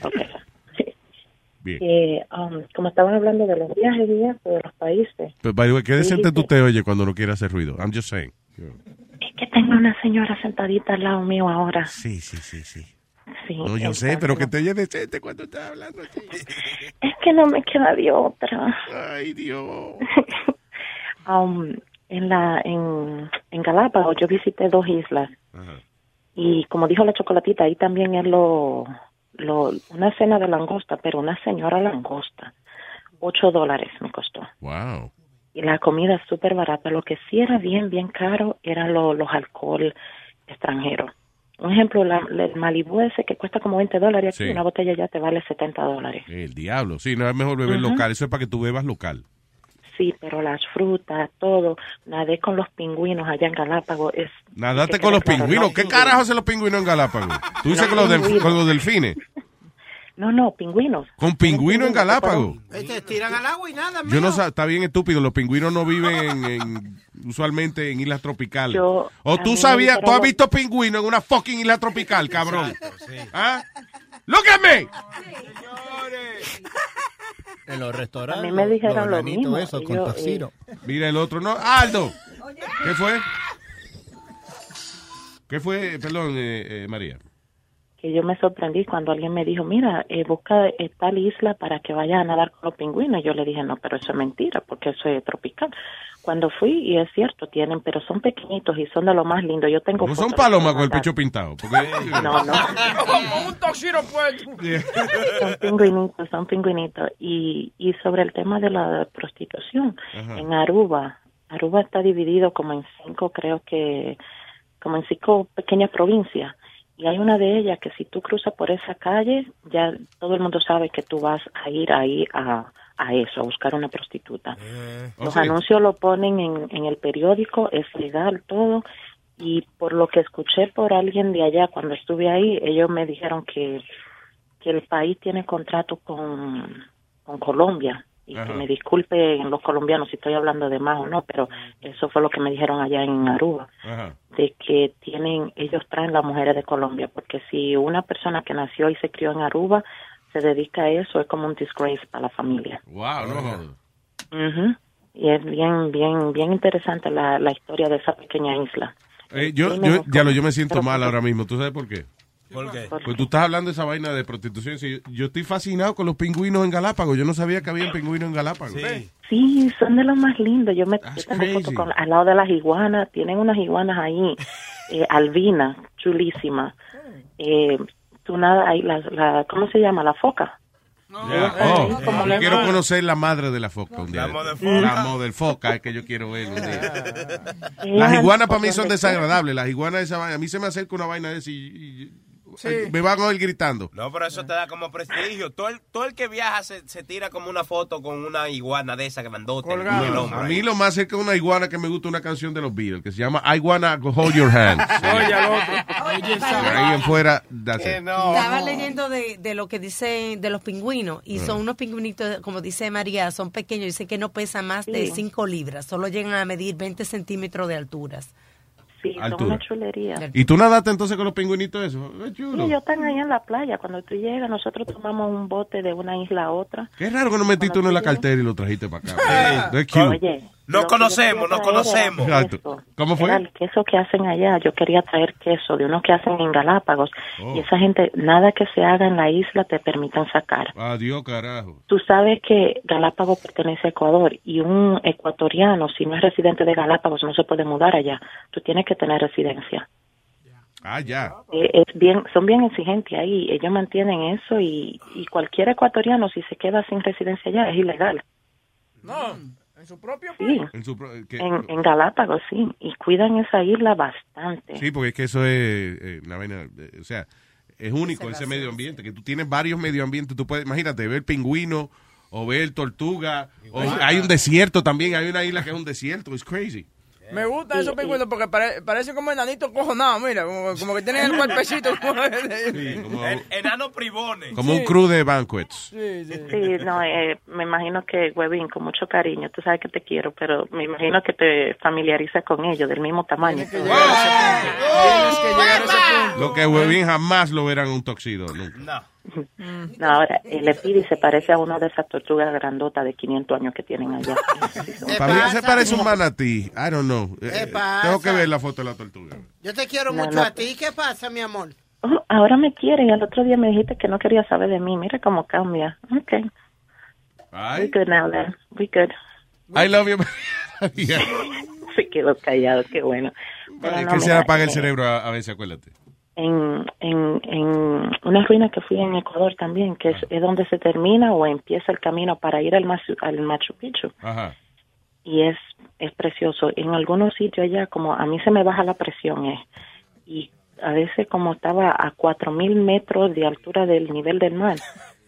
Ok. Bien. Eh, um, como estaban hablando de los viajes y eso, de los países, Pero, by the way, qué decente tú te oyes cuando no quieres hacer ruido. I'm just saying. es que tengo una señora sentadita al lado mío ahora. Sí, sí, sí, sí. Sí, No, yo sé, pero que te oyes decente cuando estás hablando. así. Es que no me queda de otra. Ay, Dios. Um, en la en, en Galápagos yo visité dos islas y como dijo la chocolatita ahí también es lo, lo una cena de langosta pero una señora langosta ocho dólares me costó Wow. y la comida súper barata lo que sí era bien bien caro era lo- los alcohol extranjeros. Un ejemplo, la, el Malibu ese que cuesta como 20 dólares aquí, Sí. una botella ya te vale 70 dólares. El diablo. Sí, no es mejor beber local. Eso es para que tú bebas local. Sí, pero las frutas, todo, nadé con los pingüinos allá en Galápagos. Es, Nadate que con los claro, pingüinos. no ¿Qué pingüinos. carajo hacen los pingüinos en Galápagos? Tú dices con los, con los delfines. No, no, pingüinos. Con pingüinos en Galápagos. Te tiran al agua y nada, Yo no está bien estúpido. Los pingüinos no viven en, en- usualmente en islas tropicales. Yo- o tú sabías, tú has visto pingüinos en una fucking isla tropical, cabrón. ¿Ah? Look at me. En los restaurantes. A mí me dijeron los lo mismo, esos con yo, tocino. Mira el otro, no. Aldo. ¿Qué fue? ¿Qué fue? Perdón, eh, eh, María. Que yo me sorprendí cuando alguien me dijo, mira, eh, busca eh, tal isla para que vaya a nadar con los pingüinos. Yo le dije, no, pero eso es mentira, porque eso es tropical. Cuando fui, y es cierto, tienen, pero son pequeñitos y son de lo más lindo. Yo tengo No son palomas con el pecho pintado. Porque, No, no. un toxino puesto. Son pingüinitos, son pingüinitos. Y, y sobre el tema de la prostitución, Ajá. en Aruba, Aruba está dividido como en cinco, creo que, como en cinco pequeñas provincias. Y hay una de ellas que si tú cruzas por esa calle, ya todo el mundo sabe que tú vas a ir ahí a, a eso, a buscar una prostituta. Los Oh, sí. anuncios lo ponen en, en el periódico, es legal todo. Y por lo que escuché por alguien de allá cuando estuve ahí, ellos me dijeron que, que el país tiene contrato con, con Colombia. Y Ajá. que me disculpen los colombianos si estoy hablando de más o no, pero eso fue lo que me dijeron allá en Aruba Ajá. de que tienen, ellos traen las mujeres de Colombia, porque si una persona que nació y se crió en Aruba se dedica a eso, es como un disgrace para la familia. Wow, no. Y es bien, bien, bien interesante la, la historia de esa pequeña isla. Eh, yo, yo, ya lo, yo me siento Pero- mal ahora mismo. ¿Tú sabes por qué? ¿Por qué? Pues tú estás hablando de esa vaina de prostitución. Sí, yo estoy fascinado con los pingüinos en Galápagos. Yo no sabía que había pingüinos en Galápagos. Sí, son de los más lindos. Yo me yo tengo fotos con, al lado de las iguanas. Tienen unas iguanas ahí, eh, albinas, chulísimas. Eh, tú nada, ahí, la, la, ¿cómo se llama? La foca. Ya. Oh, Oh, como yo le quiero conocer la madre de la foca un día. La model foca. La es que yo quiero ver un día. Eh, Las iguanas para mí son desagradables. Las iguanas de esa vaina. A mí se me acerca una vaina de y- me van a oír gritando. No, pero eso te da como prestigio. Todo el, todo el que viaja se, se tira como una foto con una iguana de esa el No, a mí lo más cerca de una iguana que me gusta una canción de los Beatles que se llama I Wanna Hold Your Hand. Oye, al otro. Ahí en fuera, that's it. Estaba leyendo de, de lo que dicen de los pingüinos y son unos pingüinitos, como dice María, son pequeños, dice que no pesan más de Sí. 5 libras, solo llegan a medir 20 centímetros de alturas. Sí, son Altura. una chulería. ¿Y tú nadaste entonces con los pingüinitos eso? Es Sí, chulo. ellos están ahí en la playa. Cuando tú llegas, nosotros tomamos un bote de una isla a otra. Qué raro que no metiste uno en la cartera y lo trajiste para acá. Oye, Nos conocemos, nos conocemos. era Exacto. queso. ¿Cómo fue? Era el queso que hacen allá. Yo quería traer queso de uno que hacen en Galápagos. Oh. Y esa gente, nada que se haga en la isla te permiten sacar. Adiós, carajo. Tú sabes que Galápagos pertenece a Ecuador y un ecuatoriano, si no es residente de Galápagos, no se puede mudar allá. Tú tienes que tener residencia. Ah, ya. Eh, es bien, son bien exigentes ahí. Ellos mantienen eso y, y cualquier ecuatoriano, si se queda sin residencia allá, es ilegal. No, en su propio Sí. En, su pro- que- En, en Galápagos, sí. Y cuidan esa isla bastante. Sí, porque es que eso es eh, una vaina, eh, o sea, es único ese medio ambiente, que tú tienes varios medio ambientes, tú puedes, imagínate, ver pingüino o ver tortuga, o hay un desierto también, hay una isla que es un desierto, es crazy. Me gustan esos pingüinos porque pare, parecen como enanitos cojonados, mira, como, como que tienen el cuerpecito. Como, como- En- enano privones. Como un crew de banquets. Sí, sí. Sí, no, eh, me imagino que, Webin, con mucho cariño, tú sabes que te quiero, pero me imagino que te familiarizas con ellos, del mismo tamaño. Tienes que llegar a ese punto. Lo que Webin jamás lo verán un toxido, nunca. No, ahora, el Epidi se parece a una de esas tortugas grandotas de 500 años que tienen allá. Para mí se parece un manatí, I don't know. Eh, ¿Qué eh, pasa? tengo que ver la foto de la tortuga. Yo te quiero No, mucho no. a ti. ¿Qué pasa, mi amor? Oh, ahora me quiere y el otro día me dijiste que no quería saber de mí. Mira cómo cambia. Okay. We good now then. We good. I love you. Yeah. Se quedó callado, qué bueno. Es no, que se mira, apaga el eh, cerebro a, a veces, acuérdate. En, en, en una ruina que fui en Ecuador también, que es, es donde se termina o empieza el camino para ir al Machu, al Machu Picchu. Ajá. Y es, es precioso. En algunos sitios allá, como a mí se me baja la presión, eh, y a veces como estaba a cuatro mil metros de altura del nivel del mar,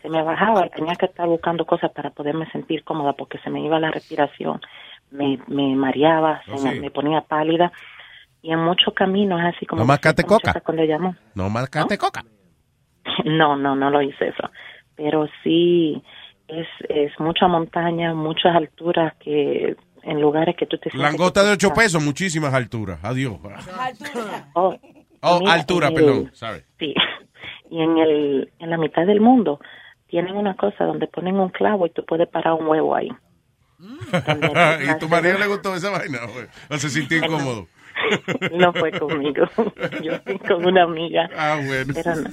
se me bajaba tenía que estar buscando cosas para poderme sentir cómoda porque se me iba la respiración, me, me mareaba, se Oh, sí. me ponía pálida y en muchos caminos así como No muchacha coca. cuando llamó. No marcate coca. No, no, no lo hice eso. Pero sí es, es mucha montaña, muchas alturas que en lugares que tú te sientes Langota de tú 8 estás- pesos, muchísimas alturas. Adiós. Oh, Oh, mira, altura, el- perdón. Sorry. Sí. Y en el en la mitad del mundo tienen una cosa donde ponen un clavo y tú puedes parar un huevo ahí. ¿Y tu marido le gustó esa vaina? güey? ¿O se sintió incómodo? No fue conmigo. Yo fui con una amiga. Ah, bueno. Pero no.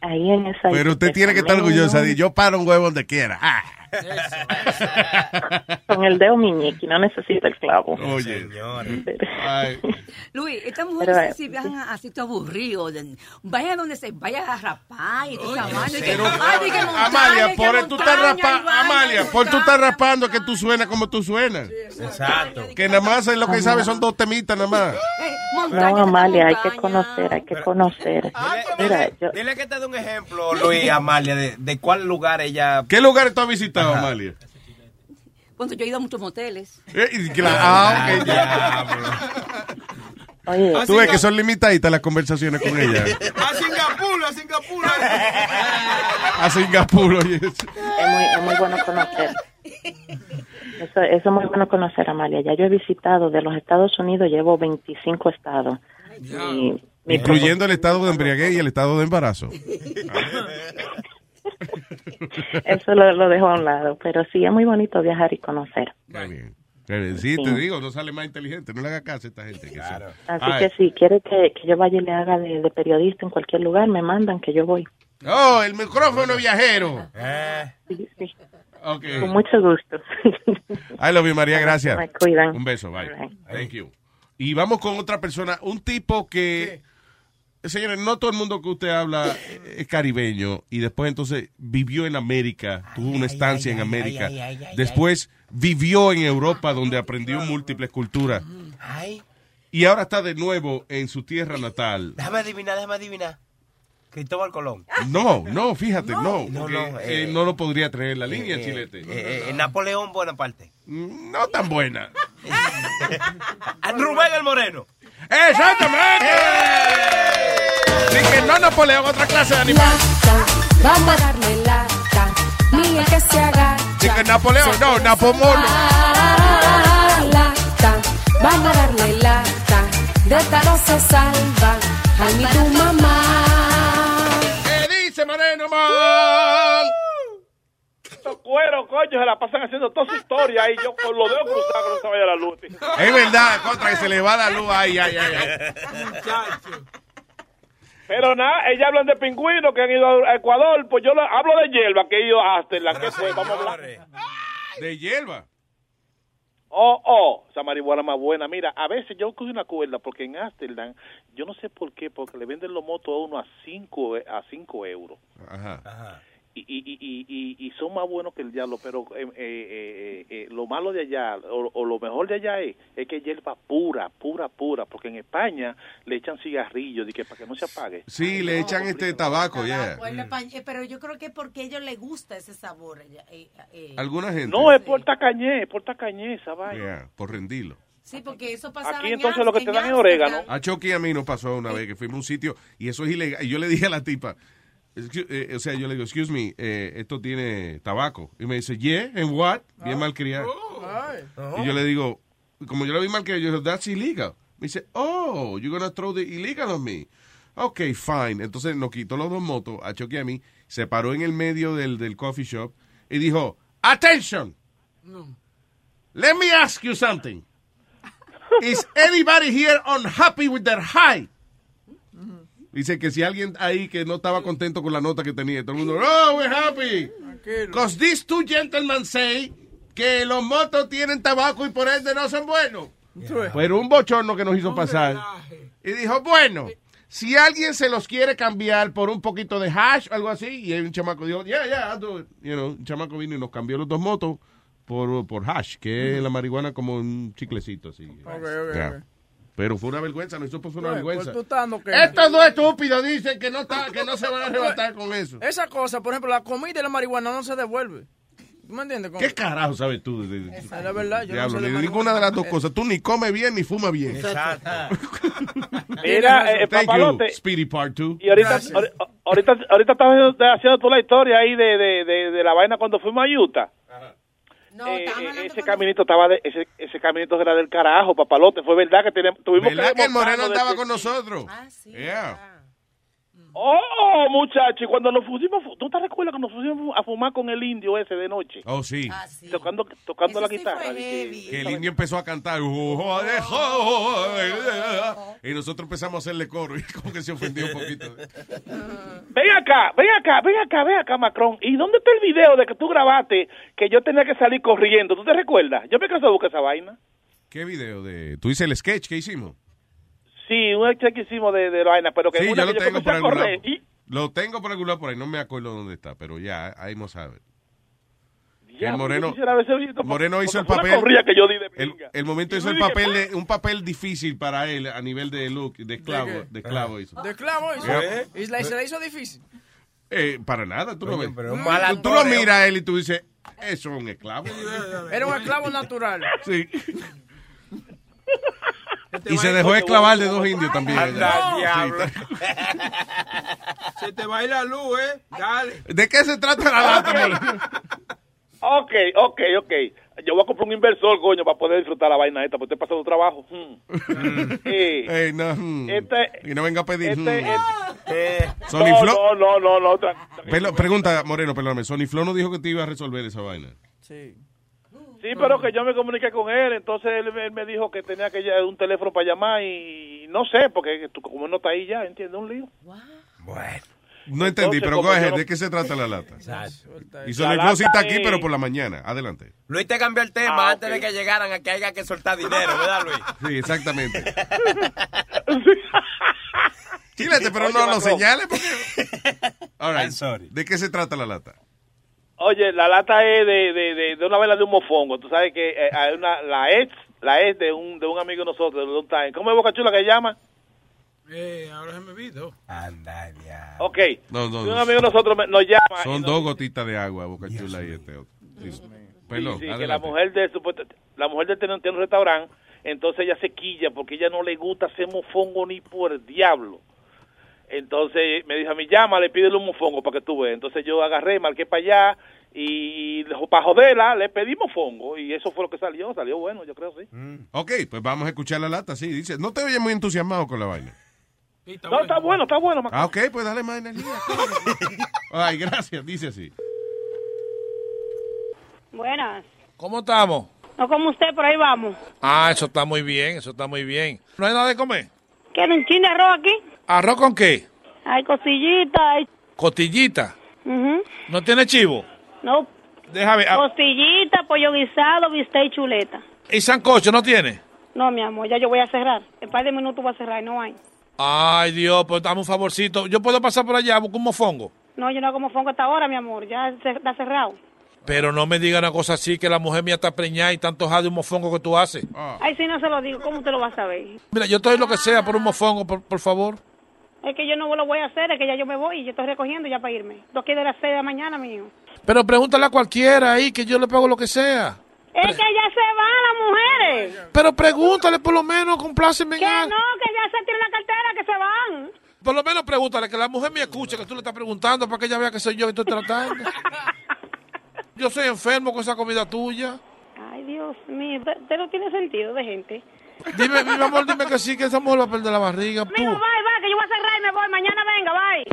Ahí en esa Pero usted tiene que estar orgullosa. Yo paro un huevo donde quiera. Ah, con el dedo miñique, no necesita el clavo. Oye. Luis, estas mujeres Pero, eh, si viajan así todo aburrido, de- vaya donde se vaya a rapar y toda esa vaina, y que- pero- ay, di que montaña, Amalia, por tú estás montaña, rapa- y vaina, Amalia, por tú estás rapando que tú suenas como tú suenas. Exacto. Que nada más es lo que sabes son dos temitas nada más. No, Amalia, hay que conocer, hay que conocer. Mira, yo, Dile que te dé un ejemplo, Luis, Amalia, de, de cuál lugar ella... ¿Qué lugares tú has visitado, Amalia? Cuando yo he ido a muchos moteles. Eh, claro, ah, ok, ya. Oye, Tú ves que son limitaditas las conversaciones con ella. A Singapur, a Singapur. A Singapur, oye. es muy, es muy bueno conocer. Eso, eso es muy bueno conocer, Amalia. Ya yo he visitado de los Estados Unidos, llevo 25 estados. Y Incluyendo el estado de embriaguez y el estado de embarazo. Eso lo, lo dejo a un lado, pero sí es muy bonito viajar y conocer. Está bien. Eh, Sí, te digo, no sale más inteligente. No le haga caso a esta gente. Que Así Ay. que si quiere que, que yo vaya y le haga de, de periodista en cualquier lugar, me mandan que yo voy. Oh, el micrófono viajero. Sí, sí. Ok. Con mucho gusto. I love you, María, gracias. Me cuidan. Un beso, bye. Thank you. Y vamos con otra persona, un tipo que, señores, no todo el mundo que usted habla es caribeño y después entonces vivió en América, tuvo una estancia en América, después vivió en Europa donde aprendió múltiples culturas y ahora está de nuevo en su tierra natal. déjame adivinar, déjame adivinar. Cristóbal Colón. No, no, fíjate, no, No, porque, no, eh, eh, no lo podría traer en la línea, Eh, Chilete. eh, eh, Napoleón Bonaparte. No tan buena. Rubén el Moreno. ¡Exactamente! Así que no Napoleón, otra clase de animal. Vamos a darle lata, el que se agacha. Así que Napoleón, no, Napomono. Ah, lata, vamos a darle lata, de esta no se salva, ay ni tu mamá. ¿Qué dice Moreno, man? Cueros, coño, se la pasan haciendo toda su historia y yo con los dedos cruzados que no se vaya la luz. Es verdad, contra que se le va la luz. Ay, ay, ay. ay. Pero nada, ellas hablan de pingüinos que han ido a Ecuador, pues yo lo- hablo de hierba que he ido hasta la que fue, vamos a hablar. De hierba. Oh, oh, esa marihuana más buena. Mira, a veces yo cogí una cuerda porque en Amsterdam, yo no sé por qué, porque le venden los motos a uno a 5 a cinco euros. Ajá. Y, y, y, y, y- y son más buenos que el diablo, pero eh, eh, eh, eh, lo malo de allá, o, o lo mejor de allá es, es que es hierba pura, pura, pura, porque en España le echan cigarrillos de que para que no se apague. Sí, le echan este tabaco, ya. Pa- eh, pero yo creo que es porque a ellos les gusta ese sabor. ella- eh, eh. Alguna gente. No, es por tacañé, es por tacañé esa vaina. Yeah, por rendirlo. Sí, porque eso pasaba Aquí en entonces lo que te dan es orégano. A Chucky a mí nos pasó una vez que fuimos a un sitio y eso es ilegal. Y yo le dije a la tipa, "Excuse- eh, o sea, yo le digo, excuse me, eh, esto tiene tabaco. Y me dice, yeah, and what? Bien malcriada. Y yo le digo, como yo lo vi malcriada, yo le digo, that's illegal. Me dice, oh, you're gonna throw the illegal on me. Ok, fine. Entonces nos quitó los dos motos, a y a mí, se paró en el medio del, del coffee shop y dijo, attention, let me ask you something. Is anybody here unhappy with their high? Dice que si alguien ahí que no estaba contento con la nota que tenía, todo el mundo, oh, we're happy. Because these two gentlemen say que los motos tienen tabaco y por ende no son buenos. Pero un bochorno que nos hizo pasar. Y dijo, bueno, si alguien se los quiere cambiar por un poquito de hash o algo así, y un chamaco dijo, yeah, yeah, I'll do it. You know, un chamaco vino y nos cambió los dos motos por, por hash, que es la marihuana como un chiclecito así. Ok, ok, Yeah. ok. Pero fue una vergüenza, no, eso fue una Pues, vergüenza. pues que- Estos dos estúpidos dicen que no, está, que no se van a arrebatar con eso. Esa cosa, por ejemplo, la comida y la marihuana no se devuelve. ¿Tú me entiendes? ¿Qué carajo sabes tú? De, de- Esa es la verdad. Yo Diablo, no sé ni de de ninguna de las dos cosas. Tú ni comes bien ni fumas bien. Exacto. Mira, eh, Thank papalote. you, Speedy Part 2. Y ahorita, ahor- ahorita, ahorita estás haciendo- haciendo toda la historia ahí de, de, de, de la vaina cuando fuimos a Utah. Eh, eh, ese caminito estaba de, ese, ese caminito era del carajo, papalote. Fue verdad que tenemos, tuvimos ¿Verdad que el desmontarnos moreno ese- con nosotros? Yeah. Oh, muchacho, y cuando nos pusimos, ¿tú te recuerdas que nos pusimos a fumar con el indio ese de noche? Oh, sí. Tocando, tocando la guitarra. y que- Que el indio empezó a cantar. Y nosotros empezamos a hacerle coro. Y como que se ofendió un poquito. Ven acá, ven acá, ven acá, ven acá, Macron. ¿Y dónde está el video de que tú grabaste que yo tenía que salir corriendo? ¿Tú te recuerdas? Yo me cansé de buscar esa vaina. ¿Qué video de...? ¿Tú dices el sketch que hicimos? Sí, un que hicimos de, de la vaina, pero que Sí, una yo lo que tengo comencé por algún lado. y- Lo tengo por algún lado por ahí. No me acuerdo dónde está, pero ya, ahí a ver. Ya, el Moreno, yo Moreno hizo el papel. que yo di de el, momento hizo yo el papel de, un papel difícil para él a nivel de look, de esclavo, de esclavo hizo. De clavo hizo. Yeah. Y la- y se la hizo difícil. Eh, para nada, tú lo ves. pero un Tú- malandreo. tú lo miras a él y tú dices, eso es un esclavo. Era un esclavo natural. Sí. Y se dejó esclavar de dos indios también. Anda, diablo. Se te va a ir la luz, ¿eh? Dale. ¿De qué se trata la lata? Ok, ok, ok. Yo voy a comprar un inversor, coño, para poder disfrutar la vaina esta, porque estoy pasando trabajo. Hmm. Eh, Ey, no, mm. Este- y no venga a pedir. este- mm. este- Sony no, no, no, no, no, tra- Pelo- pregunta, Moreno, perdóname. Sony Flow no dijo que te iba a resolver esa vaina. Sí. Sí, pero que yo me comuniqué con él, entonces él, él me dijo que tenía que ya un teléfono para llamar y no sé, porque tú, como no está ahí ya, ¿entiendes? Un lío. No entendí, Entonces, pero coge, no- ¿de qué se trata la lata? Y Sony Flow sí está aquí, pero por la mañana. Adelante. Luis te cambió el tema Ah, antes de que llegaran a que haya que soltar dinero, ¿verdad, Luis? Sí, exactamente. Chilete, pero Oye, no lo señales. Porque... All right. ¿De qué se trata la lata? Oye, la lata es de, de, de, de una vela de un mofongo. Tú sabes que eh, hay una, la ex, la ex de un, de un amigo de nosotros, de Long Time. ¿Cómo es Boca Chula que se llama? Eh, ahora se me olvidó. Anda, ya. Ok. No, no, un amigo de nosotros me- nos llama. Son nos- dos gotitas de agua, Boca Chula y este otro. Sí. Perdón, Sí, sí, que la mujer de supuesta- la mujer de tiene un restaurante, entonces ella se quilla porque ella no le gusta hacer mofongo ni por el diablo. Entonces me dijo a mí, llámale, pídele un mofongo para que tú veas. Entonces yo agarré, marqué para allá y para joderla le pedí mofongo y eso fue lo que salió, salió bueno, yo creo, sí. Ok, pues vamos a escuchar la lata, sí. Dice, no te oyes muy entusiasmado con la vaina. no, está bueno, está bueno. Mac- Ah, ok, pues dale más energía. Ay, gracias, dice así. Buenas. ¿Cómo estamos? No como usted, por ahí vamos. Ah, eso está muy bien, eso está muy bien. ¿No hay nada de comer? ¿Quieren un chin de arroz aquí? ¿Arroz con qué? Hay costillita. ¿Costillita? Ujú. ¿No tiene chivo? No, Déjame. ah, costillita, pollo guisado, bistec y chuleta. ¿Y sancocho no tiene? No, mi amor, ya yo voy a cerrar. En par de minutos voy a cerrar y no hay. Ay, Dios, pues dame un favorcito. ¿Yo puedo pasar por allá, buscar un mofongo? No, yo no como fongo hasta ahora, mi amor. Ya está cerrado. Pero no me diga una cosa así, que la mujer mía está preñada y está antojada de un mofongo que tú haces. Ay, si no se lo digo, ¿cómo usted lo va a saber? Mira, yo estoy lo que sea por un mofongo, por, por favor. Es que yo no lo voy a hacer, es que ya yo me voy y yo estoy recogiendo ya para irme. Dos aquí de las seis de la mañana, mío. Pero pregúntale a cualquiera ahí que yo le pago lo que sea. Es que ya se van las mujeres. Pero pregúntale por lo menos, compláceme Que no, que ya se tienen la cartera, que se van. Por lo menos pregúntale, que la mujer me escuche, que tú le estás preguntando para que ella vea que soy yo que estoy tratando. yo soy enfermo con esa comida tuya. Ay, Dios mío, pe- pero tiene sentido de gente. Dime, mi amor, dime que sí, que esa mujer va a perder la barriga. Amigo, bye, bye, que yo voy a cerrar y me voy. Mañana venga, bye.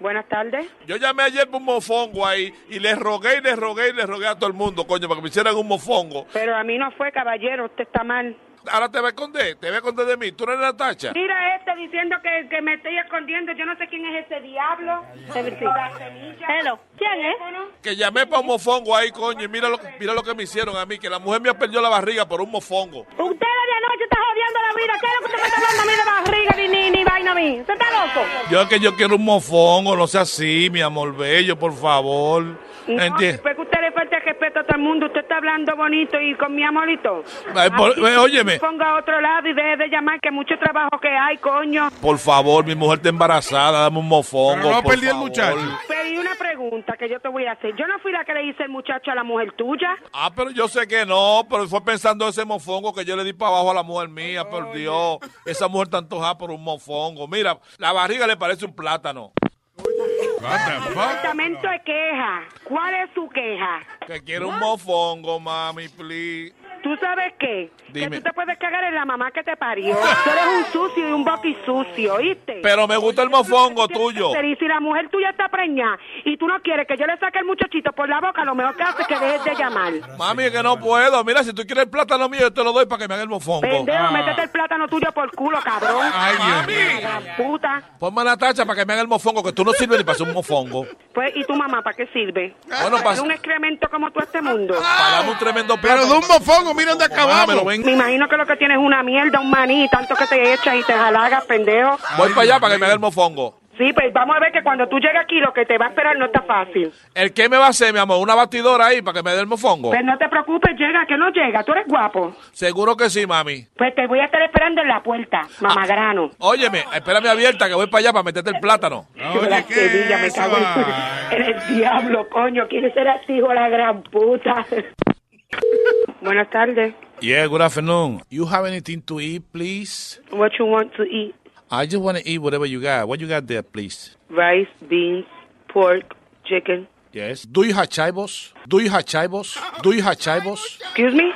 Buenas tardes. Yo llamé ayer por un mofongo ahí y le rogué y le rogué y le rogué a todo el mundo, coño, para que me hicieran un mofongo. Pero a mí no fue, caballero, usted está mal. Ahora te va a esconder, te va a esconder de mí. Tú no eres Natacha. Mira este diciendo que, que me estoy escondiendo. Yo no sé quién es ese diablo. Hello. ¿Quién es? Que llamé para un mofongo ahí, coño, y mira lo, mira lo que me hicieron a mí, que la mujer me perdió la barriga por un mofongo. Usted de anoche está jodiendo la vida. ¿Qué es lo que usted me está hablando a mí de barriga ni, ni, ni vaina a mí? ¿Usted está loco? Yo es que yo quiero un mofongo, no sea así, mi amor bello, por favor. No, respeto a todo el mundo. Usted está hablando bonito y con mi amorito. Ay, por- Así eh, óyeme. Ponga a otro lado y deje de llamar, que mucho trabajo que hay, coño. Por favor, mi mujer está embarazada, dame un mofongo. Pero no por perdí el favor. muchacho. Pero y una pregunta que yo te voy a hacer. Yo no fui la que le hice el muchacho a la mujer tuya. Ah, pero yo sé que no, pero fue pensando en ese mofongo que yo le di para abajo a la mujer mía, por Dios. Esa mujer está antojada por un mofongo. Mira, la barriga le parece un plátano. Departamento de queja. ¿Cuál es su queja? Que quiere un mofongo, mami, please. ¿Tú sabes qué? Dime. Que tú te puedes cagar en la mamá que te parió. Tú eres un sucio y un boqui sucio, ¿oíste? Pero me gusta el mofongo tuyo. Y si la mujer tuya está preñada y tú no quieres que yo le saque el muchachito por la boca, lo mejor que hace es que dejes de llamar. Mami, es que no puedo. Mira, si tú quieres el plátano mío, yo te lo doy para que me haga el mofongo. Pendejo, métete el plátano tuyo por culo, cabrón. Ay, Dios mío. Puta. Ponme la tacha para que me haga el mofongo, que tú no sirves ni para hacer un mofongo. Pues, ¿y tu mamá para qué sirve? Bueno, ¿Para un excremento como tú a este mundo? Para darme un tremendo Pero plátano. de un mofongo, mira dónde acabamos. Me imagino que lo que tienes es una mierda, un maní, tanto que te echas y te jalagas, pendejo. Voy para allá para que me haga el mofongo. Sí, pues vamos a ver que cuando tú llegues aquí lo que te va a esperar no está fácil. ¿El qué me va a hacer, mi amor? ¿Una batidora ahí para que me dé el mofongo? Pues no te preocupes, llega, que no llega, tú eres guapo. Seguro que sí, mami. Pues te voy a estar esperando en la puerta, mamagrano. Óyeme, espérame abierta que voy para allá para meterte el plátano. la semilla, me cago en, en el diablo, coño. ¿Quién será este hijo de la gran puta? Buenas tardes. Yeah, good afternoon. You have anything to eat, please? What you want to eat? I just want to eat whatever you got. What you got there, please? Rice, beans, pork, chicken. Yes. Do you have chivos? Do you have chivos? Do you have chivos? Excuse me?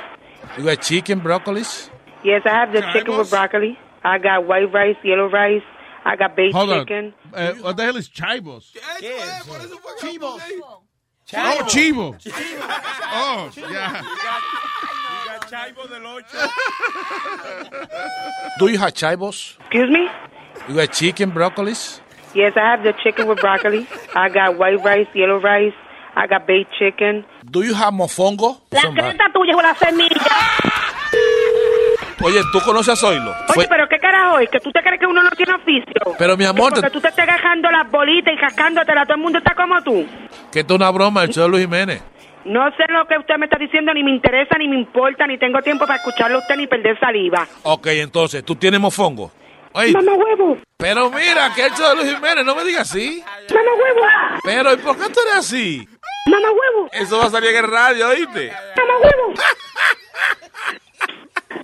You got chicken, broccolis? Yes, I have the chicken with broccoli. I got white rice, yellow rice. I got baked Hold on. chicken. Uh, what the hell is chivos? Chivos. Oh, chivo. Oh, yeah. You got, you got Chivo del Ocho. Do you have chivos? Excuse me? You got chicken, broccolis? Yes, I have the chicken with broccoli. I got white rice, yellow rice. I got baked chicken. Do you have mofongo? La creta tuya es una semilla. Oye, ¿tú conoces a Zoilo? Oye, Fue- pero ¿qué carajo es? ¿Que tú te crees que uno no tiene oficio? Pero, mi amor, Que Porque tú te estés gajando las bolitas y cascándotelas, todo el mundo está como tú. Que esto es una broma, el show de Luis Jiménez. No sé lo que usted me está diciendo, ni me interesa, ni me importa, ni tengo tiempo para escucharlo a usted ni perder saliva. Ok, entonces, ¿tú tienes mofongo? Oye, Mamá huevo. pero mira, que el show de Luis Jiménez, no me digas así. Mamá huevo. Pero, ¿y por qué tú eres así? Mamá huevo. Eso va a salir en el radio, ¿oíste? Mamá huevo.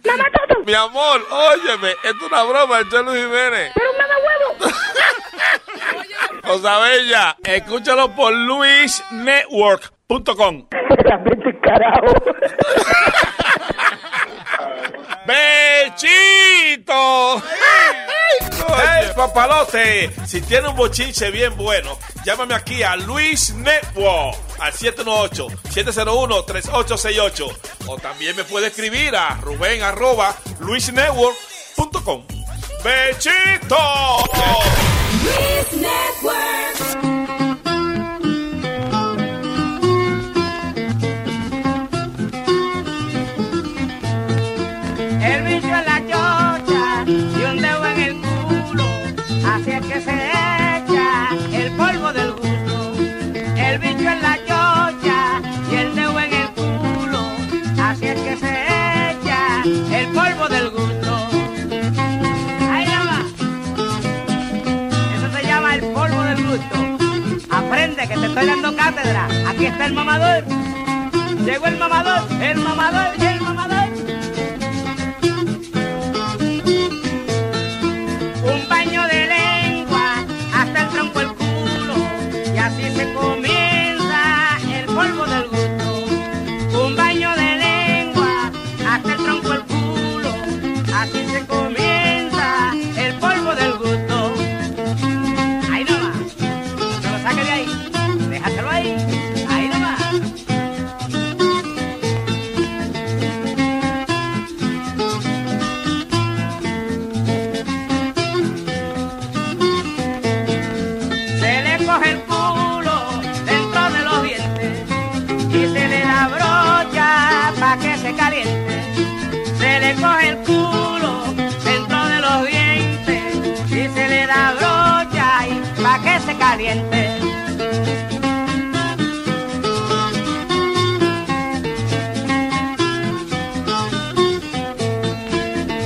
Mamá toto. Mi amor, óyeme, esto es una broma, show de Luis Jiménez. Pero mamá huevo. Cosa bella, escúchalo por luisnetwork.com. carajo. ¡Bechito! ¡Hey, papalote! Si tiene un bochinche bien bueno, llámame aquí a Luis Network al 718-701-3868. O también me puede escribir a Rubén arroba luisnetwork.com. ¡Bechito! El estoy dando cátedra. Aquí está el mamador. Llegó el mamador, el mamador el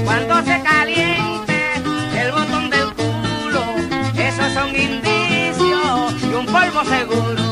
Cuando se caliente el botón del culo, esos son indicios y un polvo seguro.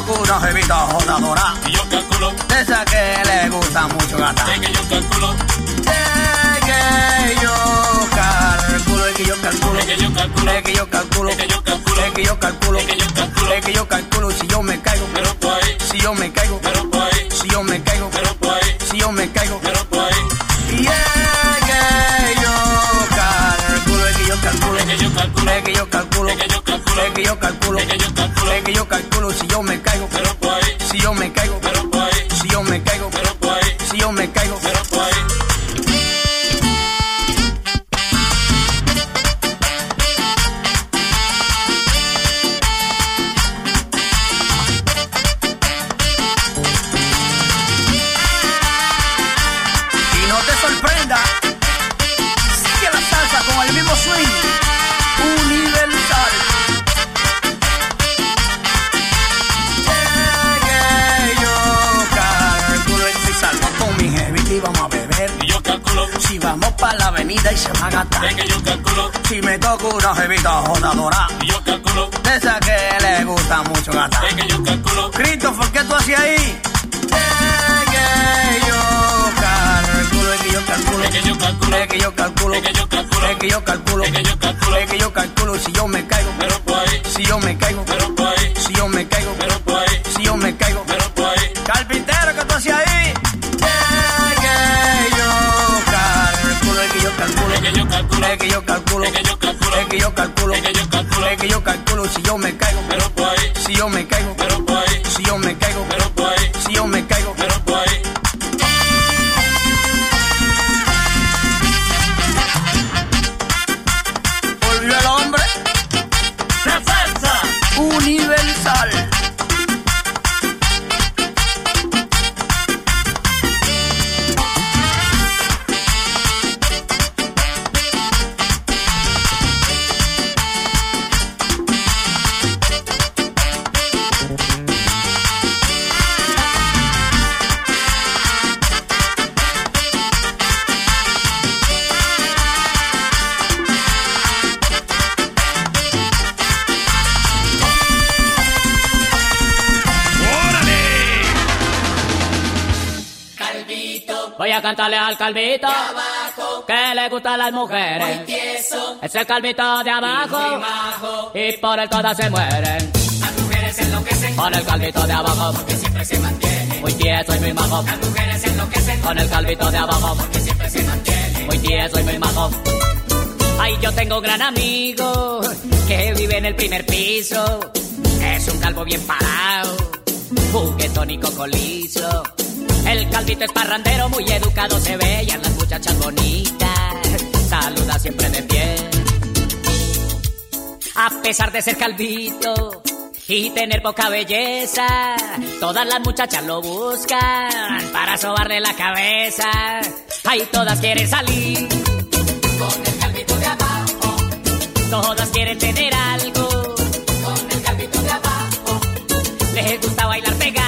Me toco una jevita jodadora. Y yo calculo de esa que le gusta mucho gastar. Es que yo calculo es que yo calculo, es que yo calculo, es que yo calculo, es que yo calculo, es que yo calculo, es que yo calculo, es que yo calculo, es que yo calculo si yo me caigo, pero por ahí, si yo me caigo, pero por ahí, si yo me caigo, pero por ahí, si yo me caigo, pero por ahí. Y que yo calculo, es que yo calculo, es que yo calculo, es que yo calculo, es que yo calculo, es que yo calculo, es que yo calculo, si yo me caigo, pero una jevita jodadora. Y yo calculo. De esa que le gusta mucho gastar. Es que yo calculo. Christopher, ¿qué tú hacías ahí? Es que yo calculo, es que yo calculo, es que yo calculo, es que yo calculo, es que yo calculo, es que yo calculo, es que yo calculo, es que yo calculo. Si yo me caigo, pero por ahí, si yo me caigo, pero que yo calculo si yo me caigo, por ahí, si yo me caigo, cantarle al calvito que le gustan las mujeres. Es el calvito de abajo y por él todas se mueren. Las mujeres enloquecen Con el calvito de abajo porque siempre se mantiene. muy tieso y muy majo. Las mujeres enloquecen Con el calvito de abajo porque siempre se mantiene. muy tieso y muy majo. Ay, yo tengo un gran amigo que vive en el primer piso. Es un calvo bien parado, juguetón y cocolizo. El calvito es parrandero, muy educado se ve y a las muchachas bonitas saluda siempre de pie. A pesar de ser calvito, y tener poca belleza. Todas las muchachas lo buscan para sobarle la cabeza. Ahí todas quieren salir con el calvito de abajo. Todas quieren tener algo con el calvito de abajo. Les gusta bailar pegado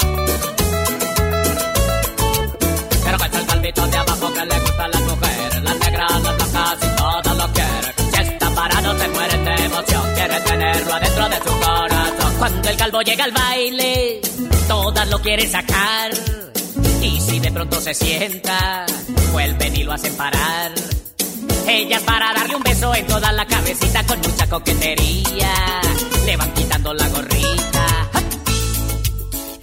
Calvito de abajo que le gusta a las mujeres, las negras, las blancas y todas lo quieren. Si está parado se mueren de emoción, quieren tenerlo adentro de su corazón. Cuando el calvo llega al baile, todas lo quieren sacar. Y si de pronto se sienta, vuelven y lo hacen parar. Ellas para darle un beso en toda la cabecita con mucha coquetería. Le van quitando la gorrita.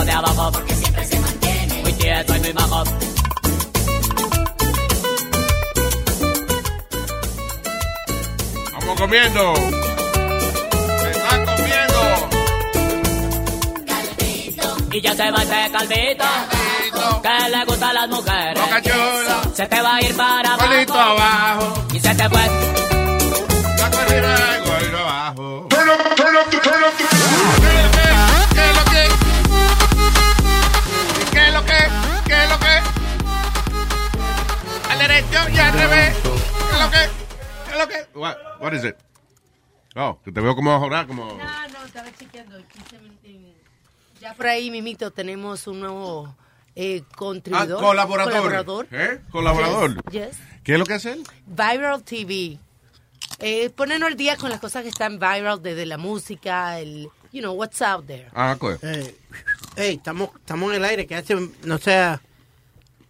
El calvito de abajo. Porque siempre se mantiene. Muy tieso y muy majo. Vamos comiendo. Se están comiendo. Y ya se va ese calvito. Que le gusta a las mujeres. Se te va a ir para abajo. Abajo. Y se te fue. La corrida, gordo abajo. ¿Qué es revés. ¿Qué es lo que? ¿Qué es lo que? What, what is it? Oh, te veo como ahora, como... Ah, no, estaba chequeando. Ya por ahí, Mimito, tenemos un nuevo eh, Ah, contribuidor. colaborador. Colaborador. ¿Eh? Colaborador. Yes, yes. ¿Qué es lo que hace él? Viral TV. Eh, ponernos al día con las cosas que están viral, desde la música, el, you know, what's out there. Ah, pues. Eh, ey, estamos, estamos en el aire, que hace, no sea,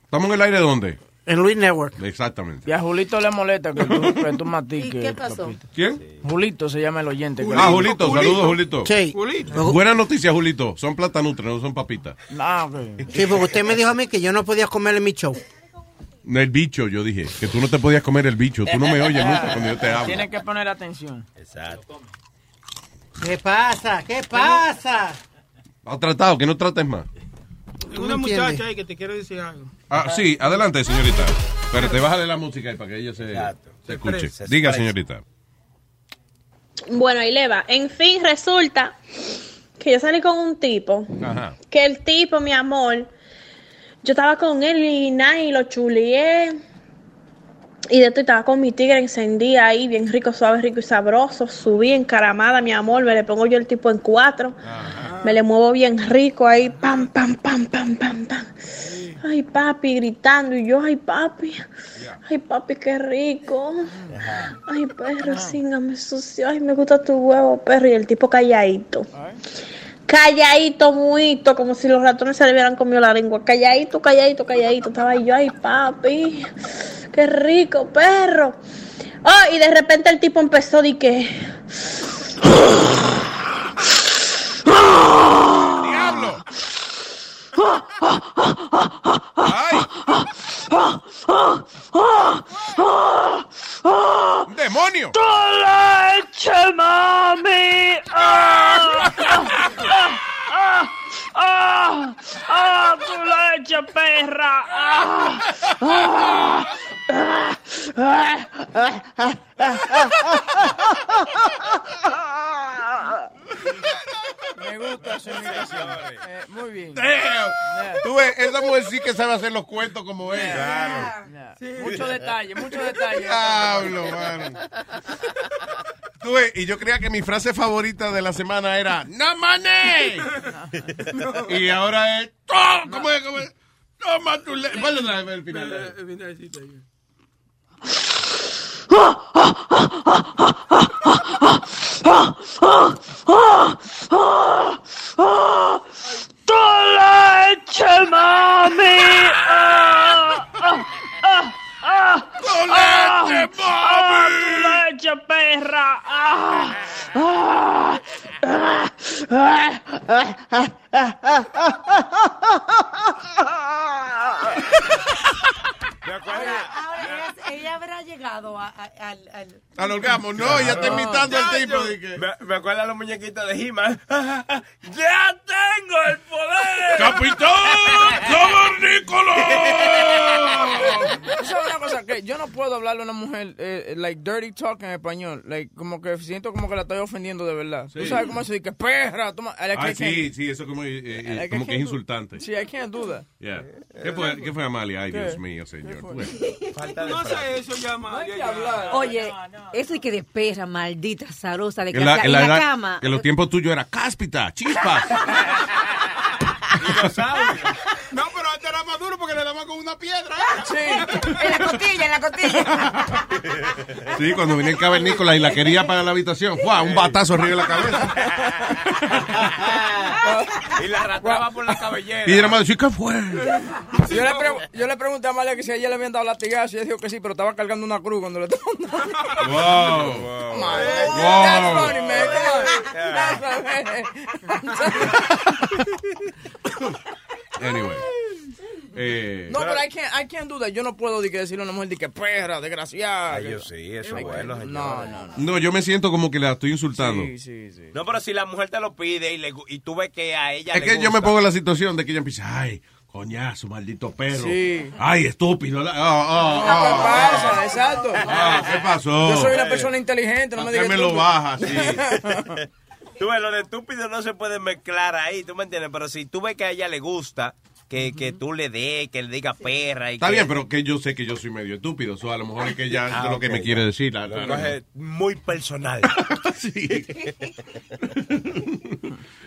¿Estamos en el aire dónde? En Luis Network. Exactamente. Y a Julito le molesta que tú, que tú matiques. ¿Y qué pasó? papito. ¿Quién? Julito se llama el oyente. Ah, Julito, saludos, Julito. Sí. Buena noticia, Julito. Son platanutres, no son papitas. Ok. Sí, porque usted me dijo a mí que yo no podía comer en mi show. El bicho, yo dije. Que tú no te podías comer el bicho. Tú no me oyes nunca cuando yo te hablo. Tienes que poner atención. Exacto. ¿Qué pasa? ¿Qué pasa? ¿Has tratado? Que no trates más. Hay una muchacha ahí que te quiere decir algo. Ah, sí, adelante, señorita. Pero te bájale la música ahí para que ella se, se escuche. Diga, señorita. Bueno, ahí le va. En fin, resulta que yo salí con un tipo. Ajá. Que el tipo, mi amor, yo estaba con él y nada, y lo chuleé. Y de esto estaba con mi tigre encendida ahí, bien rico, suave, rico y sabroso. Subí encaramada, mi amor, me le pongo yo el tipo en cuatro. Me le muevo bien rico ahí, pam, pam, pam, pam, pam, pam. Ay, papi, gritando. Y yo, ay, papi. Ay, papi, qué rico. Ay, perro, síngame sucio. Ay, me gusta tu huevo, perro. Y el tipo calladito. Calladito, muito, como si los ratones se le hubieran comido la lengua. Calladito, calladito, calladito. Estaba yo, ay, papi. Qué rico, perro. Oh, y de repente el tipo empezó de que. ¡Diablo! ¡Demonio! ¡Tu leche, mami! ¡Ah! ¡Ah! ¡Ah! ¡Ah! ¡Ah! ¡Tu leche, perra! ¡Ah! ¡Ah! ¡Ah! ¡Ah! ¡Ah! ¡Ah! Me gusta su imitación. Eh, muy bien. Damn. Tú ves, esa mujer sí que sabe hacer los cuentos como él. Yeah. Mucho detalle, mucho detalle. Diablo, mano. Tú ves, y yo creía que mi frase favorita de la semana era ¡No money! y ahora es ¡Oh! ¿Cómo es? ¿Cómo es? Otra vez el final. ¡Tu leche, mami! ¡Ah, ah, ah, ah! ¡Tu leche, ¡Ah, tu leche, perra! ¡Ah, ah, ah, ah, ah, ah, ah, ah, Ahora, es- ella habrá llegado a- a- al, al- Al orgasmo, no, ya está imitando al tipo. de que- Me, me acuerda a los muñequitos de He-Man. ¡Ya tengo el poder! ¿Tú sabes una cosa? Que yo no puedo hablarle a una mujer, eh, like, dirty talk en español. Like, como que siento como que la estoy ofendiendo de verdad. ¿Tú Sí. sabes cómo eso? De que perra, toma. I Ah, sí, sí, eso como, eh, eh, I como que es do- insultante. Sí, I can't do that. Yeah. ¿Qué fue, ¿Qué fue Amalia? Ay, ¿Qué? Dios mío, señor. fue? Bueno. No hace eso ya, María. ya. Oye, eso es que de perra, maldita, zarosa, de que En la, en en la la edad- cama. En los tiempos tuyos era cáspita, chispa. No, pero antes era más duro porque le daban con una piedra. Sí. En la costilla, en la costilla. Sí, cuando venía el cavernícola y la quería para la habitación, ¡fua! un batazo arriba de la cabeza. y la arrastraba por la cabellera. Y era más decir, ¿qué fue? Yo le, pre- yo le pregunté a Amalia que si a ella le habían dado latigazo y ella dijo que sí, pero estaba cargando una cruz cuando le estaban dando. Wow. Wow. That's funny, man. Come on. That's funny. Anyway. Eh, No, pero I can't, I can't do that. Yo no puedo di que decirle a una mujer di que perra, desgraciada. Ay, yo sí, eso es bueno. No, no, no. no, yo me siento como que la estoy insultando. Sí, sí, sí. No, pero si la mujer te lo pide y, le y tú ves que a ella Es le que yo me pongo en la situación de que ella empieza, ay, coñazo, maldito perro. Sí. Ay, estúpido. la- ah, ah, ¿Qué ah, pasa? Exacto. ah, ¿Qué pasó? Yo soy una persona inteligente, no me ¿Por qué digas me lo tú. baja así? Tú ves, lo de estúpido no se puede mezclar ahí, ¿tú me entiendes? Pero si tú ves que a ella le gusta, que, que tú le des, que le diga perra y Está que... bien, pero que yo sé que yo soy medio estúpido. So, a lo mejor es que ella Ah, es lo que me ya. quiere decir. la- la- coge muy personal. sí.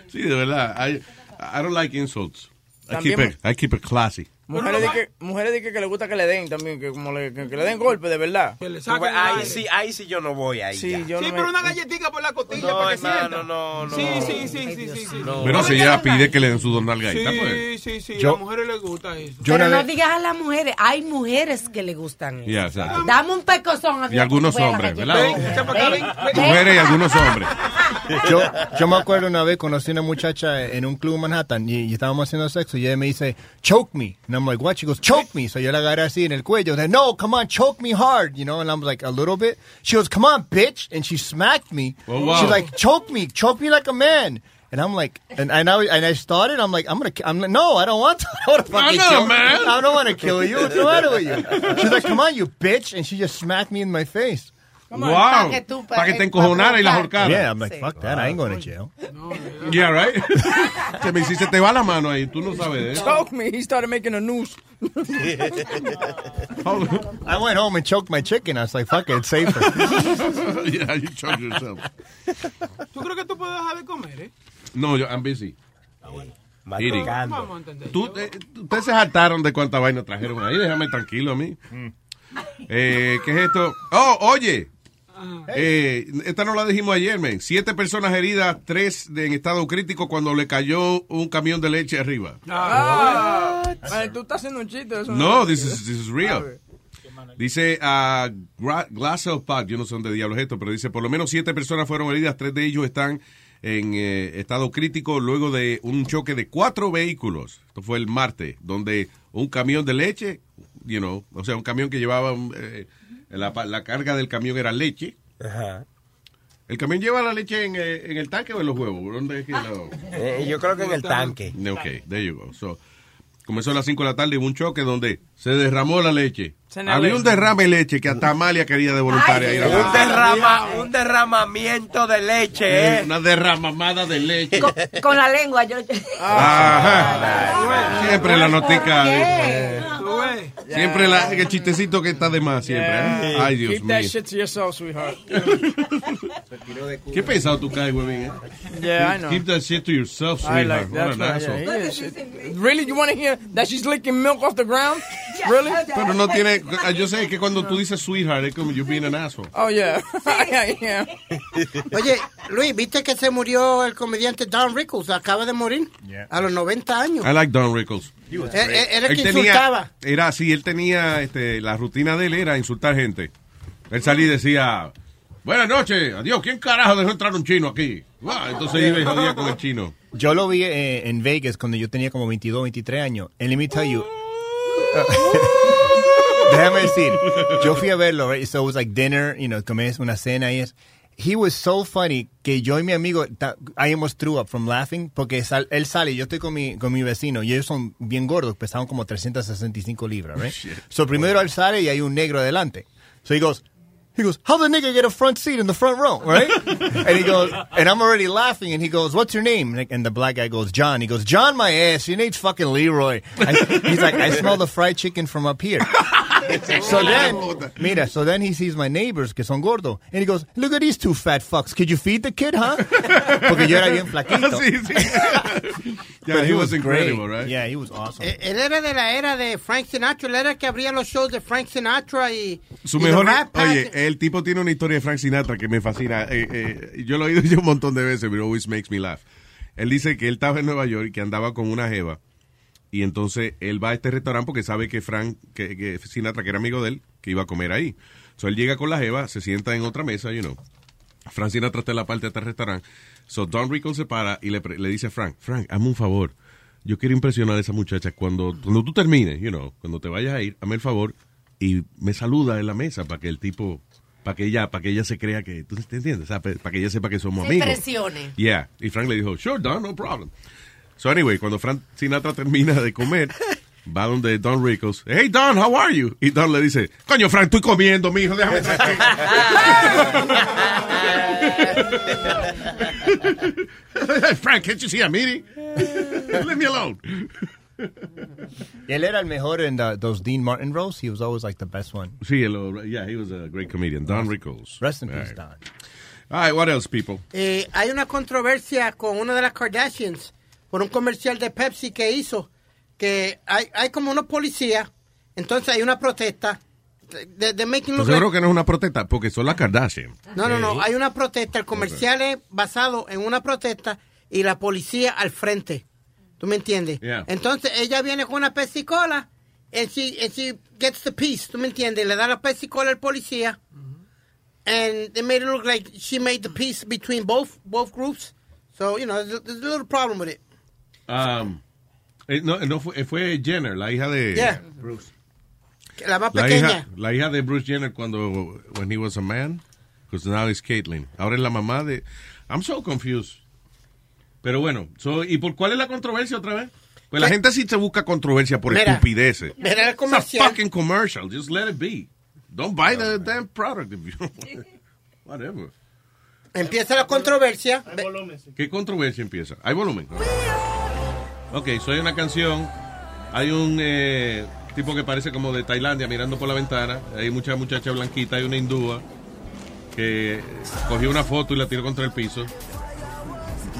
sí, de verdad. I, I don't like insults. I keep, it, I keep it classy. Mujeres di que, mujeres di que, que le gusta que le den también, que como le, que, que le den golpe de verdad. Que le saquen ahí sí, ahí sí yo no voy ahí. Sí, yo Sí, no me- pero una galletita por la costilla No, para que sienta. no, no. Sí, sí, sí, sí, sí, sí. No. Pero si ella pide que le den su don nalgadita, pues. Sí, sí, sí, a las mujeres les gusta eso. Yo Pero no digas a las mujeres, hay mujeres que le gustan eso. Ya, exacto. Dame un pecozón. Y algunos hombres, ¿verdad? Mujeres y algunos hombres. Yo, yo me acuerdo una vez conocí a una muchacha en un club en Manhattan y, y estábamos haciendo sexo y ella me dice, choke me. I'm like, what? She goes, choke me. So yo la agarré así en el cuello. I Like, no, come on, choke me hard, you know? And I'm like, a little bit. She goes, come on, bitch. And she smacked me. Oh, wow. She's like, choke me, choke me like a man. And I'm like, and, and, I, and I started, I'm like, I'm gonna, I'm like, no, I don't want to, I don't wanna I'm fucking not a kill man. I don't want to kill you. What's the matter with you? She's like, come on, you bitch. And she just smacked me in my face. Wow. que tú- Para que te para encojonara y la ahorcara. Yeah, I'm like, fuck that. I ain't going to jail. Yeah, right? que me hiciste, te va la mano ahí, tú no sabes de eso. Choke me, he started making a noose. I went home and choked my chicken. I was like, fuck it, it's safer. yeah, you choke yourself. ¿Tú crees que tú puedes dejar de comer, eh? No, yo, I'm busy. Eating. Vamos a entender. Tú, eh, ustedes se hartaron de cuánta vaina trajeron ahí, déjame tranquilo a mí. Eh, ¿Qué es esto? Oh, oye. Eh, esta no la dijimos ayer, men. Siete personas heridas, tres de- en estado crítico cuando le cayó un camión de leche arriba. Ah, Ay, tú estás haciendo un chiste. Eso No, this is, this is real. Dice a Glassell Park, yo no sé dónde diablos es esto, pero dice por lo menos siete personas fueron heridas, tres de ellos están en eh, estado crítico luego de un choque de cuatro vehículos. Esto fue el martes, donde un camión de leche, you know, o sea, un camión que llevaba eh, la, la carga del camión era leche. ¿El camión lleva la leche en, eh, en el tanque o en los huevos? ¿Dónde es que lo- Eh, yo creo que en el tanque. Ok, there you go. So, comenzó a las 5 de la tarde, hubo un choque donde se derramó la leche. Había un derrame de leche que hasta Amalia quería de voluntaria. ir a Un, la- derrama, un derramamiento de leche, Eh, ¿eh? Una derramamada de leche. Con, con la lengua, yo. Ajá. Siempre la notica. Siempre la, el chistecito que está de más, siempre. ¿eh? Ay, Dios Keep that mío. shit to yourself, sweetheart. Qué pesado tú caes, huevín, ¿eh? Yeah, I Keep- know. Keep that shit to yourself, I sweetheart. like What that's an right. asshole. Yeah, is. Really, you want to hear that she's licking milk off the ground? Really? Pero no tiene. Yo sé que cuando tú dices sweetheart es como you being an asshole. Oh yeah, yeah, yeah. Oye, Luis, ¿viste que se murió el comediante Don Rickles? Acaba de morir a los 90 años. I like Don Rickles. Él- él- Era el que tenía- insultaba. Era así, él tenía, este, la rutina de él era insultar gente. Él salía y decía, buenas noches, adiós, ¿quién carajo dejó entrar un chino aquí? Ah, entonces iba y jodía con el chino. Yo lo vi eh, en Vegas cuando yo tenía como 22, 23 años. And let me tell you. Déjame decir, yo fui a verlo, right? So it was like dinner, you know, comés una cena y es. He was so funny que yo y mi amigo, ta- I almost threw up from laughing porque sal- él sale, yo estoy con mi, con mi vecino y ellos son bien gordos, pesaban como 365 libras, right? So primero él sale y hay un negro adelante. So he goes, he goes, how the nigga get a front seat in the front row, right? and he goes, and I'm already laughing, and he goes, what's your name? And the black guy goes, John. He goes, John, my ass. Your name's fucking Leroy. I, he's like, I smell the fried chicken from up here. so then, mira, so then he sees my neighbors que son gordos, and he goes, look at these two fat fucks. Could you feed the kid, huh? Porque yo era bien flaquito. Sí, sí. Yeah, But he was great. incredible, right? Yeah, he was awesome. Eh, Él era de la era de Frank Sinatra. Él era el que abría los shows de Frank Sinatra y. Su y mejor. Oye, el tipo tiene una historia de Frank Sinatra que me fascina. Eh, eh, yo lo he oído yo un montón de veces, pero always makes me laugh. Él dice que él estaba en Nueva York y que andaba con una jeva. Y entonces él va a este restaurante porque sabe que Frank, que, que Sinatra, que era amigo de él, que iba a comer ahí. So él llega con la jeva, se sienta en otra mesa, you know. Frank Sinatra está en la parte de este restaurante. So Don Rickles se para y le, le dice a Frank, Frank, hazme un favor. Yo quiero impresionar a esa muchacha. Cuando, cuando tú termines, you know, cuando te vayas a ir, hazme el favor y me saluda en la mesa para que el tipo, para que ella, para que ella se crea que, ¿tú te entiendes? O sea, pa- para que ella sepa que somos Se amigos. impresione. Yeah. Y Frank le dijo, sure, Don, no problem. So anyway, cuando Frank Sinatra termina de comer, va donde Don Rickles. Hey, Don, how are you? Y Don le dice, coño, Frank, estoy comiendo, mijo, déjame Frank, can't you see I'm eating? Leave me alone. Él era el mejor en the- those Dean Martin roles. He was always like the best one. Sí, el- yeah, he was a great comedian. Don Rickles. Rest in All peace, right. Don. All right, what else, people? Eh, hay una controversia con una de las Kardashians por un comercial de Pepsi que hizo. Que hay, hay como unos policías. Entonces hay una protesta. De, de making look seguro like- que no es una protesta, porque son las Kardashian. No, no, no. Hay una protesta. El comercial es basado en una protesta y la policía al frente. ¿Tú me entiendes? Yeah. Entonces ella viene con una pesicola and she, and she gets the piece. ¿Tú me entiendes? Le da la pesicola al policía. And they made it look like she made the peace between both both groups. So, you know, there's a, there's a little problem with it. Um, eh, no, no fue, fue Jenner, la hija de Yeah. Bruce. La más La pequeña. hija, la hija de Bruce Jenner cuando when he was a man, because now it's Caitlyn. Ahora es la mamá de. I'm so confused. Pero bueno, so, ¿y por cuál es la controversia otra vez? Pues la ¿Qué? gente sí se busca controversia por Mira, estupideces. mira el It's a comercial. fucking commercial. Just let it be. Don't buy the damn product if you don't want it. Whatever. Empieza la controversia. ¿Qué controversia empieza? ¿Hay volumen? Ok, soy una canción. Hay un eh, tipo que parece como de Tailandia mirando por la ventana. Hay mucha muchacha blanquita. Hay una hindúa que cogió una foto y la tiró contra el piso.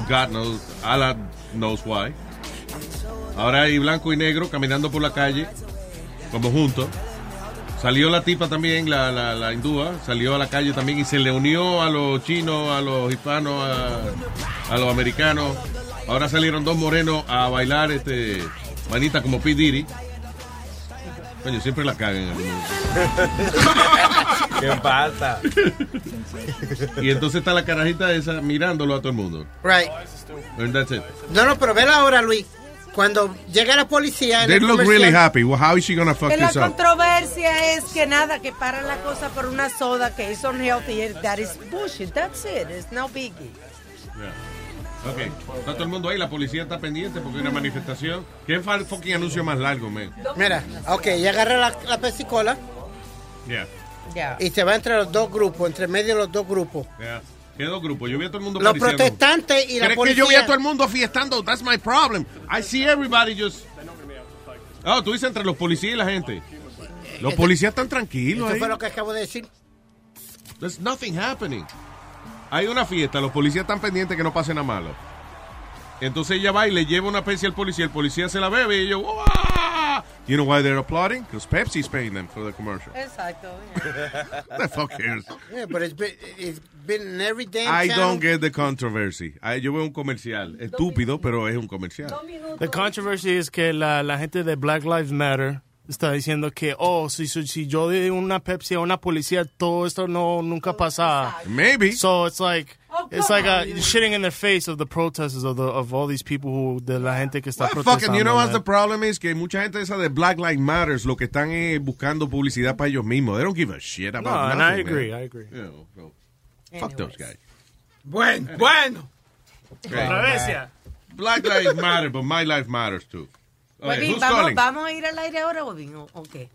God knows, Allah knows why. Ahora hay blanco y negro caminando por la calle, como juntos. Salió la tipa también, la, la, la hindúa, salió a la calle también y se le unió a los chinos, a los hispanos, a, a los americanos. Ahora salieron dos morenos a bailar este manita como P. Diddy. Coño, siempre la cagan. ¿Qué pasa? Y entonces está la carajita esa mirándolo a todo el mundo. Right. And that's it. No, no, pero vela ahora, Luis. Cuando llega la policía. en They el look comercial- really happy. Well, how is she gonna fuck Que la this up? controversia es que nada, que paran la cosa por una soda que es unhealthy. That is bullshit. That's it. It's no biggie. Ok, está todo el mundo ahí, la policía está pendiente porque hay una manifestación. ¿Qué fucking anuncio más largo, man? Mira, ok, ya agarra la, la pesicola Yeah, y se va entre los dos grupos, entre medio de los dos grupos. yeah. ¿Qué dos grupos? Yo vi a todo el mundo Los pariciando. protestantes y la ¿Crees policía. que yo vi a todo el mundo fiestando? That's my problem. I see everybody just... Oh, tú dices entre los policías y la gente. Los policías están tranquilos Eso ahí. fue lo que acabo de decir. There's nothing happening. Hay una fiesta, los policías están pendientes que no pase nada malo. Entonces ella va y le lleva una Pepsi al policía, el policía se la bebe y ellos, "Uah!" You know why they're applauding? Because Pepsi's paying them for the commercial. Exacto. the fuck cares? Yeah, but it's been, it's been in every damn I channel. don't get the controversy. Yo veo un comercial. Estúpido, pero es un comercial. The controversy es que la, la gente de Black Lives Matter está diciendo que, oh, si, si, si yo doy una Pepsi a una policía, todo esto no nunca pasa. Maybe. So it's like, it's like a shitting in the face of the protesters of the of all these people who de la gente que está Well, protestando. fucking, you know what the problem is? Que mucha gente esa de Black Lives Matters lo que están es buscando publicidad para ellos mismos. They don't give a shit about No, and nothing, I agree, man. I agree. You know, so, fuck those guys. Bueno, bueno. Okay. Black Lives Matter, but my life matters too. ¿Vamos? ¿vamos a ir al aire ahora, Webin? ¿O o qué?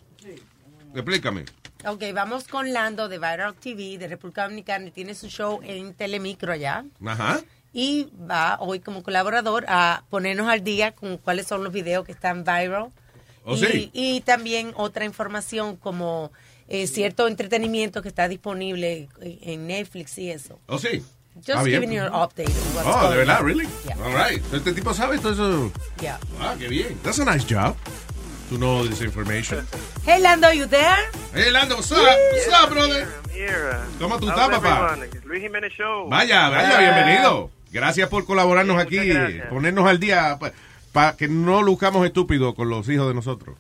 Explícame. Ok, vamos con Lando de Viral TV de República Dominicana. y Tiene su show en Telemicro allá. Ajá. Y va hoy como colaborador a ponernos al día con cuáles son los videos que están viral. Oh, y, sí. y también otra información como eh, cierto entretenimiento que está disponible en Netflix y eso. Oh, sí. Just Ah, bien. giving you an update. on what's Oh, de verdad, on. really? Yeah. All right. Este tipo sabe todo eso. Yeah. Ah, qué bien. That's a nice job. To know this information. Hey, Lando, you there? Hey, Lando, what's up? What's up, brother? Here, uh, ¿Cómo tú estás, papá? Luis Jiménez Show. Vaya, vaya, bienvenido. Gracias por colaborarnos aquí, gracias. ponernos al día para que no luzcamos estúpidos con los hijos de nosotros.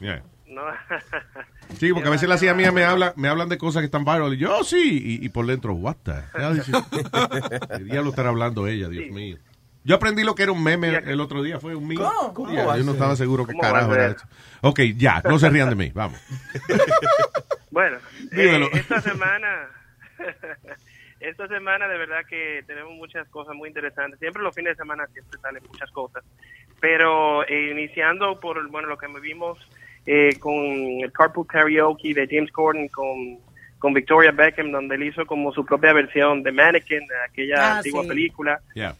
Yeah. No. Sí, porque a veces las hijas mías me hablan, me hablan de cosas que están viral y yo, "Oh, sí, y, y por dentro, what the hell is it?" ¿Qué diablo estará hablando ella, Dios mío? Yo aprendí lo que era un meme el otro día, fue un meme. ¿Cómo? ¿Cómo Yeah, va a yo no estaba seguro qué ¿Cómo va a carajo era eso. Ok, ya, no se rían de mí, vamos. Bueno, Dímelo. eh, esta semana, esta semana de verdad que tenemos muchas cosas muy interesantes. Siempre los fines de semana siempre salen muchas cosas. Pero eh, iniciando por bueno lo que vimos eh, con el Carpool Karaoke de James Corden con, con Victoria Beckham, donde él hizo como su propia versión de Mannequin, de aquella Ah, antigua sí. película. Yeah.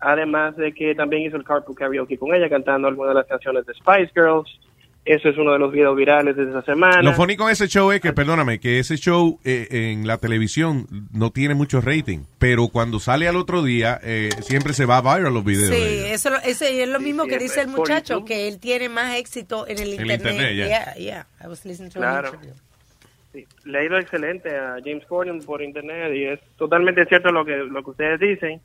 Además de que también hizo el Carpool Karaoke con ella cantando algunas de las canciones de Spice Girls. Eso es uno de los videos virales de esa semana. Lo funny con ese show es que, perdóname, que ese show eh, en la televisión no tiene mucho rating, pero cuando sale al otro día, eh, siempre se va viral los videos. Sí, de eso, lo- ese es lo mismo que dice el muchacho, YouTube. que él tiene más éxito en el En internet. internet, ya. yeah, yeah. I was listening to Claro. Sí, le ha ido excelente a James Corden por internet y es totalmente cierto lo que lo que ustedes dicen.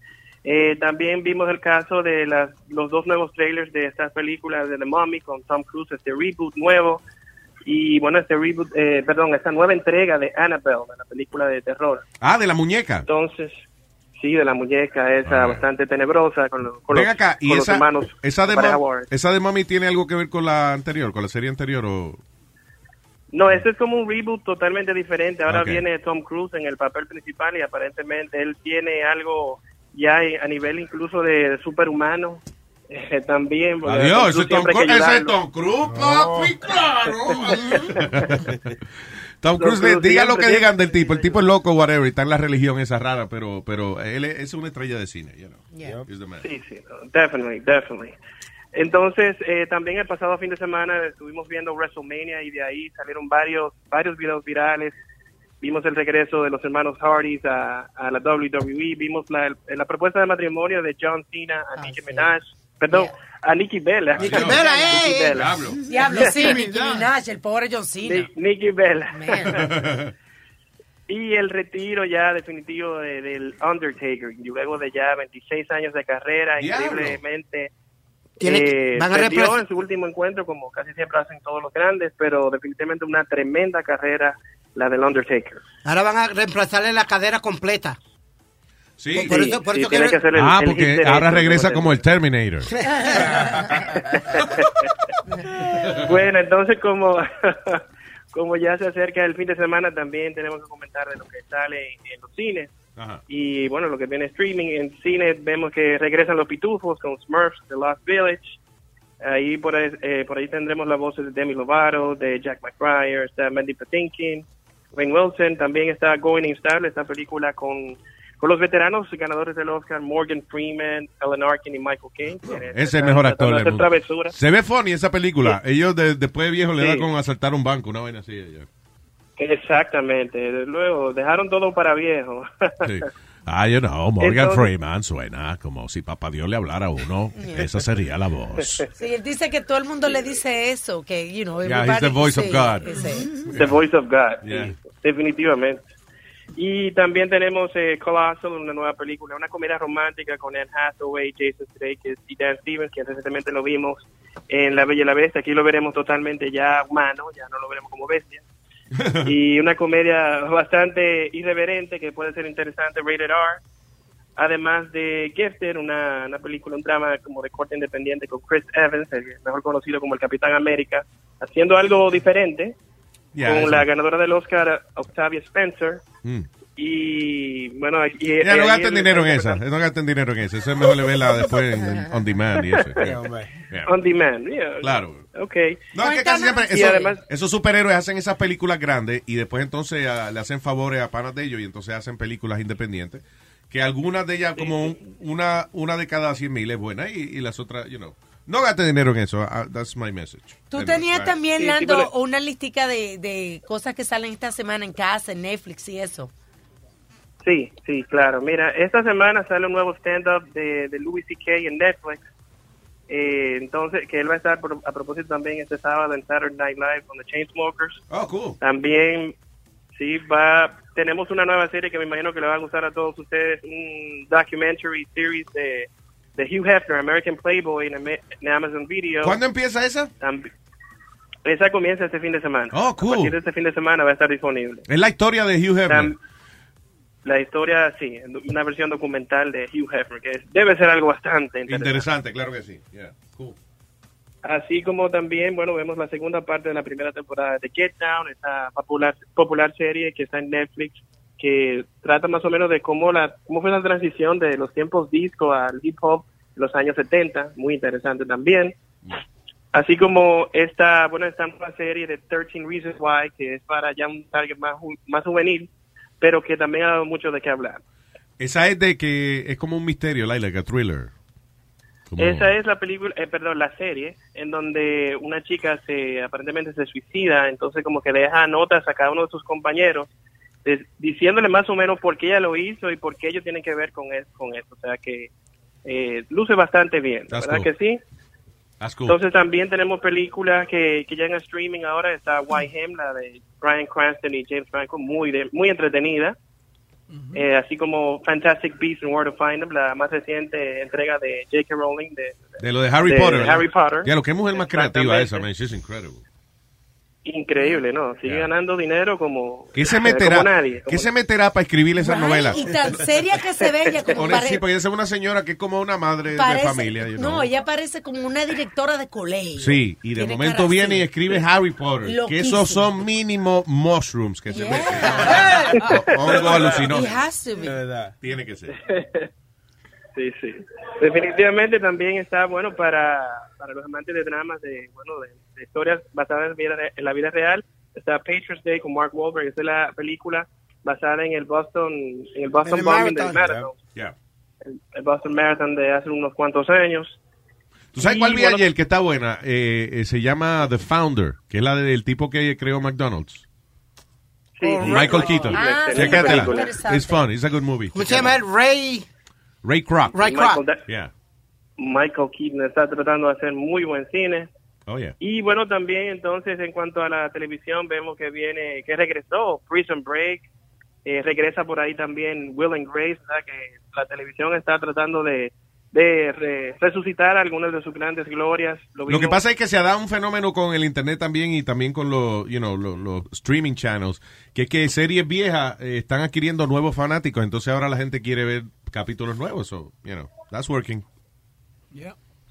Eh, también vimos el caso de las, los dos nuevos trailers de estas películas de The Mummy con Tom Cruise, este reboot nuevo y bueno, este reboot, eh, perdón, esta nueva entrega de Annabelle, de la película de terror. Ah, de la muñeca. Entonces, sí, de la muñeca esa bastante tenebrosa con, los- con Ven los, y con los esa, hermanos. esa, de esa de Mami tiene algo que ver con la anterior, con la serie anterior o... No, este es como un reboot totalmente diferente. Ahora viene Tom Cruise en el papel principal y aparentemente él tiene algo ya a nivel incluso de superhumano. eh, también. Adiós, ese Tom ese. Tom Cruise, papi, claro. Tom Cruise, Cruise diga lo que digan del tipo, el tipo es loco, whatever, y está en la religión esa rara, pero, pero él es, es una estrella de cine, you know. He's the man. Sí, sí, no, definitely, definitely. Entonces, eh, también el pasado fin de semana estuvimos viendo WrestleMania y de ahí salieron varios varios videos virales. Vimos el regreso de los hermanos Hardys a, a la WWE. Vimos la, el- la propuesta de matrimonio de John Cena a Nicki Minaj. Perdón, a Nicki Bella. Nicki Bella, Nicki ey. Bella. Diablo, sí, Nicki Minaj, el pobre John Cena. Ni- Nicki Bella. Y el retiro ya definitivo de- del Undertaker, y luego de ya 26 años de carrera, Diablo. increíblemente. Tiene que- eh, van a perdió en su último encuentro, como casi siempre hacen todos los grandes, pero definitivamente una tremenda carrera la del Undertaker. Ahora van a reemplazarle la cadera completa. Sí, Por eso, por sí, eso tiene que- que hacer el- ah, el porque ahora regresa como el Terminator. bueno, entonces como, como ya se acerca el fin de semana, también tenemos que comentar de lo que sale en, los cines. Ajá. Y bueno, lo que viene streaming en cine, vemos que regresan los pitufos con Smurfs, The Lost Village. Ahí por ahí, eh, por ahí tendremos las voces de Demi Lovato, de Jack McBride, está Mandy Patinkin, Wayne Wilson. También está Going Instable, esta película con, con los veteranos ganadores del Oscar, Morgan Freeman, Ellen Arkin y Michael Caine. Ese es el mejor actor del mundo. travesuras. Se ve funny esa película. Ellos de- después de viejo le da Sí. con asaltar un banco, una vaina así. ya. Exactamente. Luego dejaron todo para viejo. Sí. Ah, you know, Morgan Entonces- Freeman suena como si papá Dios le hablara a uno. Esa sería la voz. Sí, él dice que todo el mundo le dice eso, que, you know, Yeah, he's the voice of sí, God. ese. The Voice of God, sí, Yeah. Definitivamente. Y también tenemos eh, Colossal, una nueva película, una comedia romántica con Anne Hathaway, Jason Sudeikis y Dan Stevens, que recientemente lo vimos en La Bella y la Bestia. Aquí lo veremos totalmente ya humano, ya no lo veremos como bestia. y una comedia bastante irreverente que puede ser interesante, rated R. Además de Gifted, una, una película, un drama como de corte independiente con Chris Evans, el mejor conocido como el Capitán América, haciendo algo diferente Yeah, con la ganadora del Oscar, Octavia Spencer. Mm. Y bueno, y, Ya no gasten dinero en esa. No gasten dinero en esa. Eso es mejor le verla después en, en on demand y eso. Yeah. On demand, yeah. Claro. Ok. No, es que casi siempre Y esos, además, esos superhéroes hacen esas películas grandes y después entonces ah, le hacen favores a panas de ellos y entonces hacen películas independientes. Que algunas de ellas, como un- una, una de cada 100 mil es buena y, y las otras, you know. No gaste dinero en eso. ah, that's my message. Tú Anyway, tenías right. también, Sí, sí, pero- una listica de, de cosas que salen esta semana en casa, en Netflix y eso. sí, sí, claro. Mira, esta semana sale un nuevo stand-up de, de Louis C.K. en Netflix. Eh, entonces, que él va a estar por- a propósito también este sábado en Saturday Night Live con The Chainsmokers. Oh, cool. También, sí, va, tenemos una nueva serie que me imagino que le va a gustar a todos ustedes, un documentary series de, de Hugh Hefner, American Playboy, en, Ama- en Amazon Video. ¿Cuándo empieza esa? Esa comienza este fin de semana. Oh, cool. A partir de este fin de semana va a estar disponible. Es la historia de Hugh Hefner. La historia, sí, una versión documental de Hugh Hefner, que es- debe ser algo bastante interesante. Interesante, claro que sí. Yeah, cool. Así como también, bueno, vemos la segunda parte de la primera temporada de Get Down, esta popular, popular serie que está en Netflix, que trata más o menos de cómo, la, cómo fue la transición de los tiempos disco al hip hop en los años 70, muy interesante también. Así como esta, bueno, esta nueva serie de 13 Reasons Why, que es para ya un target más, ju- más juvenil, pero que también ha dado mucho de qué hablar. Esa es de que es como un misterio, like, like a thriller. Como- Esa es la película, eh, perdón, la serie en donde una chica se aparentemente se suicida, entonces como que le deja notas a cada uno de sus compañeros de- diciéndole más o menos por qué ella lo hizo y por qué ellos tienen que ver con eso, con eso. o sea que eh, luce bastante bien, That's ¿verdad cool. que sí? Cool. Entonces también tenemos películas que, que llegan a streaming ahora, está Why Him, la de Brian Cranston y James Franco, muy de- muy entretenida. Eh, así como Fantastic Beasts and Where to Find Them, la más reciente entrega de J.K. Rowling de, de lo de Harry de Potter. Harry Potter. Ya, lo que es mujer más creativa esa, man. She's incredible. Increíble, ¿no? Sigue ganando dinero como, ¿Qué se como meterá, nadie. ¿qué se meterá para escribir esas novelas? Y tan seria que se ve ella como Honest, pare- sí, porque ella es una señora que es como una madre parece- de familia. you No, know. ella parece como una directora de colegio. Sí, y de momento viene y así. escribe Harry Potter. Que Loquísimo. esos son mínimo mushrooms que se meten. Hongo alucinógeno. Tiene que ser. Sí, sí. Definitivamente también está bueno para, para los amantes de dramas, de bueno de, de historias basadas en, vida- en la vida real. Está Patriots Day con Mark Wahlberg. Esta es la película basada en el Boston en el Boston En el bombing del marathon. marathon. Yeah. El, el Boston Marathon de hace unos cuantos años. ¿Tú sabes Y, cuál vi bueno, ayer que está buena? Eh, eh, se llama The Founder, que es la del tipo que creó McDonald's. Sí, Michael Keaton. Ah, interesante. It's fun. It's a good movie. ¿Cómo se llama? Ray. Ray Kroc. Ray Kroc. Yeah. Michael Keaton está tratando de hacer muy buen cine. Oh, yeah. Y bueno, también entonces en cuanto a la televisión vemos que viene, que regresó Prison Break, eh, regresa por ahí también Will and Grace, sea que la televisión está tratando de, de re- resucitar algunas de sus grandes glorias. Lo que pasa es que se ha dado un fenómeno con el internet también y también con los, you know, los, los streaming channels, que es que series viejas eh, están adquiriendo nuevos fanáticos, entonces ahora la gente quiere ver capítulos nuevos, so, you know, that's working.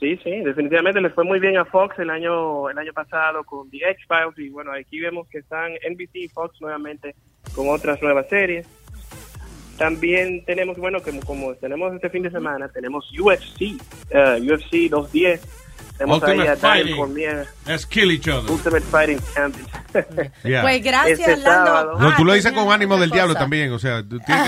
Sí, sí, definitivamente les fue muy bien a Fox el año el año pasado con The X-Files y bueno, aquí vemos que están NBC y Fox nuevamente con otras nuevas series. También tenemos, bueno, como, como tenemos este fin de semana, tenemos UFC, uh, UFC 210. Tenemos ahí a Ultimate Daniel Fighting. Cormier, Let's kill each other. Ultimate Fighting Champion. Yeah. Pues gracias, Este Lando. sábado. No, tú lo Ah, dices con ánimo del diablo también, o sea, tú tienes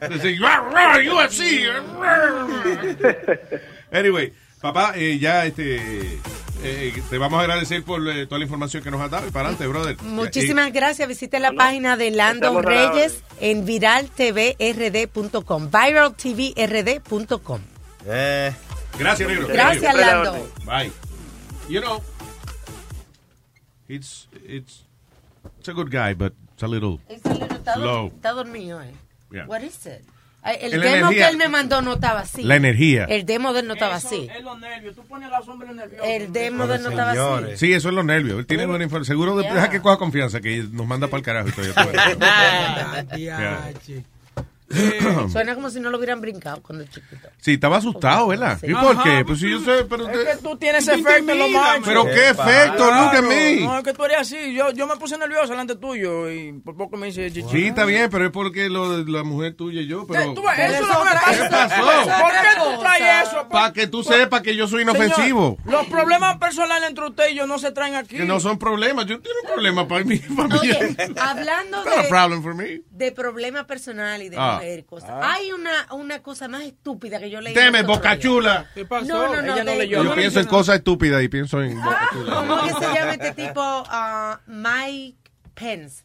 que decir, "Rah, rah, UFC. rah". Anyway, papá, eh, ya este, eh, te vamos a agradecer por eh, toda la información que nos has dado y para adelante, brother. Muchísimas gracias. Visite la página de Lando Estamos a la Reyes en viraltvrd.com. Viraltvrd.com. Eh. Gracias, negro. Gracias, Siempre la Lando. orden. Bye. You know, it's it's it's a good guy, but it's a little está está dormido, eh. Yeah. What is it? El La demo energía. que él me mandó no estaba así. La energía. El demo de él no estaba así. Es los nervios. Tú pones a los hombres nerviosos. El demo de él no estaba así. Sí, eso es los nervios. Él tiene buena información. Seguro de- Yeah. deja que coja confianza, que nos manda para el carajo y todo. Yeah. Suena como si no lo hubieran brincado cuando es chiquito. Sí, estaba asustado, ¿verdad? ¿Y por qué? Pues si yo sé, pero Es que tú tienes efecto en los machos. Pero qué efecto, look at me. No, es que tú eres así. Yo, yo me puse nervioso delante tuyo y por poco me dice chichi. Sí, está bien, pero es porque lo de la mujer tuya y yo, pero... Tú eso es lo que ¿Qué pasó? ¿Por qué tú traes eso? Para que tú sepas que yo soy inofensivo. Señor, los problemas personales entre usted y yo no se traen aquí. Que no son problemas. Yo tengo un problema para mí. Para mí. Oye, hablando Not a de, problem for me. De problema personal y de Ah. mujer y cosas. Hay una, una cosa más estúpida que yo leí. Deme, los otros boca días. chula. ¿Qué pasó? No, no, no. Ella no leyó. Yo pienso en cosas estúpidas y pienso en boca chula. ¿Cómo que se llama este tipo? Ah, Mike Pence.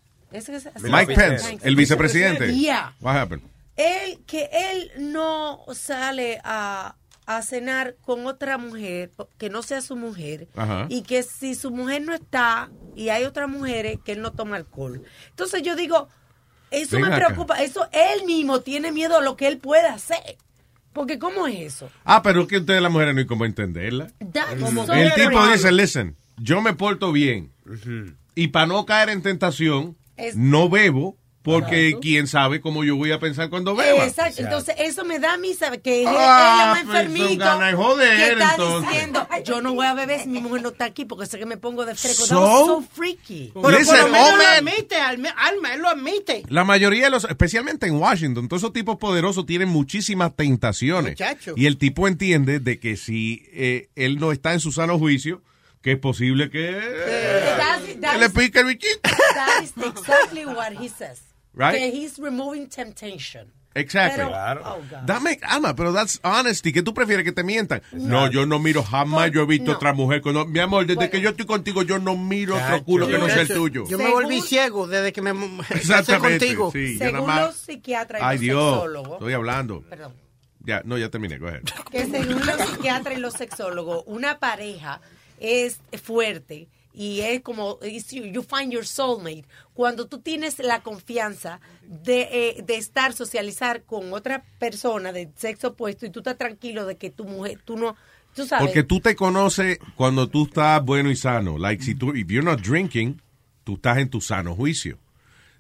Mike Pence, el vicepresidente. Yeah. What happened? Él, que él no sale a, a cenar con otra mujer que no sea su mujer Ajá. y que si su mujer no está y hay otras mujeres que él no toma alcohol. Entonces yo digo, eso Ven me acá. preocupa, eso él mismo tiene miedo a lo que él puede hacer. Porque ¿cómo es eso? Ah, pero es que ustedes las mujeres no hay cómo entenderla. So El tipo dice, listen, yo me porto bien. Y para no caer en tentación, Es- no bebo, porque quién sabe cómo yo voy a pensar cuando beba. Exacto. Entonces, eso me da a mí saber que él, Ah, es un pues, enfermito joder, que está entonces. diciendo, yo no voy a beber si mi mujer no está aquí porque sé que me pongo de fresco. So? So freaky. Pero por Listen, lo menos oh, lo admite, Alma, él lo admite. La mayoría de los, especialmente en Washington, todos esos tipos poderosos tienen muchísimas tentaciones. Muchacho. Y el tipo entiende de que si eh, él no está en su sano juicio, que es posible que, that que le pique el bichito. That is exactly what he says. Right? Que he's removing temptation. Exactly. Pero- oh, Alma, pero that's honesty. ¿Qué tú prefieres que te mientan? No, yo no miro jamás. Yo he visto no. otra mujer. con- mi amor, desde que yo estoy contigo, yo no miro otro culo que no sea el tuyo. Yo me volví ciego desde que me Exactamente. contigo. Sí, Según más- los psiquiatras y Ay, los Dios. sexólogos. Estoy hablando. Perdón. Ya, no, ya terminé. Go ahead. que según los psiquiatras y los sexólogos, una pareja es fuerte y es como you, you find your soulmate cuando tú tienes la confianza de, eh, de estar socializar con otra persona de sexo opuesto y tú estás tranquilo de que tu mujer tú no tú sabes Porque tú te conoces cuando tú estás bueno y sano. Like, si tú, if you're not drinking, tú estás en tu sano juicio.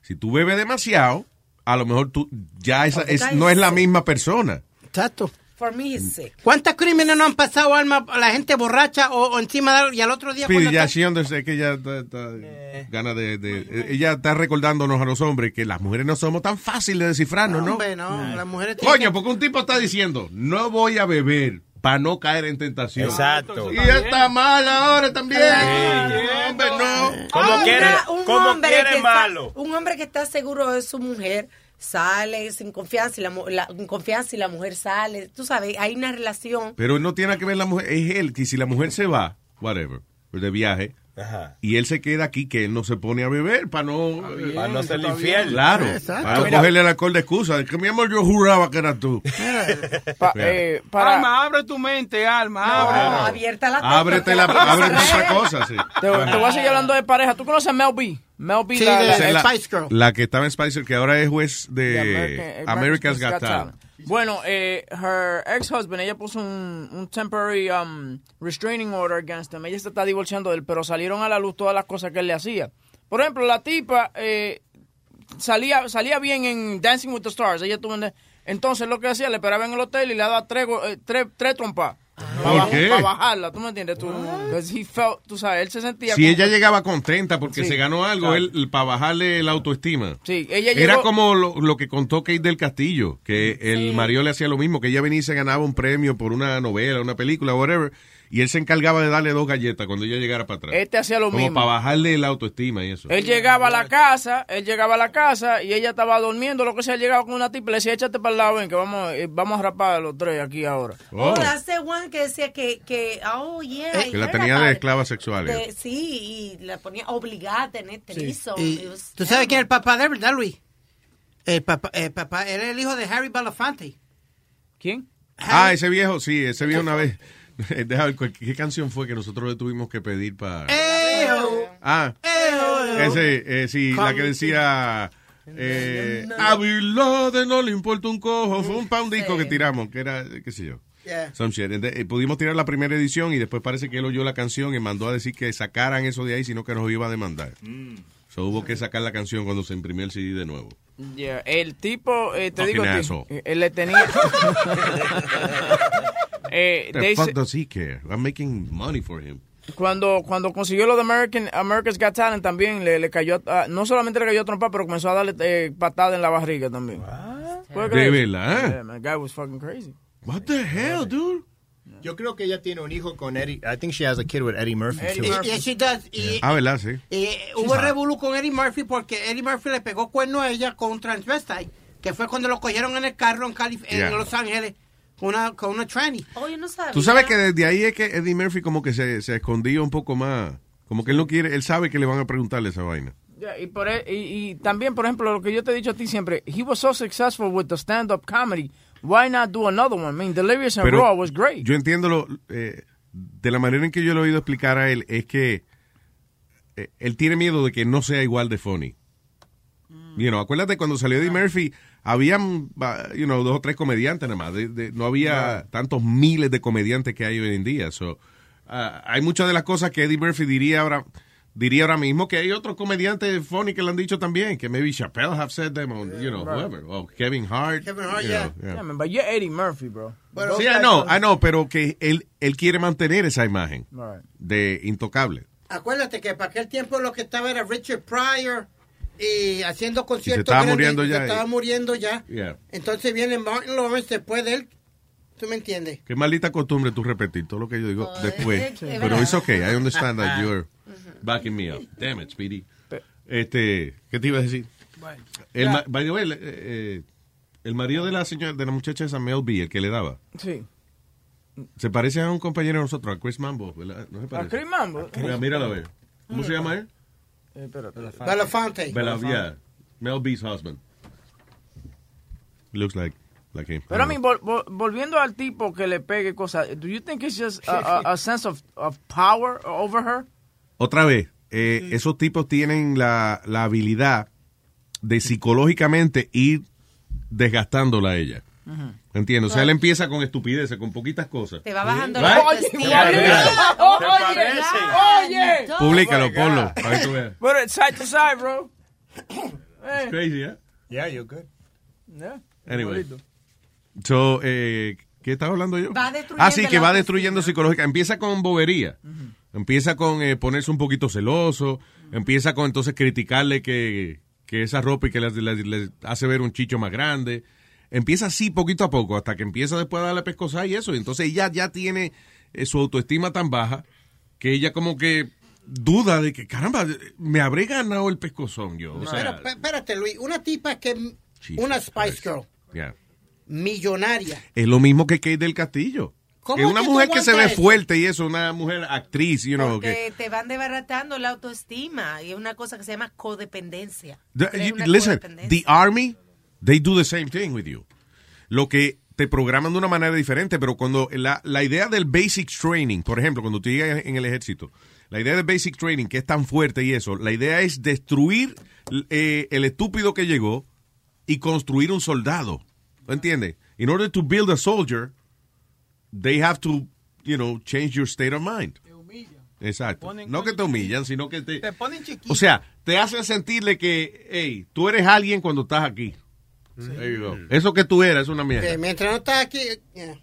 Si tú bebes demasiado, a lo mejor tú ya esa, es, no es la misma persona. Exacto. For me he's sick ¿Cuántos crímenes no han pasado, Alma, a la gente borracha o, o encima de y al otro día Speedy, ya está- que ella está, está- gana de, de- ella está recordándonos a los hombres que las mujeres no somos tan fáciles de descifrarnos, ¿no? Hombre, no, las mujeres tienen Coño, que- porque un tipo está diciendo, no voy a beber para no caer en tentación. Exacto. Y está mal ahora también. Hombre, no. Como quiere, un como hombre quiere que está- malo. un hombre que está seguro de su mujer sale sin confianza y la, mu- la- sin confianza y la mujer sale tú sabes hay una relación Pero no tiene que ver la mujer, es él, que si la mujer se va, whatever, de viaje, Ajá. y él se queda aquí, que él no se pone a beber para no... Para no ser infiel. Claro, Exacto. para no cogerle el alcohol de excusa. Es que mi amor, yo juraba que eras tú. Pa- eh, para, Alma, abre tu mente, Alma, No, abre. abierta la Ábrete, la, ábrete otra cosa, sí. te, te voy a seguir hablando de pareja. ¿Tú conoces a Mel B? Mel B, Sí, la- Spice Girl. la que estaba en Spicer, que ahora es juez de American- America's Got Talent. Bueno, eh, her ex-husband, ella puso un, un temporary um, restraining order against him. Ella se está divorciando de él, pero salieron a la luz todas las cosas que él le hacía. Por ejemplo, la tipa eh, salía salía bien en Dancing with the Stars. Ella tuvo entonces lo que hacía, le esperaba en el hotel y le daba tres, go- eh, tres, tres trompas. ¿Por qué? Para bajarla, ¿tú me entiendes? Tú, 'cause he felt, tú sabes, él se sentía Si ella llegaba contenta porque Sí. se ganó algo, él, para bajarle la autoestima. Sí, ella Era llegó- como lo, lo que contó Kate del Castillo, que el marido le hacía lo mismo, que ella venía y se ganaba un premio por una novela, una película, whatever, y él se encargaba de darle dos galletas cuando ella llegara para atrás. Este hacía lo como mismo. para bajarle la autoestima y eso. Él llegaba a la casa, él llegaba a la casa y ella estaba durmiendo, lo que sea, llegaba con una tipa y le decía, échate para el lado, ven, que vamos, eh, vamos a rapar a los tres aquí ahora. Oh, that's the one que decía que, que oh, yeah. I que la tenía de it. esclava sexual. De- sí, y la ponía obligada a tener trizo. ¿Tú sabes quién es el papá de él, verdad, Luis? El papá, el papá era el hijo de Harry Belafonte. ¿Quién? Ah, ese viejo, sí, ese viejo una vez. Deja ver, ¿cuál- ¿qué canción fue que nosotros le tuvimos que pedir para. Ah, ese, eh, sí, la que decía. Eh, a Bill Laden no le importa un cojo. Fue un pa' un disco que tiramos, que era, qué sé yo. Yeah. Some shit. Eh, pudimos tirar la primera edición y después parece que él oyó la canción y mandó a decir que sacaran eso de ahí, sino que nos iba a demandar. So, hubo que sacar la canción cuando se imprimió el CD de nuevo. Yeah, El tipo, eh, te digo, eh, él le tenía... eh, The they fuck does he care? I'm making money for him. cuando, cuando consiguió lo de American, America's Got Talent también le, le cayó, a- no solamente le cayó a trompa, pero comenzó a darle eh, patada en la barriga también. ¿Puedes De verdad. Yeah, man, guy was fucking crazy. What the hell, dude? Yo creo que ella tiene un hijo con Eddie. I think she has a kid with Eddie Murphy. too. Y, y she does. Y, Ah, ¿verdad? Sí. y hubo revolú con Eddie Murphy porque Eddie Murphy le pegó cuerno a ella con un transvestite, que fue cuando lo cogieron en el carro en, Calif en Yeah. Los Ángeles con una, con una tranny. Oh, yo no sabía. Tú sabes que desde ahí es que Eddie Murphy como que se, se escondía un poco más. Como que él no quiere, él sabe que le van a preguntarle esa vaina. Yeah, y, por, e- y, y también, por ejemplo, lo que yo te he dicho a ti siempre, he was so successful with the stand-up comedy, why not do another one? I mean, Delirious and Pero Raw was great. Yo entiendo lo, eh, de la manera en que yo lo he oído explicar a él es que eh, él tiene miedo de que no sea igual de funny. You know, acuérdate cuando salió Eddie Murphy, habían, you know, dos o tres comediantes nada más. De- de- no había tantos miles de comediantes que hay hoy en día. So, uh, hay muchas de las cosas que Eddie Murphy diría ahora, diría ahora mismo que hay otros comediantes funny que le han dicho también, que maybe Chappelle have said them, or, you know, Right. whoever, o Kevin Hart. Kevin Hart, you yeah. know, yeah. Yeah, man, but you're Eddie Murphy, bro. Sí, I know, I know, pero que él, él quiere mantener esa imagen Right. de intocable. Acuérdate que para aquel tiempo lo que estaba era Richard Pryor y haciendo conciertos. estaba grandes, muriendo ya, Se estaba muriendo ya. Yeah. Entonces viene Martin Lawrence después de él. ¿Tú me entiendes? Qué maldita costumbre tú repetir todo lo que yo digo después. sí. Pero it's okay, I understand that you're backing me up. Damn it, Speedy. Este, ¿qué te iba a decir? El, ma- by the way, el, eh, eh, el marido de la señora, de la muchacha esa Mel B, el que le daba, Sí. se parece a un compañero de nosotros, a Chris Mambo, ¿verdad? ¿No se ¿A? Chris Mambo? Mira, míralo a ver. ¿Cómo se llama él? Eh. Belafonte. Yeah, Mel B's husband. Looks like, like him. Pero a mí, vol- vol- volviendo al tipo que le pegue cosas, do you think it's just a, a- a sense of, of power over her? Otra vez, eh, esos tipos tienen la, la habilidad de psicológicamente ir desgastándola a ella. ¿Entiendes? O sea, él empieza con estupideces, con poquitas cosas. Te va bajando Right? la Oye, oye, oye, oye. Públicalo, ponlo, para que tú veas. Put it side to side, bro. Eh, Crazy, ¿eh? Yeah, you're good. yeah. Anyway. So, eh, ¿qué estaba hablando yo? Va destruyendo Ah, sí, que va destruyendo psicológica. Empieza con bobería. Empieza con eh, ponerse un poquito celoso. Empieza con entonces criticarle que, que esa ropa y que le hace ver un chicho más grande. Empieza así poquito a poco hasta que empieza después a darle pescosa y eso. Y entonces ella ya tiene eh, su autoestima tan baja que ella como que duda de que, caramba, me habré ganado el pescozón yo. O sea, Pero, pe- espérate, Luis. Una tipa que. Una Spice Girl. yeah. Millonaria. Es lo mismo que Kate del Castillo. ¿Cómo Es una que mujer que se ve eso? fuerte y eso, una mujer actriz, you know. Que, te van desbaratando la autoestima y es una cosa que se llama codependencia. The- you- listen, codependencia. the army, they do the same thing with you. Lo que te programan de una manera diferente, pero cuando la, la idea del basic training, por ejemplo, cuando tú llegas en el ejército, la idea del basic training, que es tan fuerte y eso, la idea es destruir eh, el estúpido que llegó y construir un soldado. ¿Me entiendes? In order to build a soldier, they have to, you know, change your state of mind. Exacto. No que te humillan, sino que te... Te ponen chiquito. O sea, te hacen sentirle que, hey, tú eres alguien cuando estás aquí. There you go. Eso que tú eras es una mierda. Que mientras no estás aquí. yeah.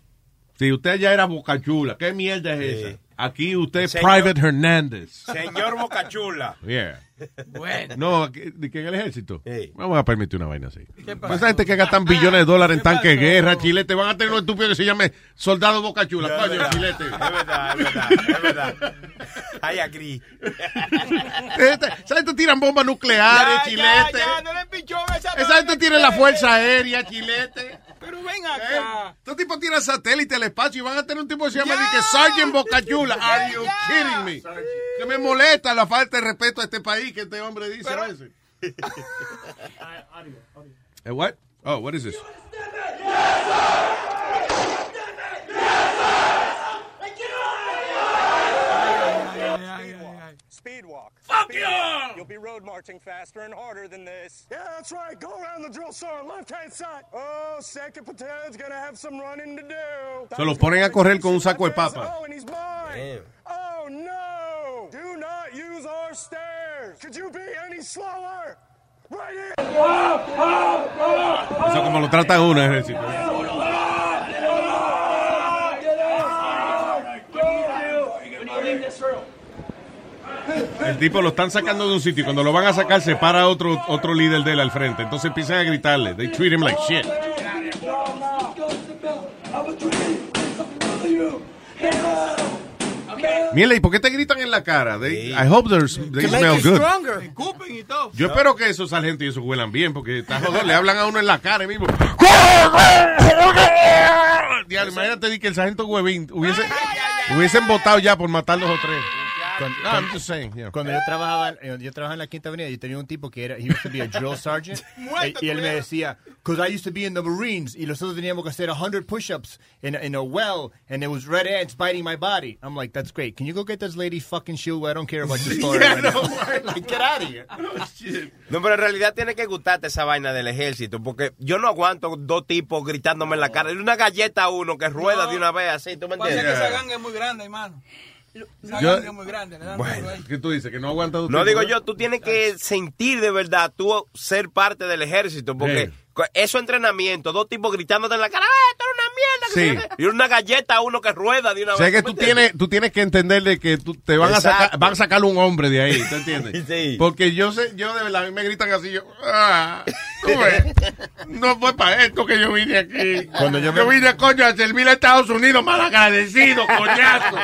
Si usted allá era Boca Chula, ¿qué mierda es esa? Aquí usted es Señor- Private Hernández. Señor Bocachula. Yeah. Bueno. No, aquí- ¿de que en el ejército? Vamos a permitir una vaina así. ¿Qué Pues esa gente que gastan billones de dólares en tanques de guerra, chilete, van a tener un estúpido que se llame Soldado Boca Chula. No, es Coño, verdad, chilete. Es verdad, es verdad, es verdad. Ay, Esa gente tiran bombas nucleares, Ya, chilete. ya, ya, no le pichón esa Esa gente tiene la fuerza aérea, chilete. Pero ven acá. Estos tipos tiran satélite al espacio y van a tener un tipo que se llama que Sergeant Bocachula. Are you kidding me? Que me molesta la falta de respeto a este país que este hombre dice a veces. Eh, what? Oh, what is this? Speed walk. Fuck Speed you! walk. You'll be road marching faster and harder than this. Yeah, that's right. Go around the drill sergeant, left hand side. Oh, second platoon's gonna have some running to do. Se los ponen a correr con un saco de papa. Oh, and he's mine. Oh no! Do not use our stairs. Could you be any slower? Right here. Eso como lo tratan uno en el ejército. El tipo lo están sacando de un sitio y cuando lo van a sacar se para otro, otro líder de él al frente. Entonces empiezan a gritarle. They treat him like shit. Mira, ¿y por qué te gritan en la cara? They- I hope they smell good. Yo espero que esos sargentos y esos huelan bien, porque está jodón, le hablan a uno en la cara mismo. Imagínate que el sargento Huevín hubiese, hubiesen votado ya por matar dos o tres. Cuando, No, I'm just saying, yeah. cuando yo trabajaba, eh, yo trabajaba en la Quinta Avenida, yo tenía un tipo que era, he used to be a drill sergeant, eh, y él me decía, because I used to be in the Marines, y nosotros teníamos que hacer 100 push-ups in, a- in a well, and there was red ants biting my body. I'm like, that's great. Can you go get this lady's fucking shoe? I don't care about your story. Yeah, right no, now." like, get out of here. No, pero en realidad tiene que gustarte esa vaina del ejército, porque yo no aguanto dos tipos gritándome en la cara. Una galleta a uno que rueda de una vez así, ¿tú me Pasa que entiendes? esa ganga es muy grande, hermano. Yo- muy grande. Duro ahí. ¿Qué tú dices? ¿Que no aguanta tu No tipo, digo eh? yo, tú tienes que sentir de verdad, tú ser parte del ejército, porque Sí. eso es entrenamiento, dos tipos gritándote en la cara, ¡eh, esto es una mierda! Sí. sé qué". Y una galleta a uno que rueda de una O sea vez. que ¿tú tienes, tú tienes que entender de que tú- te van a sacar, van a sacar un hombre de ahí, ¿te entiendes? Sí. Porque yo sé, yo de verdad, a mí me gritan así, yo, ah, tú ves, no fue para esto que yo vine aquí. Cuando yo yo, me- vine, coño, a servirle a Estados Unidos, malagradecido, coñazo.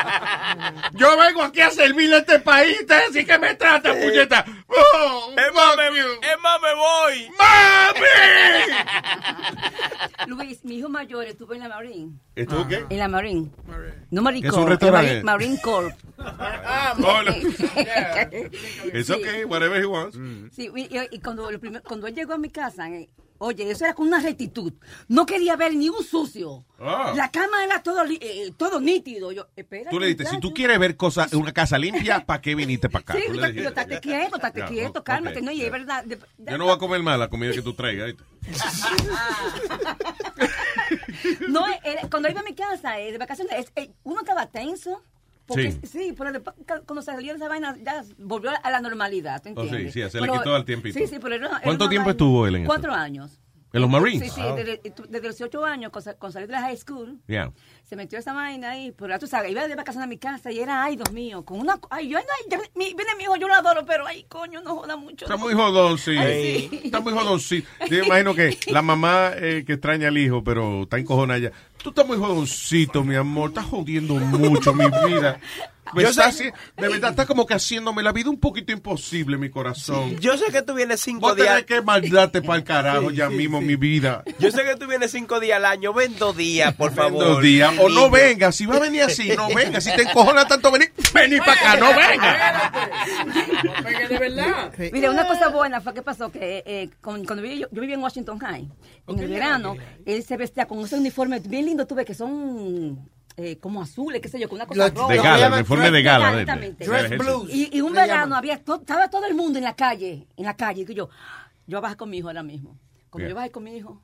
Yo vengo aquí a servirle a este país, ustedes sí que me tratan, puñeta. Oh, Es más, me, es más, me voy. Luis, mi hijo mayor estuvo en la Marine. ¿Estuvo qué? En la Marine. No Marine ¿Qué es un Corps, restaurante? Marine, Marine Corps. Oh, no. It's okay, whatever he wants. Sí, y, y- y cuando, lo primer- cuando él llegó a mi casa, eh, oye, eso era con una rectitud. No quería ver ni un sucio. Ah. La cama era todo, li- eh, todo nítido. Yo, espera. Tú le dijiste, si tú quieres ver cosas, una casa limpia, ¿para qué viniste para acá? Sí, yo, dijiste. estate quieto, estate quieto, ok, cálmate. no, y es verdad. de- de- Yo no voy a comer más la comida que tú traigas. No, eh, cuando iba a mi casa eh, de vacaciones, es- eh, uno estaba tenso. Porque, Sí. sí. pero después, cuando salió de esa vaina, ya volvió a la normalidad, ¿te Oh, sí, entiendes? sí, se le Pero- quitó al tiempito. Sí, sí, pero era- era ¿Cuánto tiempo vaina- estuvo él en eso? Cuatro años. ¿En los Marines? Sí, sí, Wow. desde, desde los 18 años, con salir de la high school, Yeah. Se metió esa vaina ahí, pero ya tú sabes, iba de vacaciones a mi casa y era, ay, Dios mío, con una, ay, yo, ay, ya- mi, viene mi hijo, yo lo adoro, pero, ay, coño, no joda mucho. Está muy jodón, sí. Ay, sí. Está muy jodón, sí. Yo imagino que la mamá eh, que extraña al hijo, pero está encojonada ya. Tú estás muy jodoncito, mi amor. Estás jodiendo mucho mi vida. Me Yo está sé- de verdad, está como que haciéndome la vida un poquito imposible, mi corazón. Yo sé que tú vienes cinco Vos días. que mandarte para el carajo Sí, ya sí, mismo, sí. mi vida. Yo sé que tú vienes cinco días al año, ven dos días, por favor. Dos días. O no venga. Si va a venir así, no venga. Si te encojona tanto venir, vení para acá, no venga. de verdad. Mira, una cosa buena fue que pasó que eh, con- cuando viví- yo, yo vivía en Washington High, en el verano, él se vestía con ese uniforme bien lindo, tuve que son eh, como azules, qué sé yo, con una cosa Los- roja. de gala, uniforme de gala de- de- Exactamente. Dress blues, Y, y un le verano llaman. había to- estaba todo el mundo en la calle, en la calle, y yo, yo bajé con mi hijo ahora mismo. Cuando Bien. yo bajé con mi hijo,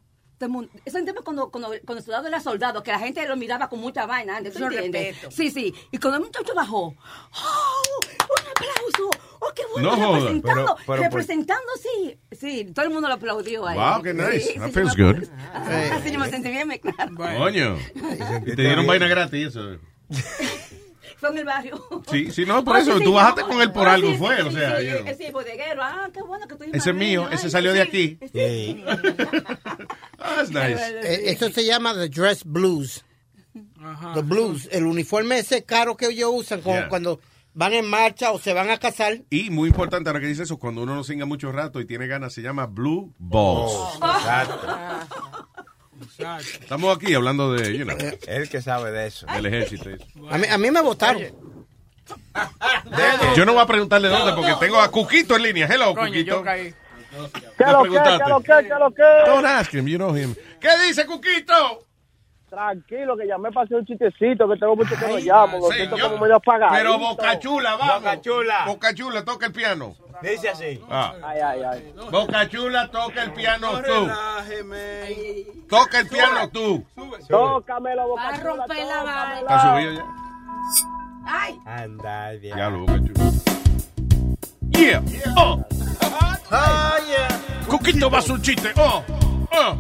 eso entiendo cuando, cuando, cuando el soldado era soldado, que la gente lo miraba con mucha vaina antes, ¿tú Mucho entiendes? respeto. Sí, sí. Y cuando el muchacho bajó, ¡oh! ¡Un aplauso! oh, qué bueno, No joda. representando, Pero- pero por- representando, sí, sí, todo el mundo lo aplaudió ahí. Wow, qué nice. Sí, That sí, feels yo good. Ah, sí, yo me sentí bien, me claro. Coño. Y te dieron vaina gratis, eso. Fue en el barrio. Sí, sí, no, por Oh, eso. sí, Tú sí, bajaste no, con él por oh, algo, sí, fue. sí, O sea, know. sí, bodeguero, ah, qué bueno que tú Ese es mío, ese salió de aquí. Nice. Eh, Eso se llama the dress blues. The blues. El uniforme ese caro que ellos usan como Yeah. cuando van en marcha o se van a casar. Y muy importante, ahora que dice eso, cuando uno no singa mucho rato y tiene ganas, se llama Blue Balls. Estamos aquí hablando de, you know, Él que sabe de eso. del ejército. A mí, a mí me votaron. Yo no voy a preguntarle dónde porque tengo a Cuquito en línea. Hello, Coño, Cuquito. yo caí. ¿Qué lo que, qué lo que, qué lo que? Don't ask him, you know him. ¿Qué dice Cuquito? Tranquilo, que llamé para hacer un chistecito, que tengo mucho que no llamo. Lo siento como medio apagado. Pero Boca Chula, vamos. Boca Chula. Boca Chula, toca el piano. Dice así. Ah. Ay, ay, ay. Boca Chula, toca el piano tú. Toca el piano tú. Tócamelo, Boca Va a romper la vaina. ¿Está subido ya? Ay. Anda, bien. Ya lo Boca Chula. Yeah. Oh. Ah, yeah. Cuquito va a su chiste. Oh. Oh.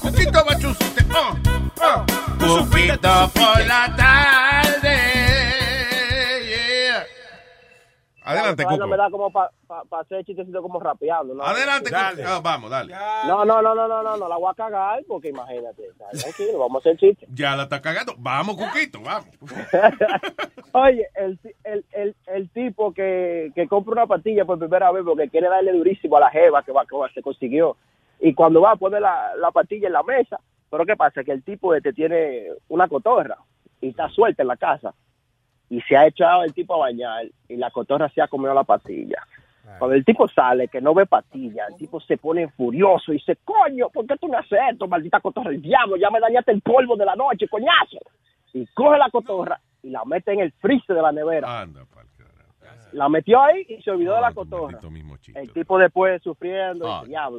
Cuquito va a su chiste. Oh. Oh. Cuquito por la tarde. Adelante, Cuco. me da como para hacer chistecito como rapeando. ¿no? Adelante, Cuco. Ah, vamos, dale. No, no, no, no, no, no, no la voy a cagar porque imagínate. Tranquilo, vamos a hacer chiste. Ya la está cagando. Vamos, Cuquito, vamos. Oye, el, el, el, el tipo que, que compra una pastilla por primera vez porque quiere darle durísimo a la jeva que, va, que va- se consiguió. Y cuando va a poner la, la pastilla en la mesa, pero ¿qué pasa? Que el tipo este tiene una cotorra y está suelta en la casa. Y se ha echado el tipo a bañar y la cotorra se ha comido la pastilla. Cuando el tipo sale, que no ve pastilla, el tipo se pone furioso y dice, coño, ¿por qué tú me haces esto, maldita cotorra? El diablo, ya me dañaste el polvo de la noche, coñazo. Y coge la cotorra y la mete en el freezer de la nevera. Anda, La metió ahí y se olvidó de la cotorra. El tipo después sufriendo, Ah. diablo,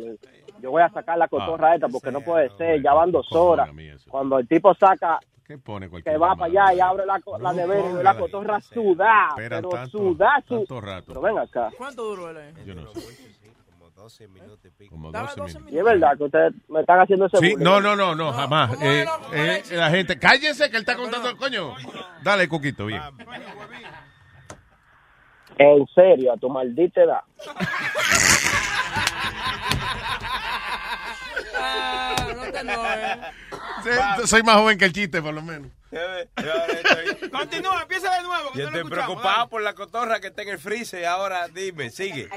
yo voy a sacar la cotorra Ah. esta porque no puede ser, ya van dos horas. Cuando el tipo saca, ¿Qué pone cualquier que va para allá y abre la, la nevera y la cotorra Esperan pero tanto- sudada, su- tanto rato. Pero ven acá. ¿Cuánto duró él ahí? Yo no sé. Como 12 minutos y pico. Como 12 minutos. Y es verdad que ustedes me están haciendo ese Sí, no, no, no, no, jamás. Eh, eh, la gente, cállense que él está contando el coño. Dale, Cuquito, bien. En serio, a tu maldita edad. Sí, Soy más joven que el chiste, por lo menos. Continúa, empieza de nuevo. que Yo estoy preocupado por la cotorra que está en el freezer. Ahora dime, sigue.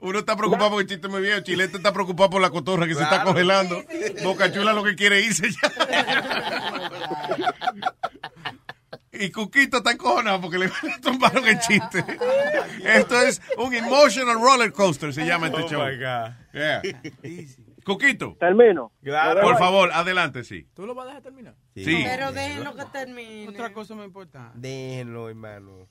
Uno está preocupado porque el chiste muy viejo. Chilete está preocupado por la cotorra que se está congelando. Boca Chula lo que quiere irse ya. Y Cuquito está encojonado porque le tumbaron el chiste. Esto es un emotional roller coaster, se llama este Oh, show. my God. Yeah. Cuquito. Termino. Por favor, adelante, sí. ¿Tú lo vas a dejar terminar? Sí. Pero déjenlo que termine. Otra cosa muy importante. Déjenlo, hermano.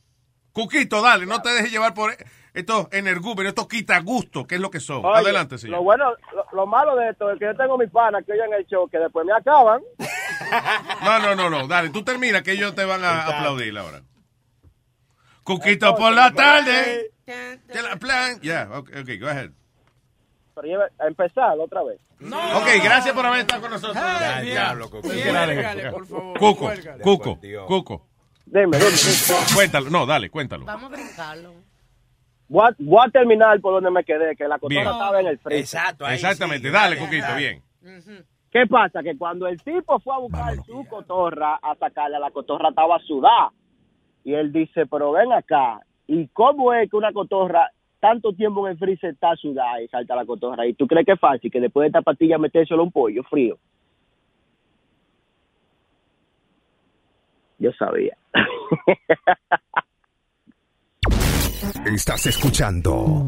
Cuquito, dale, no te dejes llevar por estos energúmenos, estos quitagustos, que es lo que son. Oye, adelante, señor. Lo bueno, lo, lo malo de esto es que yo tengo mis panas que oyen el show, que después me acaban. No, no, no, no. Dale, tú termina que ellos te van a aplaudir ahora. Cuquito por la tarde. Ya la plan. Ya, okay, ok, go ahead. Pero lleva- a empezar otra vez. Ok, gracias por haber estado con nosotros. Ya, Ya. diablo, Cuco. Cuélgale, por favor, Cuco, cuélgale. Cuco, Por Dios. Cuco. Dime, dime. Cuéntalo, no, dale, cuéntalo. Vamos a brincarlo. Voy a, voy a terminar por donde me quedé, que la Bien. cotorra estaba en el freezer. Exacto, Exactamente, dale, Cuquito, bien. ¿Qué pasa? Que cuando el tipo fue a buscar su cotorra, a sacarla, la cotorra estaba sudada. Y él dice, pero ven acá, ¿y cómo es que una cotorra tanto tiempo en el freezer está sudada y salta la cotorra? ¿Y tú crees que es fácil que después de esta pastilla a un pollo frío? Yo sabía. Estás escuchando